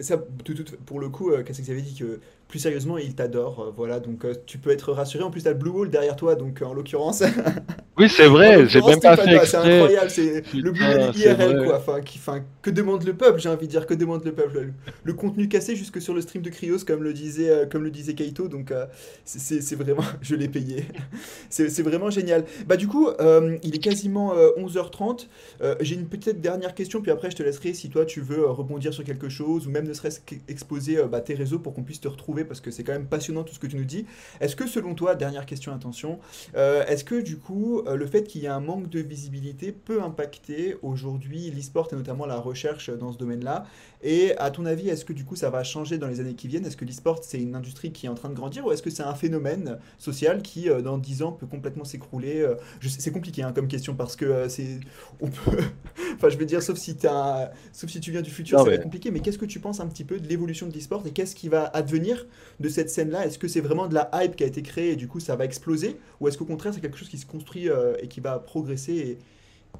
Speaker 1: Ça, tout, pour le coup, euh, qu'est-ce que vous avez dit que plus sérieusement, il t'adore. Euh, voilà, donc euh, tu peux être rassuré. En plus, t'as le Blue Wall derrière toi, donc en l'occurrence.
Speaker 2: oui, c'est vrai, j'ai même pas fait
Speaker 1: C'est incroyable, c'est le Blue Wall IRL, quoi. Enfin, qui, enfin, que demande le peuple, j'ai envie de dire, que demande le peuple Le, contenu cassé jusque sur le stream de Krios, comme le disait, euh, comme le disait Kaito, donc c'est vraiment, je l'ai payé. c'est vraiment génial. Bah, du coup, il est quasiment 11h30. j'ai une petite dernière question, puis après, je te laisserai si toi tu veux rebondir sur quelque chose, ou même ne serait-ce qu'exposer bah, tes réseaux pour qu'on puisse te retrouver parce que c'est quand même passionnant tout ce que tu nous dis. Est-ce que selon toi, dernière question, attention, euh, est-ce que du coup, euh, le fait qu'il y ait un manque de visibilité peut impacter aujourd'hui l'e-sport et notamment la recherche dans ce domaine-là? Et à ton avis, est-ce que du coup ça va changer dans les années qui viennent? Est-ce que l'e-sport c'est une industrie qui est en train de grandir ou est-ce que c'est un phénomène social qui euh, dans 10 ans peut complètement s'écrouler C'est compliqué hein, comme question parce que c'est... On peut... enfin je veux dire, sauf si, as sauf si tu viens du futur, c'est compliqué, mais qu'est-ce que tu penses un petit peu de l'évolution de l'e-sport et qu'est-ce qui va advenir de cette scène-là Est-ce que c'est vraiment de la hype qui a été créée et du coup ça va exploser Ou est-ce qu'au contraire c'est quelque chose qui se construit euh, et qui va progresser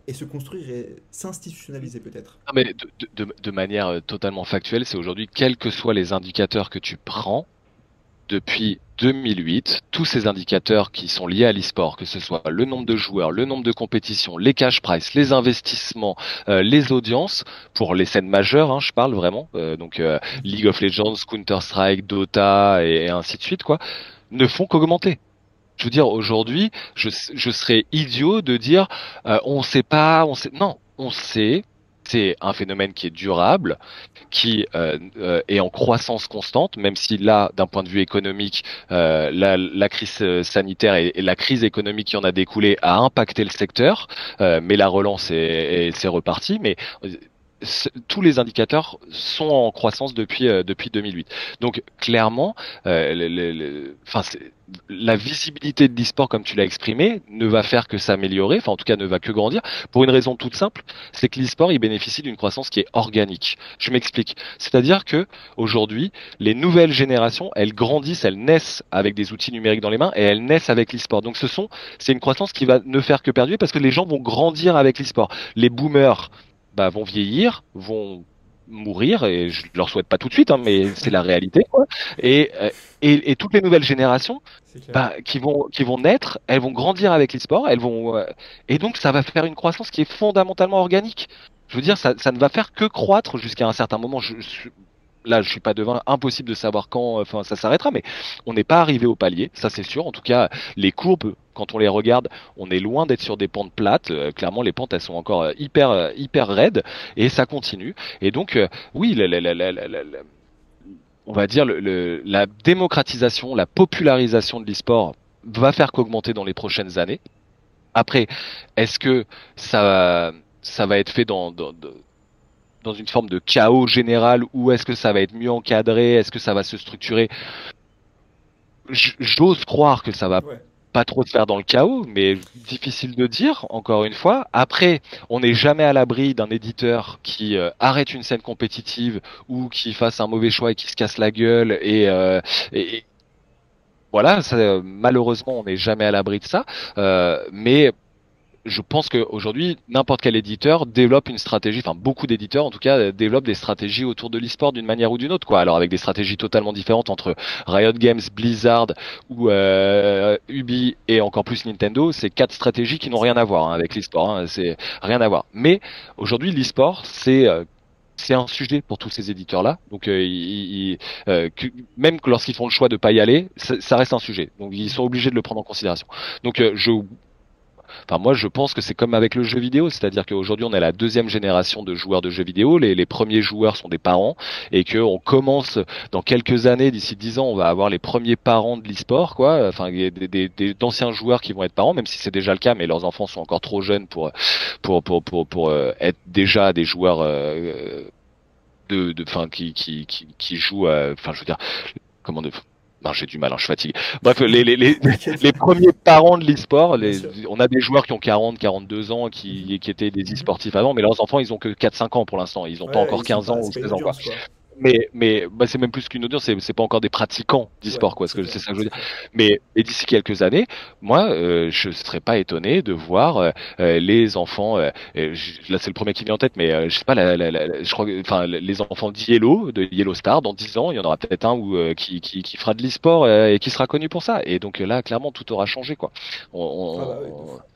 Speaker 1: et, se construire et s'institutionnaliser peut-être?
Speaker 2: Mais de, de, manière euh, totalement factuelle, c'est aujourd'hui, quels que soient les indicateurs que tu prends, depuis 2008, tous ces indicateurs qui sont liés à l'e-sport, que ce soit le nombre de joueurs, le nombre de compétitions, les cash price, les investissements, euh, les audiences, pour les scènes majeures, hein, je parle vraiment, euh, donc euh, League of Legends, Counter-Strike, Dota et, ainsi de suite, quoi, ne font qu'augmenter. Je veux dire, aujourd'hui, je, je serais idiot de dire on sait pas, on sait. Non, on sait, c'est un phénomène qui est durable, qui euh, euh, est en croissance constante, même si là, d'un point de vue économique, euh, la, crise sanitaire et, la crise économique qui en a découlé a impacté le secteur, mais la relance est, est, repartie. Mais tous les indicateurs sont en croissance depuis euh, depuis 2008. Donc clairement, euh, la visibilité de l'e-sport, comme tu l'as exprimé, ne va faire que s'améliorer, enfin en tout cas ne va que grandir, pour une raison toute simple, c'est que l'e-sport il bénéficie d'une croissance qui est organique. Je m'explique. C'est-à-dire que aujourd'hui, les nouvelles générations, elles grandissent, elles naissent avec des outils numériques dans les mains et elles naissent avec l'e-sport. Donc ce sont, c'est une croissance qui va ne faire que perdurer parce que les gens vont grandir avec l'e-sport. Les boomers bah, vont vieillir, vont mourir et je leur souhaite pas tout de suite hein, mais c'est la réalité quoi. Et, euh, et, et toutes les nouvelles générations bah, qui vont qui vont naître elles vont grandir avec l'e-sport elles vont euh, et donc ça va faire une croissance qui est fondamentalement organique. Je veux dire ça, ça ne va faire que croître jusqu'à un certain moment. Je, là je suis pas devin, impossible de savoir quand enfin ça s'arrêtera, mais on n'est pas arrivé au palier, ça c'est sûr. En tout cas, les courbes, quand on les regarde, on est loin d'être sur des pentes plates. Euh, clairement, les pentes elles sont encore euh, hyper euh, hyper raides et ça continue. Et donc oui, on va dire la démocratisation, la popularisation de l'e-sport va faire qu'augmenter dans les prochaines années. Après, est-ce que ça ça va être fait dans, dans, dans une forme de chaos général ou est-ce que ça va être mieux encadré Est-ce que ça va se structurer? J'ose croire que ça va pas trop se faire dans le chaos, mais difficile de dire, encore une fois. Après, on n'est jamais à l'abri d'un éditeur qui euh, arrête une scène compétitive ou qui fasse un mauvais choix et qui se casse la gueule et, euh, voilà, malheureusement, on n'est jamais à l'abri de ça. Euh, mais je pense qu'aujourd'hui, n'importe quel éditeur développe une stratégie, enfin beaucoup d'éditeurs en tout cas euh, développent des stratégies autour de l'e-sport d'une manière ou d'une autre, quoi. Alors avec des stratégies totalement différentes entre Riot Games, Blizzard ou euh, Ubi et encore plus Nintendo, c'est quatre stratégies qui n'ont rien à voir hein, avec l'e-sport, hein, c'est rien à voir. Mais aujourd'hui, l'e-sport, c'est euh, c'est un sujet pour tous ces éditeurs-là. Donc, euh, même lorsqu'ils font le choix de pas y aller, ça, ça, reste un sujet. Donc, ils sont obligés de le prendre en considération. Donc, je Enfin, moi, je pense que c'est comme avec le jeu vidéo, c'est-à-dire qu'aujourd'hui, on est la deuxième génération de joueurs de jeux vidéo. Les, premiers joueurs sont des parents et qu'on commence dans quelques années, d'ici dix ans, on va avoir les premiers parents de l'e-sport, quoi. Enfin, des, des, d'anciens joueurs qui vont être parents, même si c'est déjà le cas, mais leurs enfants sont encore trop jeunes pour pour pour pour, euh, être déjà des joueurs. Euh, de, de, fin, qui, qui, qui, qui jouent, enfin, je veux dire, comment de, j'ai du mal, hein, je suis fatigué. Bref, les, les, les, les premiers parents de l'e-sport, on a des joueurs qui ont 40, 42 ans, qui, qui étaient des mhm. e-sportifs avant, mais leurs enfants, ils ont que 4-5 ans pour l'instant. Ils ont pas encore 15 ans ou 16 ans. Quoi. Mais mais bah, c'est même plus qu'une audience, c'est pas encore des pratiquants d'e-sport quoi, que c'est ça que je veux dire. Mais d'ici quelques années, moi euh, je serais pas étonné de voir euh, euh, les enfants là c'est le premier qui vient en tête mais je sais pas la, la, je crois enfin les enfants d'Yellow de Yellow Star dans 10 ans, il y en aura peut-être un ou qui, qui, qui fera de l'e-sport et qui sera connu pour ça et donc là clairement tout aura changé quoi. On, ah bah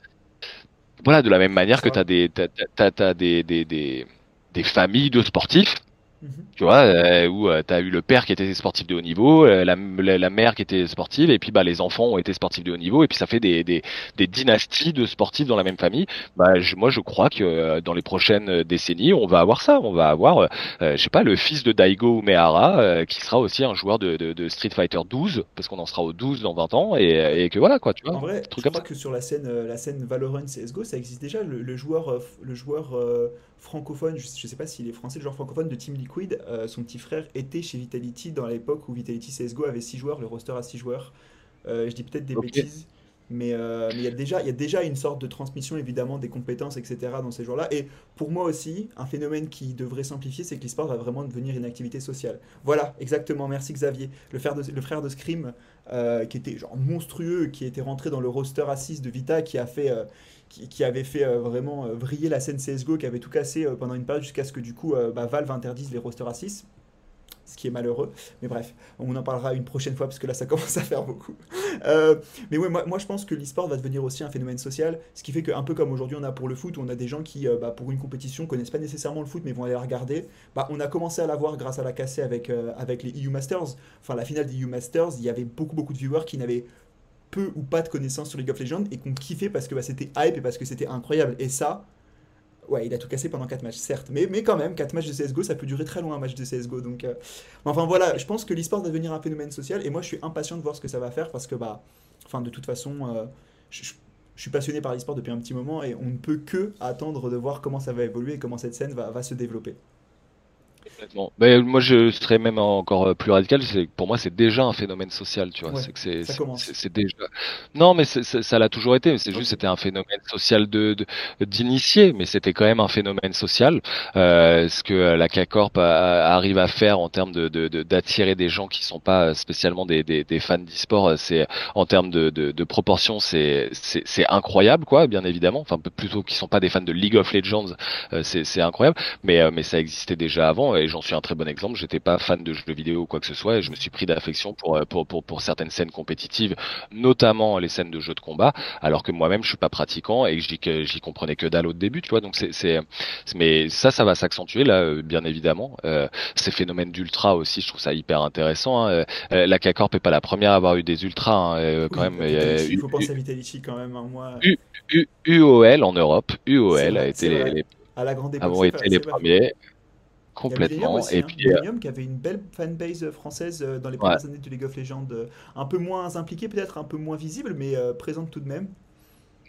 Speaker 2: voilà de la même manière que tu as des t'as, des, des, des des familles de sportifs Mhm. Tu vois, euh, où euh, tu as eu le père qui était sportif de haut niveau, euh, la, la, mère qui était sportive, et puis bah, les enfants ont été sportifs de haut niveau, et puis ça fait des, des, des dynasties de sportifs dans la même famille. Bah, je, moi, je crois que dans les prochaines décennies, on va avoir ça. On va avoir, je sais pas, le fils de Daigo Umehara, qui sera aussi un joueur de, de, de, Street Fighter 12, parce qu'on en sera au 12 dans 20 ans, et, et que voilà, quoi, tu vois.
Speaker 1: En vrai, je crois que sur la scène, la scène Valorant CSGO, ça existe déjà. Le, le joueur, le joueur francophone, je ne sais pas s'il est français, le joueur francophone de Team Liquid, euh, son petit frère était chez Vitality dans l'époque où Vitality CSGO avait 6 joueurs, le roster à 6 joueurs. Euh, je dis peut-être des bêtises, mais euh, il y, a déjà, y a déjà une sorte de transmission évidemment des compétences, etc. dans ces joueurs-là. Et pour moi aussi, un phénomène qui devrait simplifier, c'est que l'e-sport va vraiment devenir une activité sociale. Voilà, exactement, merci Xavier. Le frère de, le frère de Scream, qui était genre monstrueux, qui était rentré dans le roster à 6 de Vita, qui a fait qui, avait fait euh, vraiment euh, vriller la scène CSGO, qui avait tout cassé euh, pendant une période jusqu'à ce que du coup bah, Valve interdise les rosters à 6 ce qui est malheureux. Mais bref, on en parlera une prochaine fois parce que là ça commence à faire beaucoup. mais ouais, moi, je pense que l'e-sport va devenir aussi un phénomène social, ce qui fait qu'un peu comme aujourd'hui on a pour le foot, où on a des gens qui bah, pour une compétition connaissent pas nécessairement le foot mais vont aller la regarder. Bah, on a commencé à la voir grâce à la cassée avec, avec les EU Masters. Enfin la finale des EU Masters, il y avait beaucoup beaucoup de viewers qui n'avaient peu ou pas de connaissances sur League of Legends et qu'on kiffait parce que bah, c'était hype et parce que c'était incroyable. Et ça, ouais, il a tout cassé pendant 4 matchs, certes. Mais, mais quand même, 4 matchs de CSGO, ça peut durer très loin un match de CSGO. Donc, euh, Enfin voilà, je pense que l'e-sport va devenir un phénomène social et moi je suis impatient de voir ce que ça va faire parce que, bah, enfin, de toute façon, euh, je, suis passionné par l'e-sport depuis un petit moment et on ne peut que attendre de voir comment ça va évoluer et comment cette scène va, va se développer.
Speaker 2: Ben, moi, je serais même encore euh, plus radical. C'est pour moi, c'est déjà un phénomène social, tu vois. c'est que c'est, c'est, déjà. Non, mais ça l'a toujours été. C'est juste, c'était un phénomène social de, d'initié, mais c'était quand même un phénomène social. Euh, ce que la K-Corp arrive à faire en termes de, d'attirer des gens qui sont pas spécialement des, des, des fans d'e-sport, c'est en termes de, de, de proportion, c'est, c'est, c'est incroyable, quoi. Bien évidemment. Enfin, plutôt qui sont pas des fans de League of Legends, euh, c'est, c'est incroyable. Mais, mais ça existait déjà avant et j'en suis un très bon exemple. J'étais pas fan de jeux vidéo ou quoi que ce soit et je me suis pris d'affection pour, euh, pour, pour, pour, certaines scènes compétitives, notamment les scènes de jeux de combat, alors que moi-même je suis pas pratiquant et que j'y comprenais que dalle au début, tu vois. Donc c'est, c'est, mais ça, ça va s'accentuer là, euh, bien évidemment. Euh, ces phénomènes d'ultra aussi, je trouve ça hyper intéressant. Hein. Euh, la K-Corp est pas la première à avoir eu des ultras, hein. quand même.
Speaker 1: Il faut penser à Vitality quand même. Hein, moi...
Speaker 2: UOL en Europe, UOL a été les,
Speaker 1: à la grande
Speaker 2: époque, été les premiers. Complètement.
Speaker 1: et puis Millennium qui avait une belle fanbase française euh, dans les premières années de League of Legends, euh, un peu moins impliquée peut-être, un peu moins visible, mais euh, présente tout de même.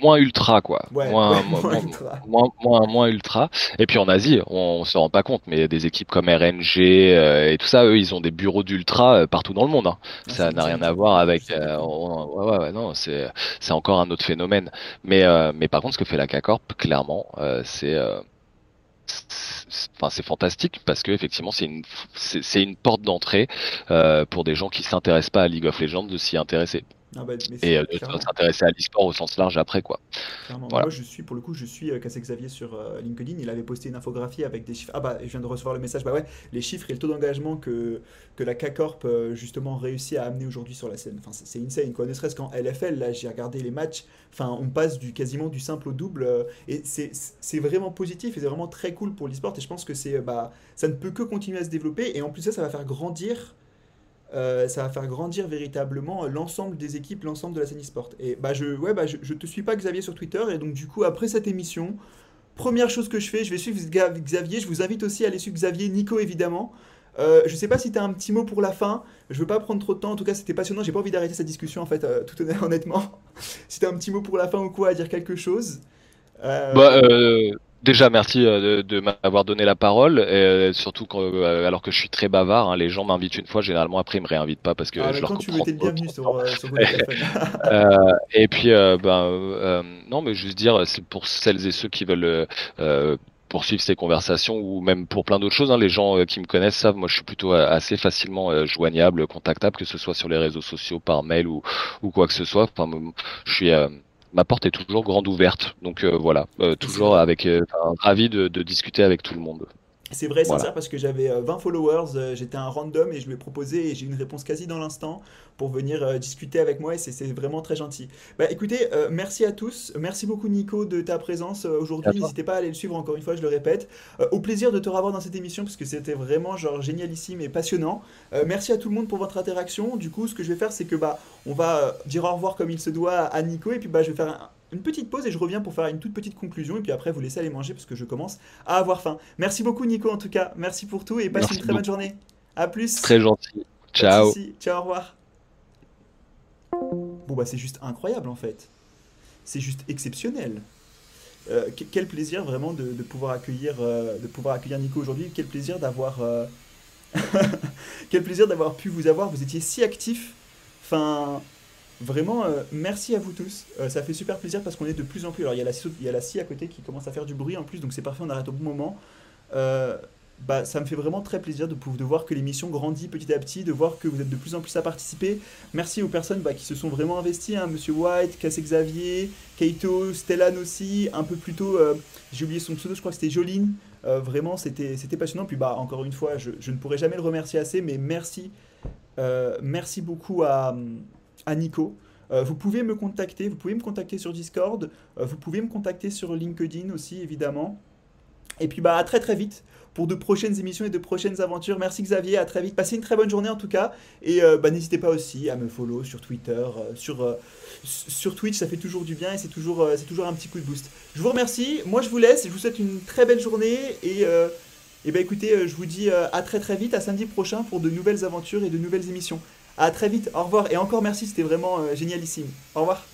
Speaker 2: Moins ultra quoi, moins, moins, ultra. Moins, ultra. Et puis en Asie, on, se rend pas compte, mais des équipes comme RNG et tout ça, eux, ils ont des bureaux d'ultra partout dans le monde. Hein. Ah, ça n'a rien à voir avec. ouais, ouais, non, c'est c'est encore un autre phénomène. Mais mais par contre, ce que fait la K-Corp, clairement, c'est c'est fantastique parce que effectivement c'est une c'est une porte d'entrée euh, pour des gens qui s'intéressent pas à League of Legends de s'y intéresser. Ah bah, et euh, s'intéresser à l'e-sport au sens large après quoi.
Speaker 1: Moi je suis pour le coup je suis euh, Cassé Xavier sur euh, LinkedIn, il avait posté une infographie avec des chiffres. Ah bah je viens de recevoir le message, bah ouais, les chiffres et le taux d'engagement que, que la K-Corp justement réussit à amener aujourd'hui sur la scène. Enfin c'est insane quoi, ne serait-ce qu'en LFL, là j'ai regardé les matchs, enfin on passe du quasiment du simple au double et c'est vraiment positif et c'est vraiment très cool pour l'e-sport. Et je pense que c'est bah ça ne peut que continuer à se développer. Et en plus ça ça va faire grandir euh, ça va faire grandir véritablement l'ensemble des équipes, l'ensemble de la scène e-sport. Et bah je, ouais, bah je, te suis pas Xavier sur Twitter, et donc du coup après cette émission, première chose que je fais, je vais suivre Xavier, je vous invite aussi à aller suivre Xavier, Nico évidemment. Euh, je sais pas si tu as un petit mot pour la fin, je veux pas prendre trop de temps, en tout cas c'était passionnant, j'ai pas envie d'arrêter cette discussion en fait, euh, tout honnêtement. si tu as un petit mot pour la fin ou quoi, à dire quelque chose.
Speaker 2: Euh... Bah, euh, Déjà, merci euh, de, m'avoir donné la parole, et euh, surtout euh, alors que je suis très bavard, hein, les gens m'invitent une fois, généralement après ils me réinvitent pas parce que ah, je leur comprends. Tu bienvenue sur, sur Et puis, ben, non, mais juste dire, c'est pour celles et ceux qui veulent poursuivre ces conversations ou même pour plein d'autres choses. Hein. Les gens qui me connaissent savent, moi je suis plutôt assez facilement joignable, contactable, que ce soit sur les réseaux sociaux, par mail ou, ou quoi que ce soit. Enfin, je suis ma porte est toujours grande ouverte. Donc voilà, toujours avec ravi de, de, discuter avec tout le monde.
Speaker 1: C'est vrai, sincère, parce que j'avais 20 euh, followers, euh, j'étais un random et je lui ai proposé et j'ai eu une réponse quasi dans l'instant pour venir euh, discuter avec moi et c'est vraiment très gentil. Bah écoutez, merci à tous, merci beaucoup Nico de ta présence aujourd'hui, n'hésitez pas à aller le suivre encore une fois, je le répète. au plaisir de te revoir dans cette émission parce que c'était vraiment genre génialissime et passionnant. merci à tout le monde pour votre interaction. Du coup, ce que je vais faire, c'est que bah on va dire au revoir comme il se doit à Nico et puis bah je vais faire un, une petite pause et je reviens pour faire une toute petite conclusion et puis après vous laisser aller manger parce que je commence à avoir faim. Merci beaucoup Nico en tout cas, merci pour tout et passe une très bonne journée. À plus.
Speaker 2: Très gentil. Ciao.
Speaker 1: Ciao, au revoir. Bon bah c'est juste incroyable en fait. C'est juste exceptionnel. Euh, quel plaisir vraiment de, pouvoir accueillir euh, de pouvoir accueillir Nico aujourd'hui. Quel plaisir d'avoir euh, quel plaisir d'avoir pu vous avoir. Vous étiez si actif. Enfin, Vraiment, euh, merci à vous tous. Euh, ça fait super plaisir parce qu'on est de plus en plus. Alors, il y, a la, scie à côté qui commence à faire du bruit en plus, donc c'est parfait, on arrête au bon moment. Euh, bah, ça me fait vraiment très plaisir de, de voir que l'émission grandit petit à petit, de voir que vous êtes de plus en plus à participer. Merci aux personnes bah, qui se sont vraiment investies, hein, Monsieur White, Cassé Xavier, Keito, Stellan aussi, un peu plus tôt, j'ai oublié son pseudo, je crois que c'était Joline. vraiment, c'était passionnant. Puis, bah, encore une fois, je, ne pourrais jamais le remercier assez, mais merci. merci beaucoup à à Nico. Euh, vous pouvez me contacter, vous pouvez me contacter sur Discord, euh, vous pouvez me contacter sur LinkedIn aussi évidemment. Et puis bah à très très vite pour de prochaines émissions et de prochaines aventures. Merci Xavier, à très vite. Passez une très bonne journée en tout cas. Et euh, bah, n'hésitez pas aussi à me follow sur Twitter, sur, Twitch, ça fait toujours du bien et c'est toujours, c'est toujours un petit coup de boost. Je vous remercie, moi je vous laisse, je vous souhaite une très belle journée et, et bah, écoutez, je vous dis à très très vite, à samedi prochain pour de nouvelles aventures et de nouvelles émissions. À très vite, au revoir et encore merci, c'était vraiment euh, génialissime. Au revoir.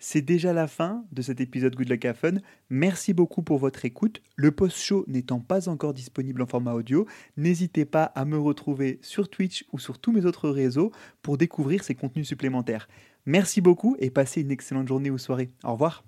Speaker 1: C'est déjà la fin de cet épisode Good Luck Fun. Merci beaucoup pour votre écoute. Le post-show n'étant pas encore disponible en format audio, n'hésitez pas à me retrouver sur Twitch ou sur tous mes autres réseaux pour découvrir ces contenus supplémentaires. Merci beaucoup et passez une excellente journée ou soirée. Au revoir.